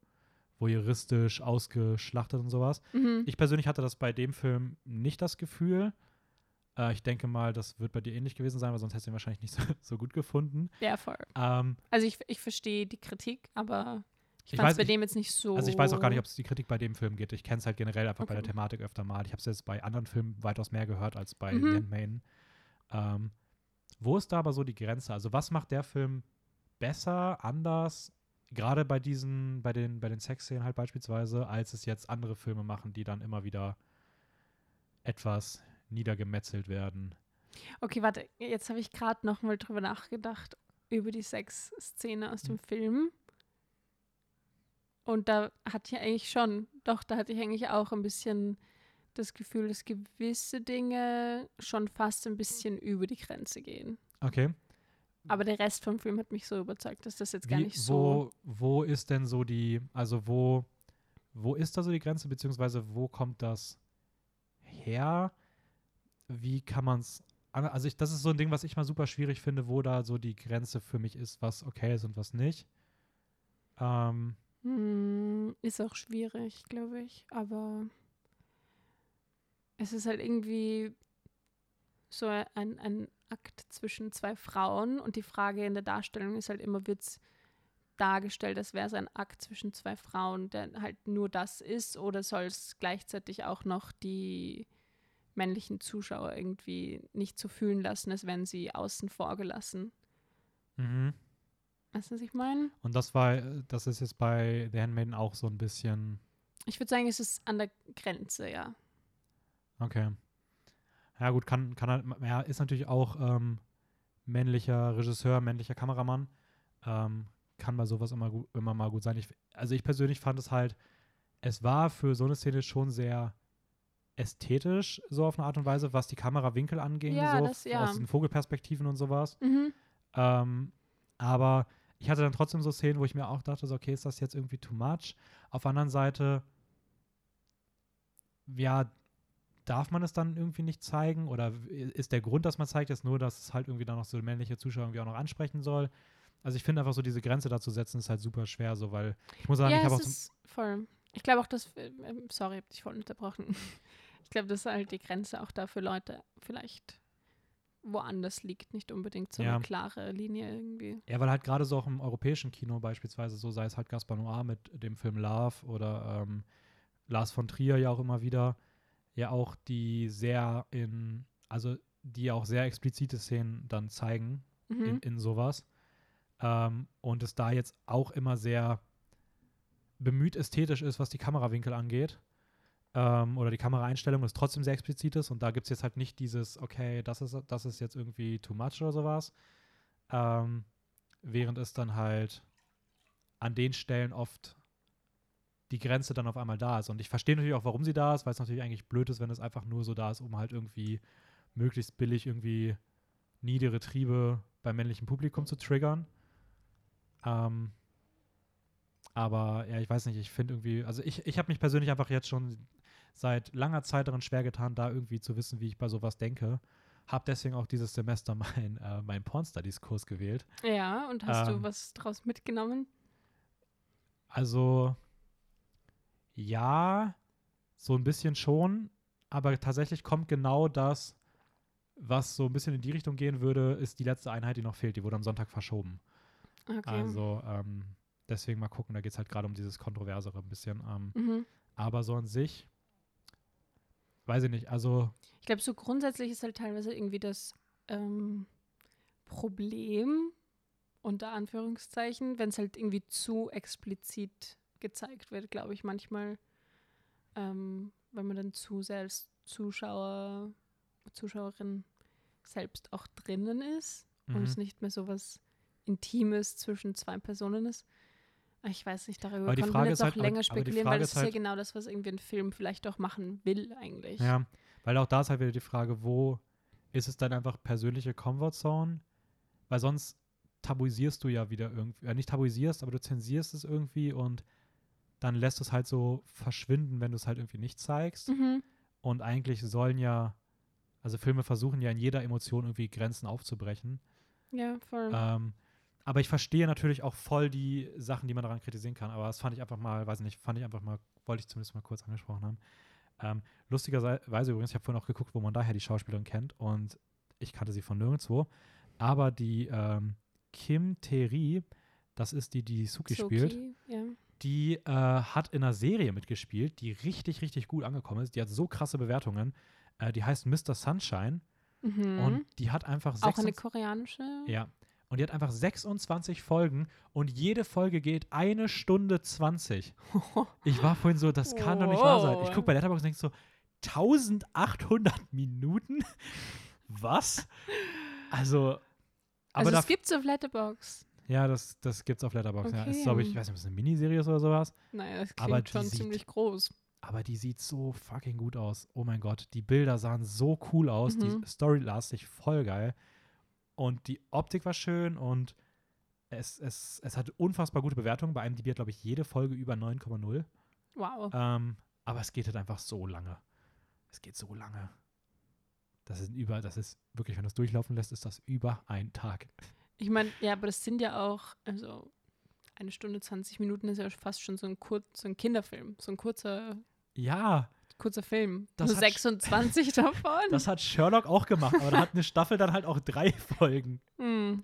voyeuristisch ausgeschlachtet und sowas. mhm. Ich persönlich hatte das bei dem Film nicht das Gefühl. Äh, ich denke mal, das wird bei dir ähnlich gewesen sein, weil sonst hättest du ihn wahrscheinlich nicht so, so gut gefunden. ja, voll. Ähm, Also ich, ich verstehe die Kritik, aber ich Ich fand es bei dem jetzt nicht so. also ich weiß auch gar nicht, ob es die Kritik bei dem Film geht. Ich kenne es halt generell einfach bei der Okay. Thematik öfter mal. Ich habe es jetzt bei anderen Filmen weitaus mehr gehört als bei Mhm. The Handmaiden. Ähm, wo ist da aber so die Grenze? Also was macht der Film besser, anders, gerade bei diesen, bei den, bei den Sexszenen halt beispielsweise, als es jetzt andere Filme machen, die dann immer wieder etwas niedergemetzelt werden? Okay, warte, jetzt habe ich gerade noch mal drüber nachgedacht, über die Sexszene aus dem Mhm. Film. Und da hatte ich eigentlich schon, doch, da hatte ich eigentlich auch ein bisschen das Gefühl, dass gewisse Dinge schon fast ein bisschen über die Grenze gehen. Okay. Aber der Rest vom Film hat mich so überzeugt, dass das jetzt gar Wie, nicht so. wo, wo ist denn so die, also wo, wo ist da so die Grenze, beziehungsweise wo kommt das her? Wie kann man es, also ich, das ist so ein Ding, was ich mal super schwierig finde, wo da so die Grenze für mich ist, was okay ist und was nicht. Ähm, Hm, ist auch schwierig, glaube ich. Aber es ist halt irgendwie so ein, ein Akt zwischen zwei Frauen und die Frage in der Darstellung ist halt immer, wird es dargestellt, als wäre es ein Akt zwischen zwei Frauen, der halt nur das ist, oder soll es gleichzeitig auch noch die männlichen Zuschauer irgendwie nicht so fühlen lassen, als wären sie außen vor gelassen? mhm. Weißt du, was ich meine? Und das war, äh, das ist jetzt bei The Handmaiden auch so ein bisschen, Ich würde sagen, es ist an der Grenze, ja. okay. Ja gut, kann, kann halt, ja, ist natürlich auch ähm, männlicher Regisseur, männlicher Kameramann. Ähm, kann bei sowas immer, immer mal gut sein. Ich, also ich persönlich fand es halt es war für so eine Szene schon sehr ästhetisch, so auf eine Art und Weise, was die Kamerawinkel anging, Ja, so das- ja. aus den Vogelperspektiven und sowas. Mhm. Ähm, aber ich hatte dann trotzdem so Szenen, wo ich mir auch dachte, so, okay, ist das jetzt irgendwie too much? Auf der anderen Seite, ja, darf man es dann irgendwie nicht zeigen? Oder ist der Grund, dass man zeigt, jetzt nur, dass es halt irgendwie dann noch so männliche Zuschauer irgendwie auch noch ansprechen soll? Also ich finde einfach so diese Grenze da zu setzen, ist halt super schwer, so, weil ich muss sagen, ja, ich habe auch ist voll. Ich glaube auch, dass, äh, ähm, sorry, hab dich voll unterbrochen. Ich glaube, dass halt die Grenze auch da für Leute vielleicht woanders liegt, nicht unbedingt so Ja. eine klare Linie irgendwie. Ja, weil halt gerade so auch im europäischen Kino beispielsweise, so sei es halt Gaspar Noir mit dem Film Love oder ähm, Lars von Trier ja auch immer wieder, ja auch die sehr in, also die auch sehr explizite Szenen dann zeigen Mhm. in, in sowas. Ähm, und es da jetzt auch immer sehr bemüht ästhetisch ist, was die Kamerawinkel angeht. Ähm, oder die Kameraeinstellung ist trotzdem sehr explizit ist. Und da gibt es jetzt halt nicht dieses, okay, das ist, das ist jetzt irgendwie too much oder sowas. Ähm, während es dann halt an den Stellen oft die Grenze dann auf einmal da ist. Und ich verstehe natürlich auch, warum sie da ist, weil es natürlich eigentlich blöd ist, wenn es einfach nur so da ist, um halt irgendwie möglichst billig irgendwie niedere Triebe beim männlichen Publikum zu triggern. Ähm, aber ja, ich weiß nicht, ich finde irgendwie, also ich, ich habe mich persönlich einfach jetzt schon seit langer Zeit daran schwer getan, da irgendwie zu wissen, wie ich bei sowas denke. Hab deswegen auch dieses Semester mein, äh, mein Porn-Studies-Kurs gewählt. Ja, und hast Ähm, du was draus mitgenommen? Also ja, so ein bisschen schon, aber tatsächlich kommt genau das, was so ein bisschen in die Richtung gehen würde, ist die letzte Einheit, die noch fehlt. Die wurde am Sonntag verschoben. Okay. Also ähm, deswegen mal gucken, da geht es halt gerade um dieses Kontroversere ein bisschen. Ähm, mhm. aber so an sich, weiß ich nicht, also Ich glaube, so grundsätzlich ist halt teilweise irgendwie das ähm, Problem, unter Anführungszeichen, wenn es halt irgendwie zu explizit gezeigt wird, glaube ich, manchmal, ähm, wenn man dann zu sehr als Zuschauer, Zuschauerin selbst auch drinnen ist und mhm. es nicht mehr so was Intimes zwischen zwei Personen ist. Ich weiß nicht, darüber Aber die kann Frage man ist jetzt auch halt- aber- länger aber spekulieren, Frage weil das ist ist ja halt- genau das, was irgendwie ein Film vielleicht auch machen will eigentlich. Ja, weil auch da ist halt wieder die Frage, wo ist es dann einfach persönliche Comfort Zone? Weil sonst tabuisierst du ja wieder irgendwie, ja nicht tabuisierst, aber du zensierst es irgendwie und dann lässt es halt so verschwinden, wenn du es halt irgendwie nicht zeigst. Mhm. Und eigentlich sollen ja, also Filme versuchen ja in jeder Emotion irgendwie Grenzen aufzubrechen. Ja, voll. Ähm, aber ich verstehe natürlich auch voll die Sachen, die man daran kritisieren kann. Aber das fand ich einfach mal, weiß nicht, fand ich einfach mal, wollte ich zumindest mal kurz angesprochen haben. Ähm, lustigerweise übrigens, ich habe vorhin auch geguckt, wo man daher die Schauspielerin kennt und ich kannte sie von nirgendwo. Aber die ähm, Kim Terry, das ist die, die Suki spielt, Soki, ja. die äh, hat in einer Serie mitgespielt, die richtig, richtig gut angekommen ist. Die hat so krasse Bewertungen. Äh, die heißt Mr. Sunshine Mhm. und die hat einfach auch eine 26 koreanische. ja. Und die hat einfach 26 Folgen und jede Folge geht eine Stunde 20. Ich war vorhin so, das kann doch nicht wahr sein. Ich gucke bei Letterboxd und denke so, 1800 Minuten? Was? Also, aber also es gibt's auf Letterbox. ja, das, das gibt's auf Letterboxd. Ja. Ist, Okay. glaube ich, ich weiß nicht, ob es eine Miniserie ist oder sowas. Naja, das Aber klingt die schon sieht- ziemlich groß. Aber die sieht so fucking gut aus. Oh mein Gott, die Bilder sahen so cool aus. Mhm. Die Story las sich voll geil. Und die Optik war schön und es, es, es hatte unfassbar gute Bewertungen. Bei IMDb hat, glaube ich, jede Folge über 9,0. Wow. Ähm, aber es geht halt einfach so lange. Es geht so lange. Das ist über, das ist wirklich, wenn du es durchlaufen lässt, ist das über ein Tag. Ich meine, ja, aber das sind ja auch, also eine Stunde 20 Minuten ist ja fast schon so ein, kur so ein Kinderfilm, so ein kurzer, Ja, kurzer Film. Das Nur hat- 26 davon. das hat Sherlock auch gemacht, aber da hat eine Staffel dann halt auch drei Folgen. Hm.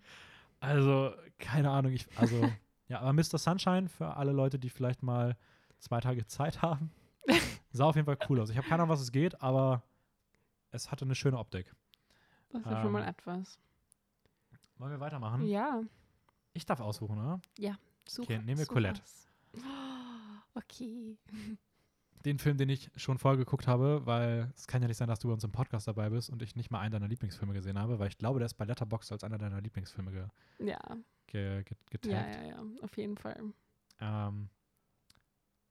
Also, keine Ahnung. Ich, also, ja, aber Mr. Sunshine für alle Leute, die vielleicht mal zwei Tage Zeit haben, sah auf jeden Fall cool aus. Ich habe keine Ahnung, was es geht, aber es hatte eine schöne Optik. Das ist ja schon mal Ähm, etwas. Wollen wir weitermachen? Ja, Ich darf aussuchen, oder? such, Okay, nehmen wir such Colette. Okay. Den Film, den ich schon vorher geguckt habe, weil es kann ja nicht sein, dass du bei uns im Podcast dabei bist und ich nicht mal einen deiner Lieblingsfilme gesehen habe, weil ich glaube, der ist bei Letterboxd als einer deiner Lieblingsfilme ge Ja, ge ge ja, getaggt. ja, ja, auf jeden Fall. Ähm,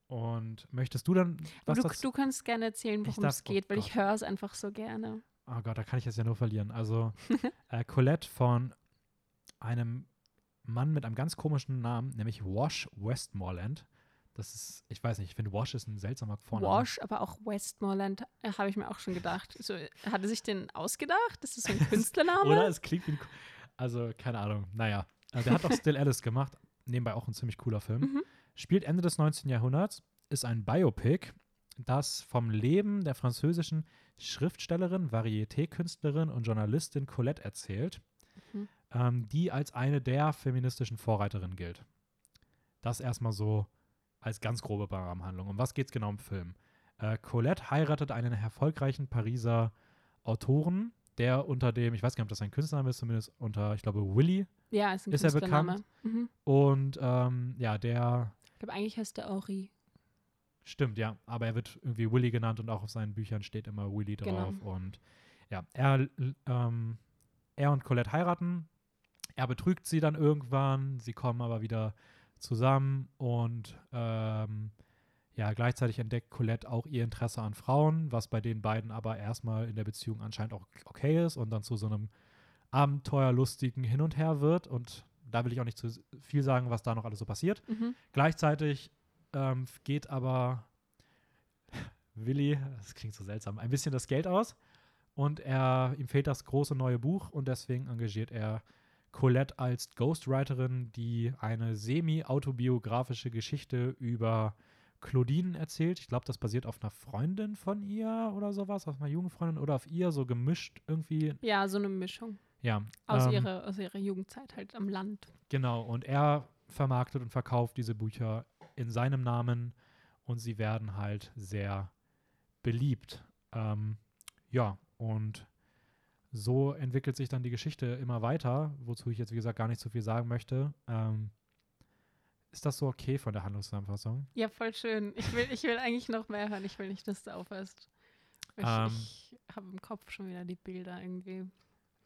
Und möchtest du dann was du, du kannst gerne erzählen, worum es geht, oh weil Gott. ich höre es einfach so gerne. Oh Gott, da kann ich jetzt ja nur verlieren. Also äh, Colette von einem Mann mit einem ganz komischen Namen, nämlich Wash Westmoreland. Das ist, ich weiß nicht, ich finde Wash ist ein seltsamer Vorname. Wash, aber auch Westmoreland, äh, habe ich mir auch schon gedacht. So, hat er sich den ausgedacht? Ist das so ein Künstlername? Oder es klingt wie ein, also keine Ahnung. Naja, äh, der hat auch Still Alice gemacht. Nebenbei auch ein ziemlich cooler Film. Mhm. Spielt Ende des 19. Jahrhunderts, ist ein Biopic, das vom Leben der französischen Schriftstellerin, Varieté-Künstlerin und Journalistin Colette erzählt, Mhm. ähm, die als eine der feministischen Vorreiterinnen gilt. Das erstmal so als ganz grobe Rahmenhandlung. Um was geht es genau im Film? Äh, Colette heiratet einen erfolgreichen Pariser Autoren, der unter dem, ich weiß gar nicht, ob das ein Künstlername ist, zumindest unter, ich glaube, Willy. Ja, ist ein Ist er Künstlername. Mhm. Und ähm, ja, der Ich glaube, eigentlich heißt der Henri. Stimmt, ja. Aber er wird irgendwie Willy genannt und auch auf seinen Büchern steht immer Willy drauf. Genau. Und ja, er, ähm, er und Colette heiraten. Er betrügt sie dann irgendwann. Sie kommen aber wieder zusammen und ähm, ja, gleichzeitig entdeckt Colette auch ihr Interesse an Frauen, was bei den beiden aber erstmal in der Beziehung anscheinend auch okay ist und dann zu so einem abenteuerlustigen Hin und Her wird. Und da will ich auch nicht zu viel sagen, was da noch alles so passiert. Mhm. Gleichzeitig ähm, geht aber Willi, das klingt so seltsam, ein bisschen das Geld aus und er, ihm fehlt das große neue Buch und deswegen engagiert er Colette als Ghostwriterin, die eine semi-autobiografische Geschichte über Claudine erzählt. Ich glaube, das basiert auf einer Freundin von ihr oder sowas, auf einer Jugendfreundin oder auf ihr, so gemischt irgendwie. Ja, so eine Mischung. Ja. Aus, ähm, ihrer, aus ihrer Jugendzeit halt am Land. Genau, und er vermarktet und verkauft diese Bücher in seinem Namen und sie werden halt sehr beliebt. Ähm, ja, und so entwickelt sich dann die Geschichte immer weiter, wozu ich jetzt, wie gesagt, gar nicht so viel sagen möchte. Ähm, ist das so okay von der Handlungszusammenfassung? Ja, voll schön. Ich will, ich will eigentlich noch mehr hören. Ich will nicht, dass du aufhörst. Ich, Ähm. ich habe im Kopf schon wieder die Bilder irgendwie.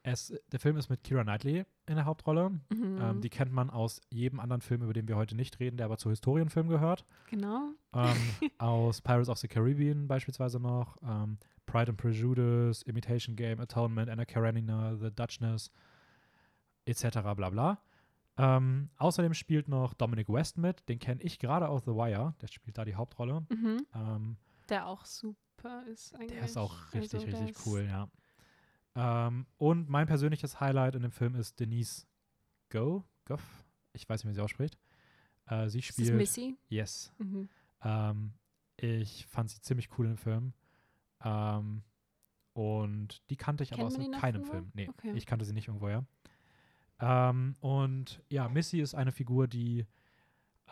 Es, der Film ist mit Kira Knightley in der Hauptrolle. Mhm. Ähm, die kennt man aus jedem anderen Film, über den wir heute nicht reden, der aber zu Historienfilmen gehört. genau. ähm, aus Pirates of the Caribbean beispielsweise noch, ähm, Pride and Prejudice, Imitation Game, Atonement, Anna Karenina, The Dutchness, etc. bla bla. Ähm, außerdem spielt noch Dominic West mit, den kenne ich gerade aus The Wire, der spielt da die Hauptrolle. Mhm. Ähm, Der auch super ist eigentlich. der ist auch richtig, Also, richtig ist- cool, ja. Ähm, und mein persönliches Highlight in dem Film ist Denise Go, Goff, ich weiß nicht, wie sie ausspricht. Äh, sie Ist spielt. Missy? Yes. Mhm. Ähm, ich fand sie ziemlich cool im Film. Ähm, und die kannte ich aber Kennt aus keinem? Film. Nee, Okay. ich kannte sie nicht irgendwoher. Ähm, und ja, Missy ist eine Figur, die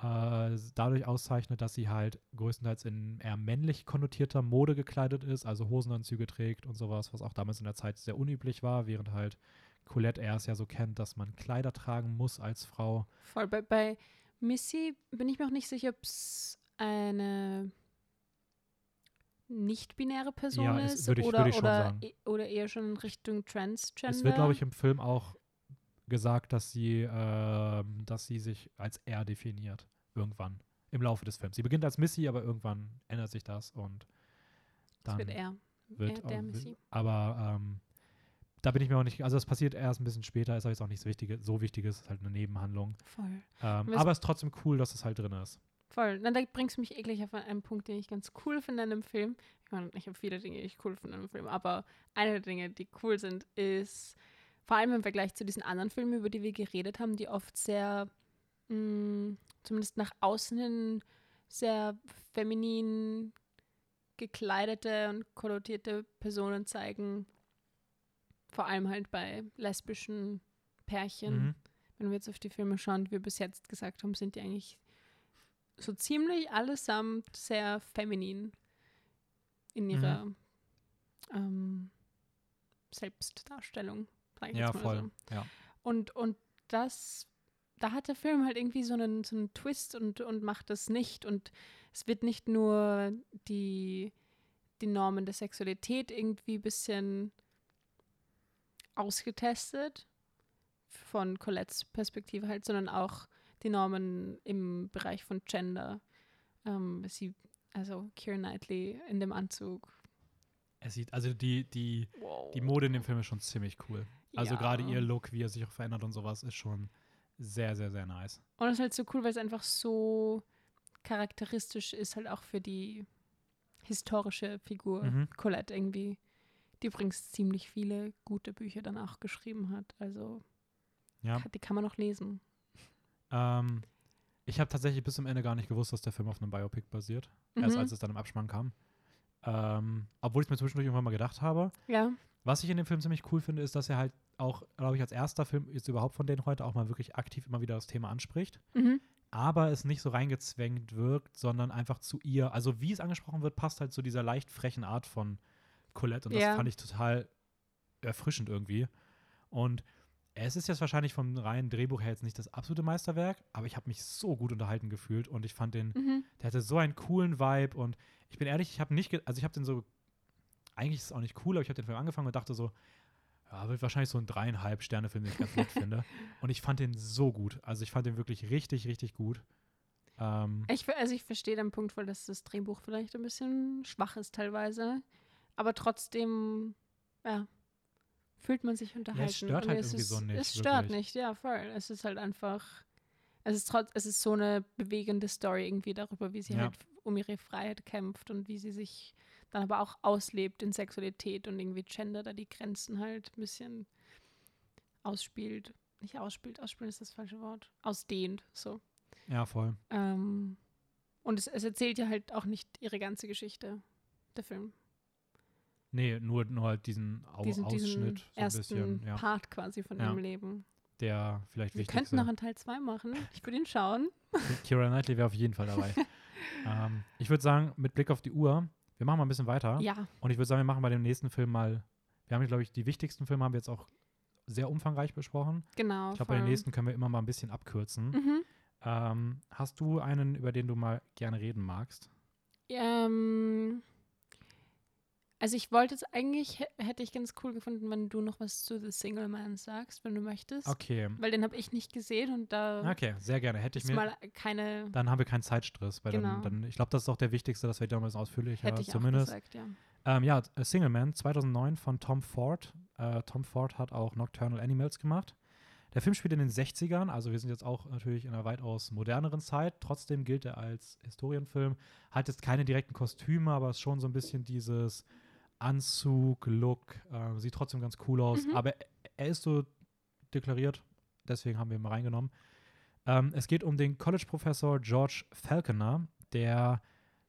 äh, dadurch auszeichnet, dass sie halt größtenteils in eher männlich konnotierter Mode gekleidet ist, also Hosenanzüge trägt und sowas, was auch damals in der Zeit sehr unüblich war, während halt Colette es ja so kennt, dass man Kleider tragen muss als Frau. Voll. Bei, bei Missy bin ich mir auch nicht sicher, ob es eine nicht-binäre Person Ja, es- ist würde ich- oder, würde ich schon oder, sagen. e- oder eher schon in Richtung Transgender. Es wird, glaube ich, im Film auch gesagt, dass sie, ähm, dass sie sich als er definiert. Irgendwann. Im Laufe des Films. Sie beginnt als Missy, aber irgendwann ändert sich das und das dann wird er. wird er der auch- Missy. Aber ähm, da bin ich mir auch nicht, also das passiert erst ein bisschen später, ist aber jetzt auch nicht so wichtig, so wichtig, ist halt eine Nebenhandlung. Voll. Ähm, aber es ist trotzdem cool, dass es halt drin ist. Voll. Na, da bringst du mich eklig auf einen Punkt, den ich ganz cool finde an einem Film. Ich meine, ich habe viele Dinge, die ich cool finde an einem Film, aber eine der Dinge, die cool sind, ist vor allem im Vergleich zu diesen anderen Filmen, über die wir geredet haben, die oft sehr, mh, zumindest nach außen hin, sehr feminin gekleidete und konnotierte Personen zeigen. Vor allem halt bei lesbischen Pärchen Mhm. wenn wir jetzt auf die Filme schauen, die wir bis jetzt gesagt haben, sind die eigentlich so ziemlich allesamt sehr feminin in Mhm. ihrer ähm, Selbstdarstellung. Ja, jetzt mal voll. So. Ja. Und, und das, da hat der Film halt irgendwie so einen, so einen Twist und, und macht das nicht. Und es wird nicht nur die, die Normen der Sexualität irgendwie ein bisschen ausgetestet, von Colettes Perspektive halt, sondern auch die Normen im Bereich von Gender. Ähm, sie, also Keira Knightley in dem Anzug. Es sieht, also die, die, Wow. die Mode in dem Film ist schon ziemlich cool. Also Ja. gerade ihr Look, wie er sich auch verändert und sowas, ist schon sehr, sehr, sehr nice. Und es ist halt so cool, weil es einfach so charakteristisch ist, halt auch für die historische Figur Mhm. Colette irgendwie, die übrigens ziemlich viele gute Bücher dann auch geschrieben hat. Also Ja. die kann man noch lesen. Ähm, ich habe tatsächlich bis zum Ende gar nicht gewusst, dass der Film auf einem Biopic basiert. Erst Mhm. als es dann im Abspann kam. Ähm, obwohl ich mir zwischendurch irgendwann mal gedacht habe. Ja, Was ich in dem Film ziemlich cool finde, ist, dass er halt auch, glaube ich, als erster Film jetzt überhaupt von denen heute auch mal wirklich aktiv immer wieder das Thema anspricht. mhm. aber es nicht so reingezwängt wirkt, sondern einfach zu ihr. Also wie es angesprochen wird, passt halt zu dieser leicht frechen Art von Colette und das Ja. fand ich total erfrischend irgendwie. Und es ist jetzt wahrscheinlich vom reinen Drehbuch her jetzt nicht das absolute Meisterwerk, aber ich habe mich so gut unterhalten gefühlt und ich fand den, Mhm. der hatte so einen coolen Vibe und ich bin ehrlich, ich habe nicht, also ich habe den so, eigentlich ist es auch nicht cool, aber ich habe den Film angefangen und dachte so, ja, wird wahrscheinlich so ein dreieinhalb Sterne Film, den ich ganz nett finde. Und ich fand den so gut. Also ich fand den wirklich richtig, richtig gut. Ähm, Ich, also ich verstehe den Punkt voll, dass das Drehbuch vielleicht ein bisschen schwach ist teilweise. Aber trotzdem, ja, fühlt man sich unterhalten. stört Und halt es irgendwie ist, so nicht, Es stört wirklich. nicht, ja, voll. Es ist halt einfach, es ist trotz, es ist so eine bewegende Story irgendwie darüber, wie sie Ja. halt um ihre Freiheit kämpft und wie sie sich dann aber auch auslebt in Sexualität und irgendwie Gender da die Grenzen halt ein bisschen ausspielt. Nicht ausspielt, ausspielen ist das falsche Wort. Ausdehnt, so. ja, voll. Ähm, und es, es erzählt ja halt auch nicht ihre ganze Geschichte, der Film. Nee, nur, nur halt diesen Au Diesen, Ausschnitt, diesen so ein ersten bisschen, ja, Part quasi von Ja. ihrem Leben. der vielleicht Wir wichtigste. könnten noch einen Teil 2 machen. Ich würde ihn schauen. Kira Knightley wäre auf jeden Fall dabei. ähm, ich würde sagen, mit Blick auf die Uhr, wir machen mal ein bisschen weiter. Ja, Und ich würde sagen, wir machen bei dem nächsten Film mal, wir haben, glaube ich, die wichtigsten Filme haben wir jetzt auch sehr umfangreich besprochen. genau. Ich glaube, bei den nächsten können wir immer mal ein bisschen abkürzen. Mhm. Ähm, hast du einen, über den du mal gerne reden magst? Ähm, also ich wollte jetzt eigentlich, hä- hätte ich ganz cool gefunden, wenn du noch was zu The Single Man sagst, wenn du möchtest. Okay. Weil den habe ich nicht gesehen und da Okay, sehr gerne. Hätte ich mir. mal keine, Dann haben wir keinen Zeitstress, weil Genau. dann, dann, ich glaube, das ist auch der wichtigste, dass wir da bisschen ausführlicher hätte ich zumindest. auch gesagt, ja. Ähm, ja, Single Man 2009 von Tom Ford. Äh, Tom Ford hat auch Nocturnal Animals gemacht. Der Film spielt in den 60ern, also wir sind jetzt auch natürlich in einer weitaus moderneren Zeit. Trotzdem gilt er als Historienfilm. Hat jetzt keine direkten Kostüme, aber ist schon so ein bisschen dieses Anzug, Look. Äh, sieht trotzdem ganz cool aus. Mhm. Aber er- ist so deklariert, deswegen haben wir ihn mal reingenommen. Ähm, es geht um den College-Professor George Falconer, der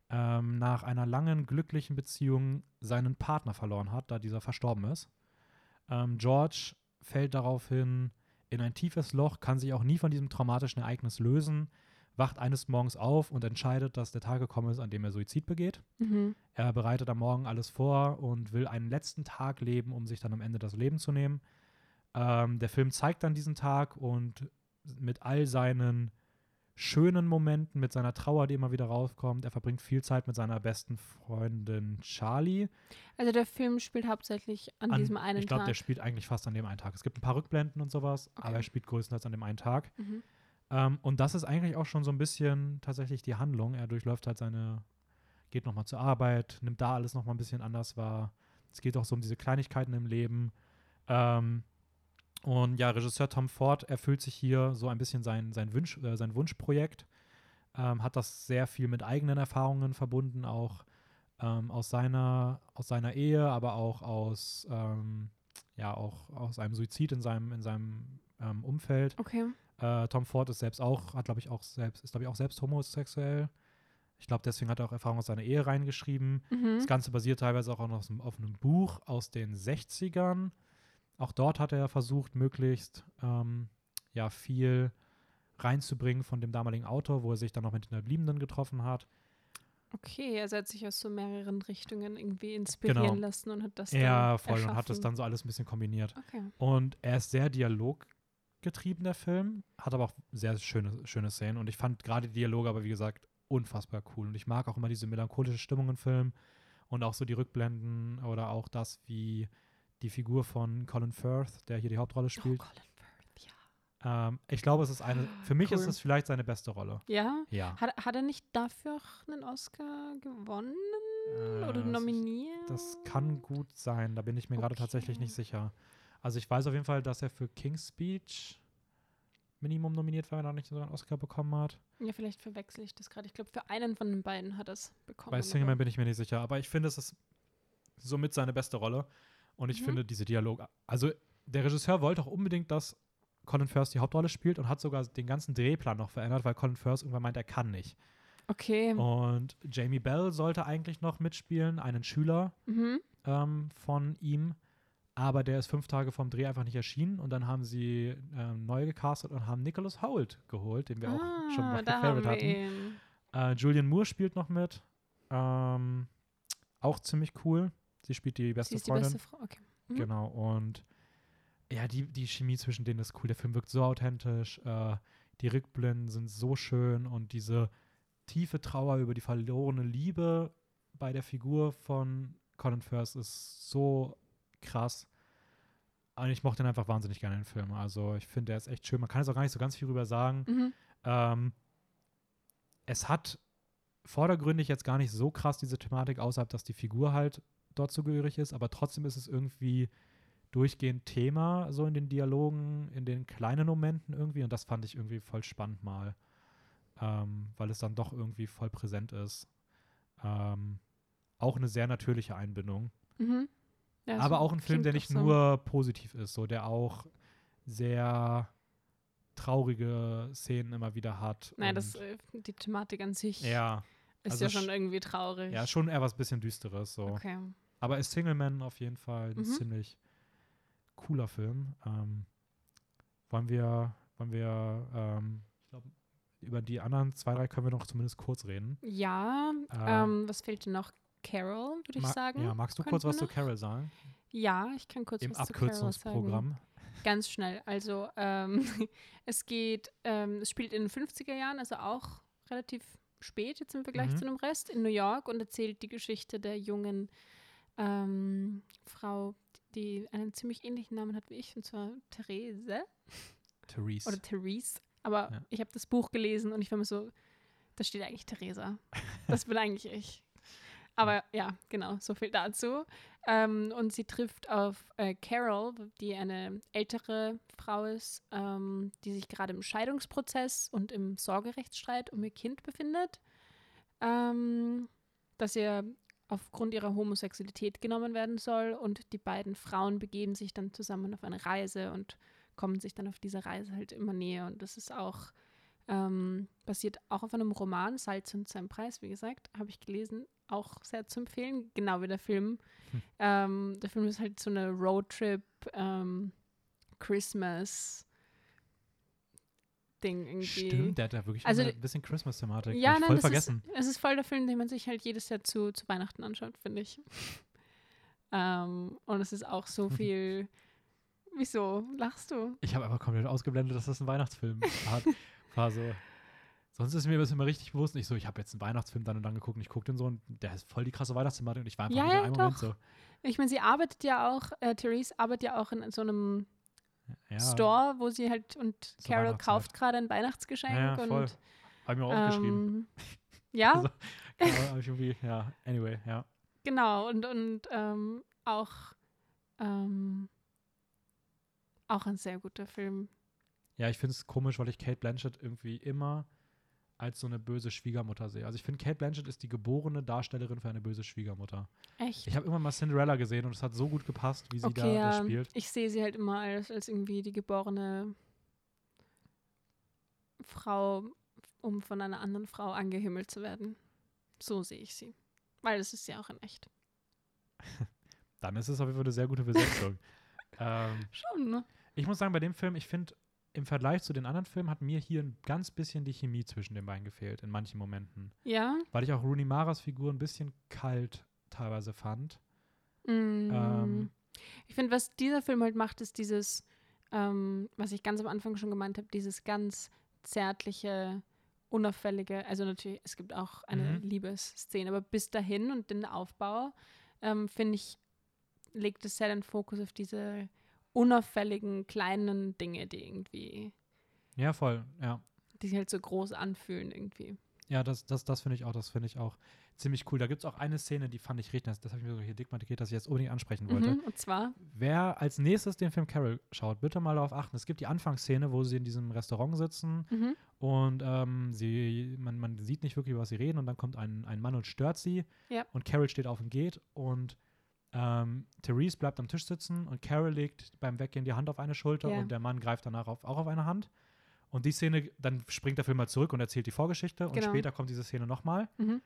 ähm, nach einer langen, glücklichen Beziehung seinen Partner verloren hat, da dieser verstorben ist. Ähm, George fällt daraufhin in ein tiefes Loch, kann sich auch nie von diesem traumatischen Ereignis lösen, wacht eines Morgens auf und entscheidet, dass der Tag gekommen ist, an dem er Suizid begeht. Mhm. Er bereitet am Morgen alles vor und will einen letzten Tag leben, um sich dann am Ende das Leben zu nehmen. Ähm, der Film zeigt dann diesen Tag und mit all seinen schönen Momenten, mit seiner Trauer, die immer wieder rauskommt. Er verbringt viel Zeit mit seiner besten Freundin Charlie. Also der Film spielt hauptsächlich an, An- diesem einen ich glaube, Tag. der spielt eigentlich fast an dem einen Tag. Es gibt ein paar Rückblenden und sowas, Okay. aber er spielt größtenteils an dem einen Tag. mhm. Ähm, und das ist eigentlich auch schon so ein bisschen tatsächlich die Handlung. Er durchläuft halt seine, geht nochmal zur Arbeit, nimmt da alles nochmal ein bisschen anders wahr. Es geht auch so um diese Kleinigkeiten im Leben. Ähm, und ja, Regisseur Tom Ford erfüllt sich hier so ein bisschen sein, sein, Wunsch, äh, sein Wunschprojekt. Ähm, hat das sehr viel mit eigenen Erfahrungen verbunden, auch ähm, aus, seiner, aus seiner Ehe, aber auch aus, ähm, ja, auch aus einem Suizid in seinem, in seinem ähm, Umfeld. Okay. Äh, Tom Ford ist selbst auch, hat glaube ich auch selbst, ist glaube ich auch selbst homosexuell. Ich glaube, deswegen hat er auch Erfahrung aus seiner Ehe reingeschrieben. Mhm. Das Ganze basiert teilweise auch auf einem, auf einem Buch aus den 60ern. Auch dort hat er versucht, möglichst ähm, ja, viel reinzubringen von dem damaligen Autor, wo er sich dann noch mit den Hinterbliebenen getroffen hat. Okay, also er hat sich aus so mehreren Richtungen irgendwie inspirieren Genau. lassen und hat das Ja, dann voll, und hat das erschaffen. dann so alles ein bisschen kombiniert. Okay. Und er ist sehr dialoggetrieben, der Film, hat aber auch sehr schöne, schöne Szenen. Und ich fand gerade die Dialoge aber, wie gesagt, unfassbar cool. Und ich mag auch immer diese melancholische Stimmung im Film und auch so die Rückblenden oder auch das, wie die Figur von Colin Firth, der hier die Hauptrolle Oh, spielt, Colin Firth, Ähm, ich glaube, es ist eine, für mich ist Cool. es vielleicht seine beste Rolle. Ja? Ja. Hat, hat er nicht dafür auch einen Oscar gewonnen Äh, oder das- nominiert? Das kann gut sein, da bin ich mir gerade tatsächlich Okay. nicht sicher. Also ich weiß auf jeden Fall, dass er für King's Speech Minimum nominiert war, wenn er nicht sogar einen Oscar bekommen hat. Ja, vielleicht verwechsel ich das gerade. Ich glaube, für einen von den beiden hat er es bekommen. Bei Singleman bin ich mir nicht sicher, aber ich finde, es ist somit seine beste Rolle. Und ich Mhm. finde diese Dialoge, also der Regisseur wollte auch unbedingt, dass Colin Firth die Hauptrolle spielt und hat sogar den ganzen Drehplan noch verändert, weil Colin Firth irgendwann meint, er kann nicht. Okay. Und Jamie Bell sollte eigentlich noch mitspielen, einen Schüler Mhm. ähm, von ihm, aber der ist fünf Tage vom Dreh einfach nicht erschienen und dann haben sie ähm, neu gecastet und haben Nicholas Hoult geholt, den wir auch schon Ah, da haben Favorite wir hatten. Äh, Julian Moore spielt noch mit. Ähm, auch ziemlich cool. Sie spielt die Sie beste ist die Freundin. beste Frau. Okay. Mhm. Genau. Und ja, die, die Chemie zwischen denen ist cool. Der Film wirkt so authentisch. Äh, die Rückblenden sind so schön und diese tiefe Trauer über die verlorene Liebe bei der Figur von Colin Firth ist so krass. Und ich mochte ihn einfach wahnsinnig gerne in den Film. Also ich finde, er ist echt schön. Man kann jetzt auch gar nicht so ganz viel drüber sagen. Mhm. Ähm, es hat vordergründig jetzt gar nicht so krass diese Thematik, außerhalb, dass die Figur halt dort zugehörig ist, aber trotzdem ist es irgendwie durchgehend Thema, so in den Dialogen, in den kleinen Momenten irgendwie und das fand ich irgendwie voll spannend mal, ähm, weil es dann doch irgendwie voll präsent ist. Ähm, auch eine sehr natürliche Einbindung, Mhm. Ja, aber auch ein Film, der nicht so. nur positiv ist, so der auch sehr traurige Szenen immer wieder hat. Nein, das, äh, die Thematik an sich ja, ist also ja sch- schon irgendwie traurig. ja, schon eher was bisschen düsteres so. Okay. Aber ist Singleman auf jeden Fall ein Mhm. ziemlich cooler Film. Ähm, wollen wir, wollen wir, ähm, ich glaube, über die anderen zwei, drei können wir noch zumindest kurz reden. Ja, Äh, ähm, was fehlt dir noch? Carol, würde ich Ma- sagen. Ja, magst du kurz was zu noch? Carol sagen? Ja, ich kann kurz Im was zu Carol sagen. Abkürzungsprogramm. Ganz schnell. Also ähm, es geht, ähm, es spielt in den 50er Jahren, also auch relativ spät jetzt im Vergleich Mhm. zu dem Rest, in New York und erzählt die Geschichte der jungen ähm, Frau, die einen ziemlich ähnlichen Namen hat wie ich, und zwar Therese Therese. oder Therese. Aber Ja. ich habe das Buch gelesen und ich war mir so, da steht eigentlich Theresa. Das bin eigentlich ich. Aber ja, genau, so viel dazu. Ähm, und sie trifft auf äh, Carol, die eine ältere Frau ist, ähm, die sich gerade im Scheidungsprozess und im Sorgerechtsstreit um ihr Kind befindet, ähm, dass ihr aufgrund ihrer Homosexualität genommen werden soll. Und die beiden Frauen begeben sich dann zusammen auf eine Reise und kommen sich dann auf dieser Reise halt immer näher. Und das ist auch ähm, basiert auch auf einem Roman, Salz und sein Preis, wie gesagt, habe ich gelesen, auch sehr zu empfehlen, genau wie der Film. Hm. Ähm, der Film ist halt so eine Roadtrip, ähm, Christmas Ding irgendwie. Stimmt, der hat ja wirklich Also, eine bisschen Christmas-Thematik. Ja, nein, voll vergessen. ist, es ist voll der Film, den man sich halt jedes Jahr zu, zu Weihnachten anschaut, finde ich. ähm, und es ist auch so viel. Wieso lachst du? Ich habe einfach komplett ausgeblendet, dass das ein Weihnachtsfilm hat. War so. Sonst ist mir das immer richtig bewusst. Ich so, ich habe jetzt einen Weihnachtsfilm dann und dann geguckt und ich gucke den so und der ist voll die krasse Weihnachtsthematik und ich war einfach Ja, ja, Moment so. Ich meine, sie arbeitet ja auch, äh, Therese arbeitet ja auch in so einem Ja, Store, wo sie halt und Zur Carol kauft gerade ein Weihnachtsgeschenk Ja, voll. und Habe ich mir auch ähm, ja, Also, genau, hab ich irgendwie, ja, anyway, ja. genau und und ähm, auch ähm, auch ein sehr guter Film. Ja, ich finde es komisch, weil ich Kate Blanchett irgendwie immer als so eine böse Schwiegermutter sehe. Also ich finde, Kate Blanchett ist die geborene Darstellerin für eine böse Schwiegermutter. Echt? Ich habe immer mal Cinderella gesehen und es hat so gut gepasst, wie sie da okay, das ja, spielt. ich sehe sie halt immer als, als irgendwie die geborene Frau, um von einer anderen Frau angehimmelt zu werden. So sehe ich sie. Weil das ist ja auch in echt. Dann ist es auf jeden Fall eine sehr gute Besetzung. ähm, Schon, ne? ich muss sagen, bei dem Film, ich finde, im Vergleich zu den anderen Filmen hat mir hier ein ganz bisschen die Chemie zwischen den beiden gefehlt, in manchen Momenten. Ja. Weil ich auch Rooney Maras Figur ein bisschen kalt teilweise fand. Mm. Ähm. ich finde, was dieser Film halt macht, ist dieses, ähm, was ich ganz am Anfang schon gemeint habe, dieses ganz zärtliche, unauffällige, also natürlich, es gibt auch eine Mhm. Liebesszene, aber bis dahin und den Aufbau, ähm, finde ich, legt es sehr den Fokus auf diese unauffälligen kleinen Dinge, die irgendwie Ja, voll, ja. Die sich halt so groß anfühlen irgendwie. Ja, das, das, das finde ich auch, das finde ich auch ziemlich cool. Da gibt es auch eine Szene, die fand ich richtig, das, das habe ich mir so hier dick markiert, dass ich jetzt unbedingt ansprechen wollte. Mhm, und zwar, Wer als nächstes den Film Carol schaut, bitte mal darauf achten. Es gibt die Anfangsszene, wo sie in diesem Restaurant sitzen mhm, und ähm, sie, man, man sieht nicht wirklich, was sie reden und dann kommt ein, ein Mann und stört sie Ja. und Carol steht auf und geht und ähm, Therese bleibt am Tisch sitzen und Carol legt beim Weggehen die Hand auf eine Schulter Ja. und der Mann greift danach auf, auch auf eine Hand. Und die Szene, dann springt der Film mal zurück und erzählt die Vorgeschichte und Genau. später kommt diese Szene nochmal. mhm,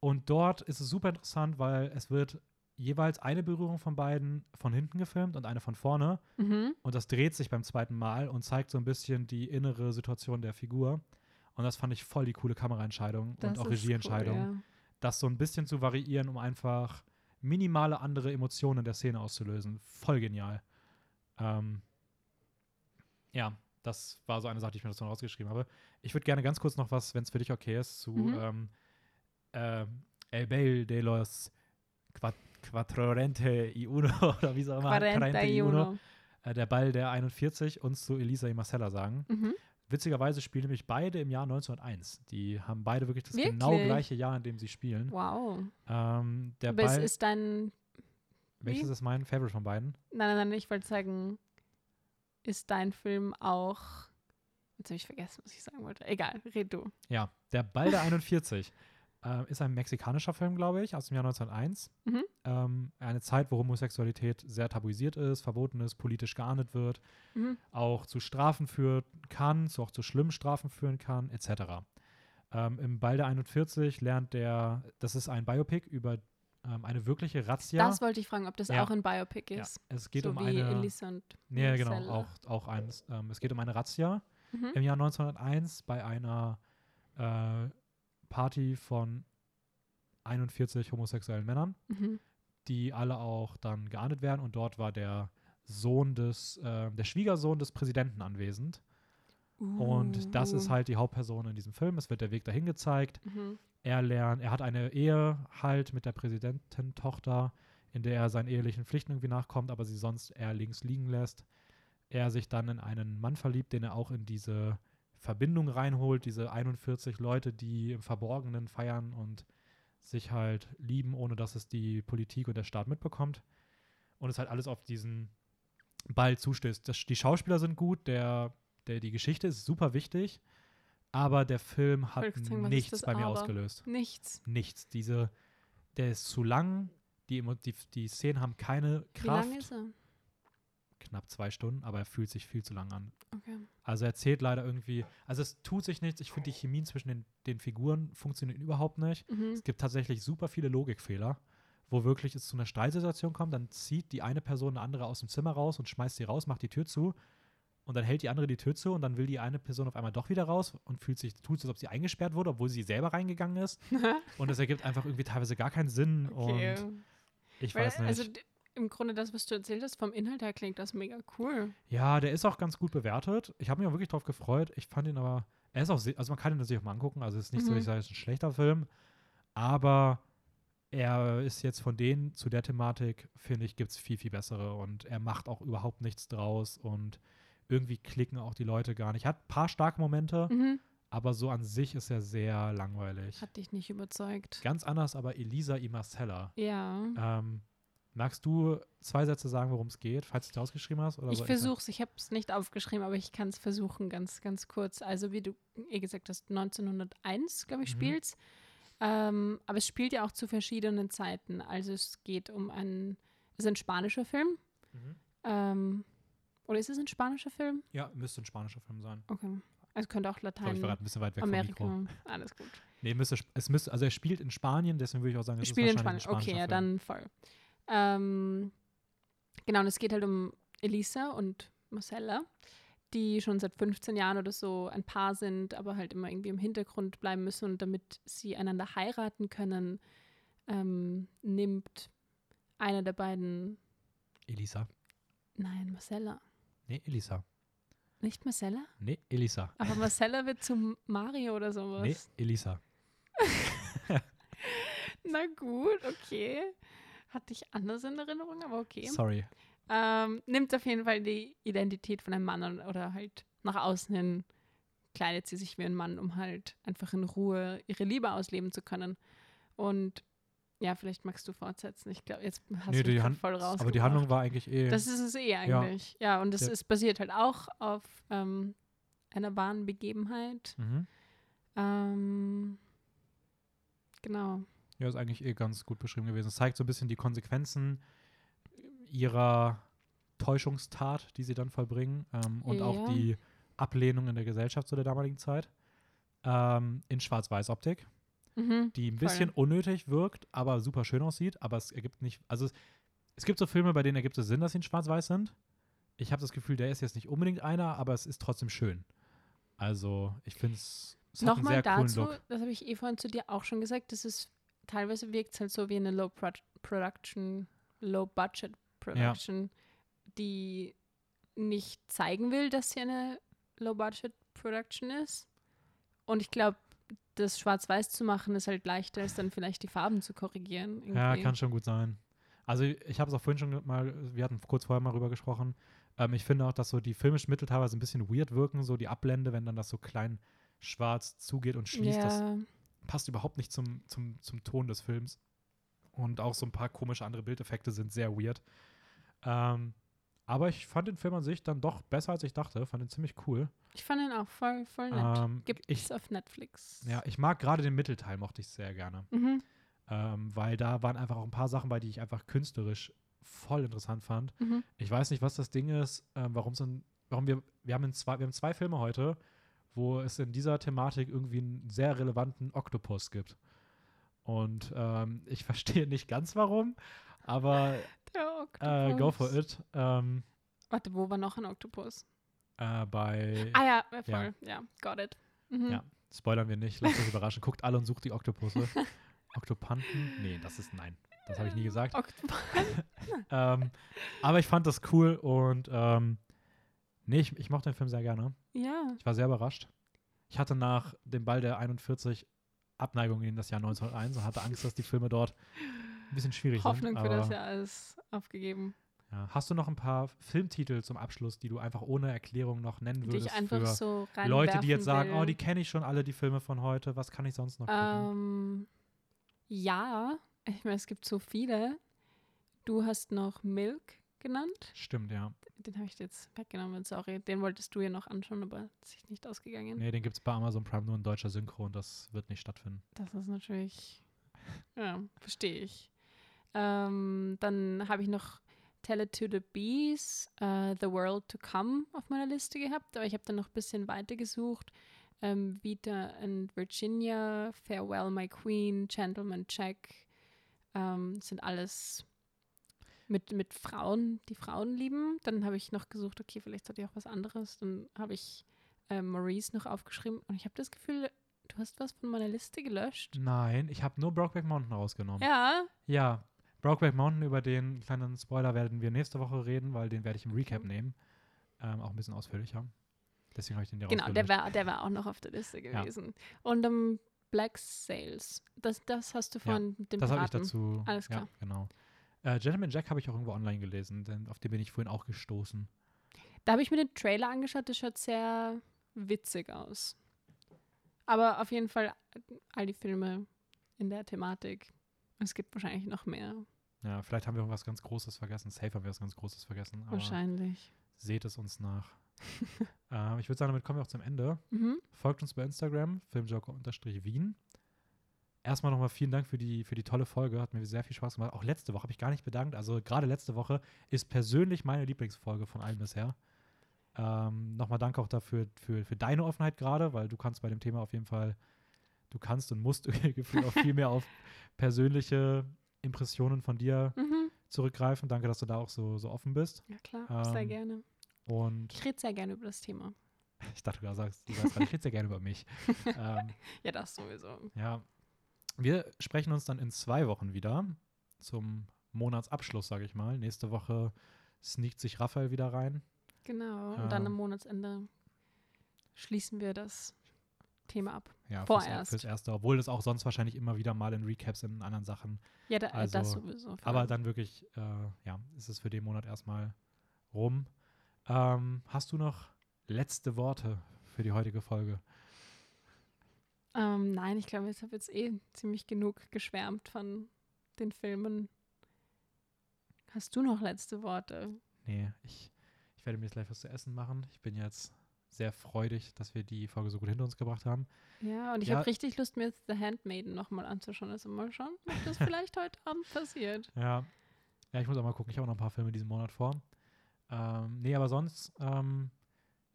Und dort ist es super interessant, weil es wird jeweils eine Berührung von beiden von hinten gefilmt und eine von vorne. mhm. Und das dreht sich beim zweiten Mal und zeigt so ein bisschen die innere Situation der Figur. Und das fand ich voll die coole Kameraentscheidung Das und auch Regieentscheidung, Cool, das so ein bisschen zu variieren, um einfach minimale andere Emotionen in der Szene auszulösen. Voll genial. Ähm, ja, das war so eine Sache, die ich mir dazu noch rausgeschrieben habe. Ich würde gerne ganz kurz noch was, wenn es für dich okay ist, zu Mhm. ähm, äh, El Bail de los Quat Quattrorente y Uno oder wie so immer, ja. 41. äh, der Ball der 41 und zu Elisa y Marcella sagen. Mhm. Witzigerweise spielen nämlich beide im Jahr 1901. Die haben beide wirklich das Wirklich? genau gleiche Jahr, in dem sie spielen. Wow. Ähm, der Aber es Ball, ist dein. welches wie? ist mein Favorite von beiden? Nein, nein, nein, ich wollte sagen, ist dein Film auch. Jetzt habe ich vergessen, was ich sagen wollte. Egal, red du. Ja, der Ball der 41 äh, ist ein mexikanischer Film, glaube ich, aus dem Jahr 1901. Mhm. Ähm, eine Zeit, wo Homosexualität sehr tabuisiert ist, verboten ist, politisch geahndet wird, Mhm. auch zu Strafen führen kann, zu auch zu schlimmen Strafen führen kann, etc. Ähm, Im Ball der 41 lernt der, das ist ein Biopic über ähm, eine wirkliche Razzia. Das wollte ich fragen, ob das Ja. auch ein Biopic ja, ist. es geht so um wie eine. Elisa und Nee, genau, auch, auch eins. Ähm, es geht um eine Razzia Mhm. im Jahr 1901 bei einer äh, Party von 41 homosexuellen Männern, Mhm. die alle auch dann geahndet werden. Und dort war der Sohn des, äh, der Schwiegersohn des Präsidenten anwesend. Und das ist Uh. halt die Hauptperson in diesem Film. Es wird der Weg dahin gezeigt. Mhm. Er lernt, er hat eine Ehe halt mit der Präsidententochter, in der er seinen ehelichen Pflichten irgendwie nachkommt, aber sie sonst eher links liegen lässt. Er sich dann in einen Mann verliebt, den er auch in diese Verbindung reinholt, diese 41 Leute, die im Verborgenen feiern und sich halt lieben, ohne dass es die Politik und der Staat mitbekommt. Und es halt alles auf diesen Ball zustößt. Das, die Schauspieler sind gut, der, der, die Geschichte ist super wichtig, aber der Film hat sagen, nichts bei mir Aber? ausgelöst. Nichts. Nichts. Diese, der ist zu lang, die, die, die Szenen haben keine Wie Kraft. lang ist er? Knapp zwei Stunden, aber er fühlt sich viel zu lang an. Okay. Also er erzählt leider irgendwie, also es tut sich nichts. Ich finde, die Chemien zwischen den, den Figuren funktionieren überhaupt nicht. Mhm. Es gibt tatsächlich super viele Logikfehler, wo wirklich es zu einer Streitsituation kommt, dann zieht die eine Person eine andere aus dem Zimmer raus und schmeißt sie raus, macht die Tür zu und dann hält die andere die Tür zu und dann will die eine Person auf einmal doch wieder raus und fühlt sich, tut es, als ob sie eingesperrt wurde, obwohl sie selber reingegangen ist. Und das ergibt einfach irgendwie teilweise gar keinen Sinn okay. und ich Weil, weiß nicht. Also im Grunde das, was du erzählt hast, vom Inhalt her klingt das mega cool. ja, der ist auch ganz gut bewertet. Ich habe mich auch wirklich drauf gefreut. Ich fand ihn aber, er ist auch, also man kann ihn sich auch mal angucken. Also es ist nicht so, Mhm. dass ich sage, es ist ein schlechter Film, aber er ist jetzt von denen zu der Thematik, finde ich, gibt es viel, viel bessere und er macht auch überhaupt nichts draus und irgendwie klicken auch die Leute gar nicht. Hat ein paar starke Momente, Mhm. aber so an sich ist er sehr langweilig. Hat dich nicht überzeugt. Ganz anders aber Elisa I. Marcella. Ja. Ähm, magst du zwei Sätze sagen, worum es geht, falls du es ausgeschrieben hast? Oder Ich versuche ich habe es nicht aufgeschrieben, aber ich kann es versuchen, ganz, ganz kurz. Also, wie du eh gesagt hast, 1901, glaube ich, Mhm. spielt's. Ähm, aber es spielt ja auch zu verschiedenen Zeiten. Also, es geht um einen, es ist ein spanischer Film. Mhm. Ähm, oder ist es ein spanischer Film? Ja, müsste ein spanischer Film sein. Okay. Also könnte auch Ich glaube, ich war Latein, gerade ein bisschen weit weg vom Mikro. Amerika. Alles gut. Nee, müsste, es müsste, also er spielt in Spanien, deswegen würde ich auch sagen, es Ich ist spiele in wahrscheinlich Spanisch. ein Okay, ja, dann voll. Ähm, genau, und es geht halt um Elisa und Marcella, die schon seit 15 Jahren oder so ein Paar sind, aber halt immer irgendwie im Hintergrund bleiben müssen. Und damit sie einander heiraten können, ähm, nimmt einer der beiden, Elisa. nein, Marcella. Nee, Elisa. Nicht Marcella? Nee, Elisa. Aber Marcella wird zu Mario oder sowas. Nee, Elisa. Na gut, okay. Hatte ich anders in Erinnerung, aber okay. Sorry. ähm, nimmt auf jeden Fall die Identität von einem Mann oder halt nach außen hin kleidet sie sich wie ein Mann, um halt einfach in Ruhe ihre Liebe ausleben zu können. Und ja, vielleicht magst du fortsetzen. Ich glaube, jetzt hast Nee, du die Hand- voll raus. Aber die Handlung war eigentlich eh. Das ist es eh eigentlich. Ja, und es Der- ist basiert halt auch auf ähm, einer wahren Begebenheit. mhm. Ähm, genau. Ja, ist eigentlich eh ganz gut beschrieben gewesen. Es zeigt so ein bisschen die Konsequenzen ihrer Täuschungstat, die sie dann vollbringen ähm, und auch Ja. die Ablehnung in der Gesellschaft zu der damaligen Zeit. Ähm, in Schwarz-Weiß-Optik, Mhm. die ein Voll. bisschen unnötig wirkt, aber super schön aussieht. Aber es ergibt nicht, also es, es gibt so Filme, bei denen ergibt es Sinn, dass sie in Schwarz-Weiß sind. Ich habe das Gefühl, der ist jetzt nicht unbedingt einer, aber es ist trotzdem schön. Also ich finde es Nochmal dazu, das habe ich eh vorhin zu dir auch schon gesagt, das ist teilweise wirkt es halt so wie eine Low Pro Production, Low Budget Production, die nicht zeigen will, dass sie eine Low Budget Production ist. Und ich glaube, das schwarz-weiß zu machen ist halt leichter, als dann vielleicht die Farben zu korrigieren. Ja, irgendwie. kann schon gut sein. Also ich habe es auch vorhin schon mal, wir hatten kurz vorher mal drüber gesprochen. Ähm, ich finde auch, dass so die filmischen Mittel teilweise ein bisschen weird wirken, so die Ablende, wenn dann das so klein schwarz zugeht und schließt. Das Ja, passt überhaupt nicht zum, zum, zum Ton des Films. Und auch so ein paar komische andere Bildeffekte sind sehr weird. Ähm, aber ich fand den Film an sich dann doch besser, als ich dachte. Fand ihn ziemlich cool. ich fand ihn auch voll, voll nett. Ähm, Gibt es auf Netflix. ja, ich mag gerade den Mittelteil, mochte ich sehr gerne. Mhm, Ähm, weil da waren einfach auch ein paar Sachen bei, die ich einfach künstlerisch voll interessant fand. mhm. Ich weiß nicht, was das Ding ist, ähm, warum wir, wir haben in zwei, wir haben zwei Filme heute, wo es in dieser Thematik irgendwie einen sehr relevanten Oktopus gibt. Und ähm, ich verstehe nicht ganz warum, aber Der äh, go for it. Ähm, Warte, wo war noch ein Oktopus? äh, bei Ah ja, voll. Ja, got it. Mhm. Ja. spoilern wir nicht, lasst euch überraschen. Guckt alle und sucht die Oktopusse. Oktopanten? Nee, das ist nein. Das habe ich nie gesagt. Ähm, aber ich fand das cool und ähm, nee, ich, ich mochte den Film sehr gerne. Ja. Ich war sehr überrascht. Ich hatte nach dem Ball der 41 Abneigung in das Jahr 1901 und hatte Angst, dass die Filme dort ein bisschen schwierig Hoffnung sind. für das Jahr ist aufgegeben. Ja. Hast du noch ein paar Filmtitel zum Abschluss, die du einfach ohne Erklärung noch nennen Die würdest ich einfach für so Leute, die jetzt sagen, will. oh, die kenne ich schon alle, die Filme von heute, was kann ich sonst noch gucken? Ähm, ja, ich meine, es gibt so viele. Du hast noch Milk genannt. Stimmt, ja. Den habe ich jetzt weggenommen, sorry. Den wolltest du ja noch anschauen, aber ist sich nicht ausgegangen. Nee, den gibt es bei Amazon Prime nur in deutscher Synchro und das wird nicht stattfinden. Das ist natürlich, ja, verstehe ich. Ähm, dann habe ich noch Tell It to the Bees, äh, The World to Come auf meiner Liste gehabt, aber ich habe dann noch ein bisschen weiter gesucht. Ähm, Vita and Virginia, Farewell My Queen, Gentleman Jack, ähm, sind alles mit, mit Frauen, die Frauen lieben. Dann habe ich noch gesucht, okay, vielleicht sollte ich auch was anderes. Dann habe ich äh, Maurice noch aufgeschrieben und ich habe das Gefühl, du hast was von meiner Liste gelöscht. Nein, ich habe nur Brokeback Mountain rausgenommen. Ja, Ja, Brokeback Mountain, über den kleinen Spoiler werden wir nächste Woche reden, weil den werde ich im Recap Okay. nehmen. Ähm, auch ein bisschen ausführlicher. Deswegen habe ich den dir genau, der war, der war auch noch auf der Liste Ja. gewesen. Und um, Black Sails, das, das hast du Ja, vorhin mit dem Das habe ich dazu. Alles Ja, klar. genau. Äh, Gentleman Jack habe ich auch irgendwo online gelesen, denn auf den bin ich vorhin auch gestoßen. Da habe ich mir den Trailer angeschaut, der schaut sehr witzig aus. Aber auf jeden Fall all die Filme in der Thematik. Es gibt wahrscheinlich noch mehr. Ja, vielleicht haben wir irgendwas ganz Großes vergessen. Safe haben wir was ganz Großes vergessen. Wahrscheinlich. seht es uns nach. ähm, ich würde sagen, damit kommen wir auch zum Ende. Mhm. Folgt uns bei Instagram, filmjoker-wien. Erstmal nochmal vielen Dank für die, für die tolle Folge. Hat mir sehr viel Spaß gemacht. Auch letzte Woche habe ich gar nicht bedankt. Also gerade letzte Woche ist persönlich meine Lieblingsfolge von allen bisher. Ähm, nochmal danke auch dafür für, für deine Offenheit gerade, weil du kannst bei dem Thema auf jeden Fall, du kannst und musst gefühlt auch viel mehr auf persönliche Impressionen von dir Mhm. zurückgreifen. Danke, dass du da auch so, so offen bist. Ja, klar. sehr Ähm, gerne. Und Ich rede sehr gerne über das Thema. ich dachte, du sagst, du sagst ich rede sehr gerne über mich. ähm, Ja, das sowieso. Ja, wir sprechen uns dann in zwei Wochen wieder zum Monatsabschluss, sage ich mal. Nächste Woche sneakt sich Raphael wieder rein. Genau. Und dann Ja. am Monatsende schließen wir das Thema ab. Ja, Vorerst. Fürs, fürs Erste, obwohl das auch sonst wahrscheinlich immer wieder mal in Recaps in anderen Sachen. Ja, da, äh, das Also, sowieso. Aber dann wirklich, äh, ja, ist es für den Monat erstmal rum. Ähm, hast du noch letzte Worte für die heutige Folge? Ähm, nein, ich glaube, ich habe jetzt eh ziemlich genug geschwärmt von den Filmen. Hast du noch letzte Worte? Nee, ich, ich werde mir jetzt gleich was zu essen machen. Ich bin jetzt sehr freudig, dass wir die Folge so gut hinter uns gebracht haben. Ja, und ich Ja. habe richtig Lust, mir jetzt The Handmaiden nochmal anzuschauen. Also mal schauen, ob das vielleicht heute Abend passiert. Ja. Ja, ich muss auch mal gucken. Ich habe auch noch ein paar Filme diesen Monat vor. Ähm, nee, aber sonst, ähm,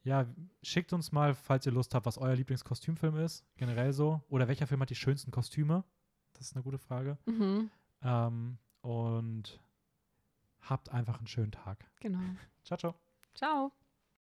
ja, schickt uns mal, falls ihr Lust habt, was euer Lieblingskostümfilm ist. Generell so. Oder welcher Film hat die schönsten Kostüme? Das ist eine gute Frage. Mhm, Ähm, und habt einfach einen schönen Tag. genau. Ciao, ciao. Ciao.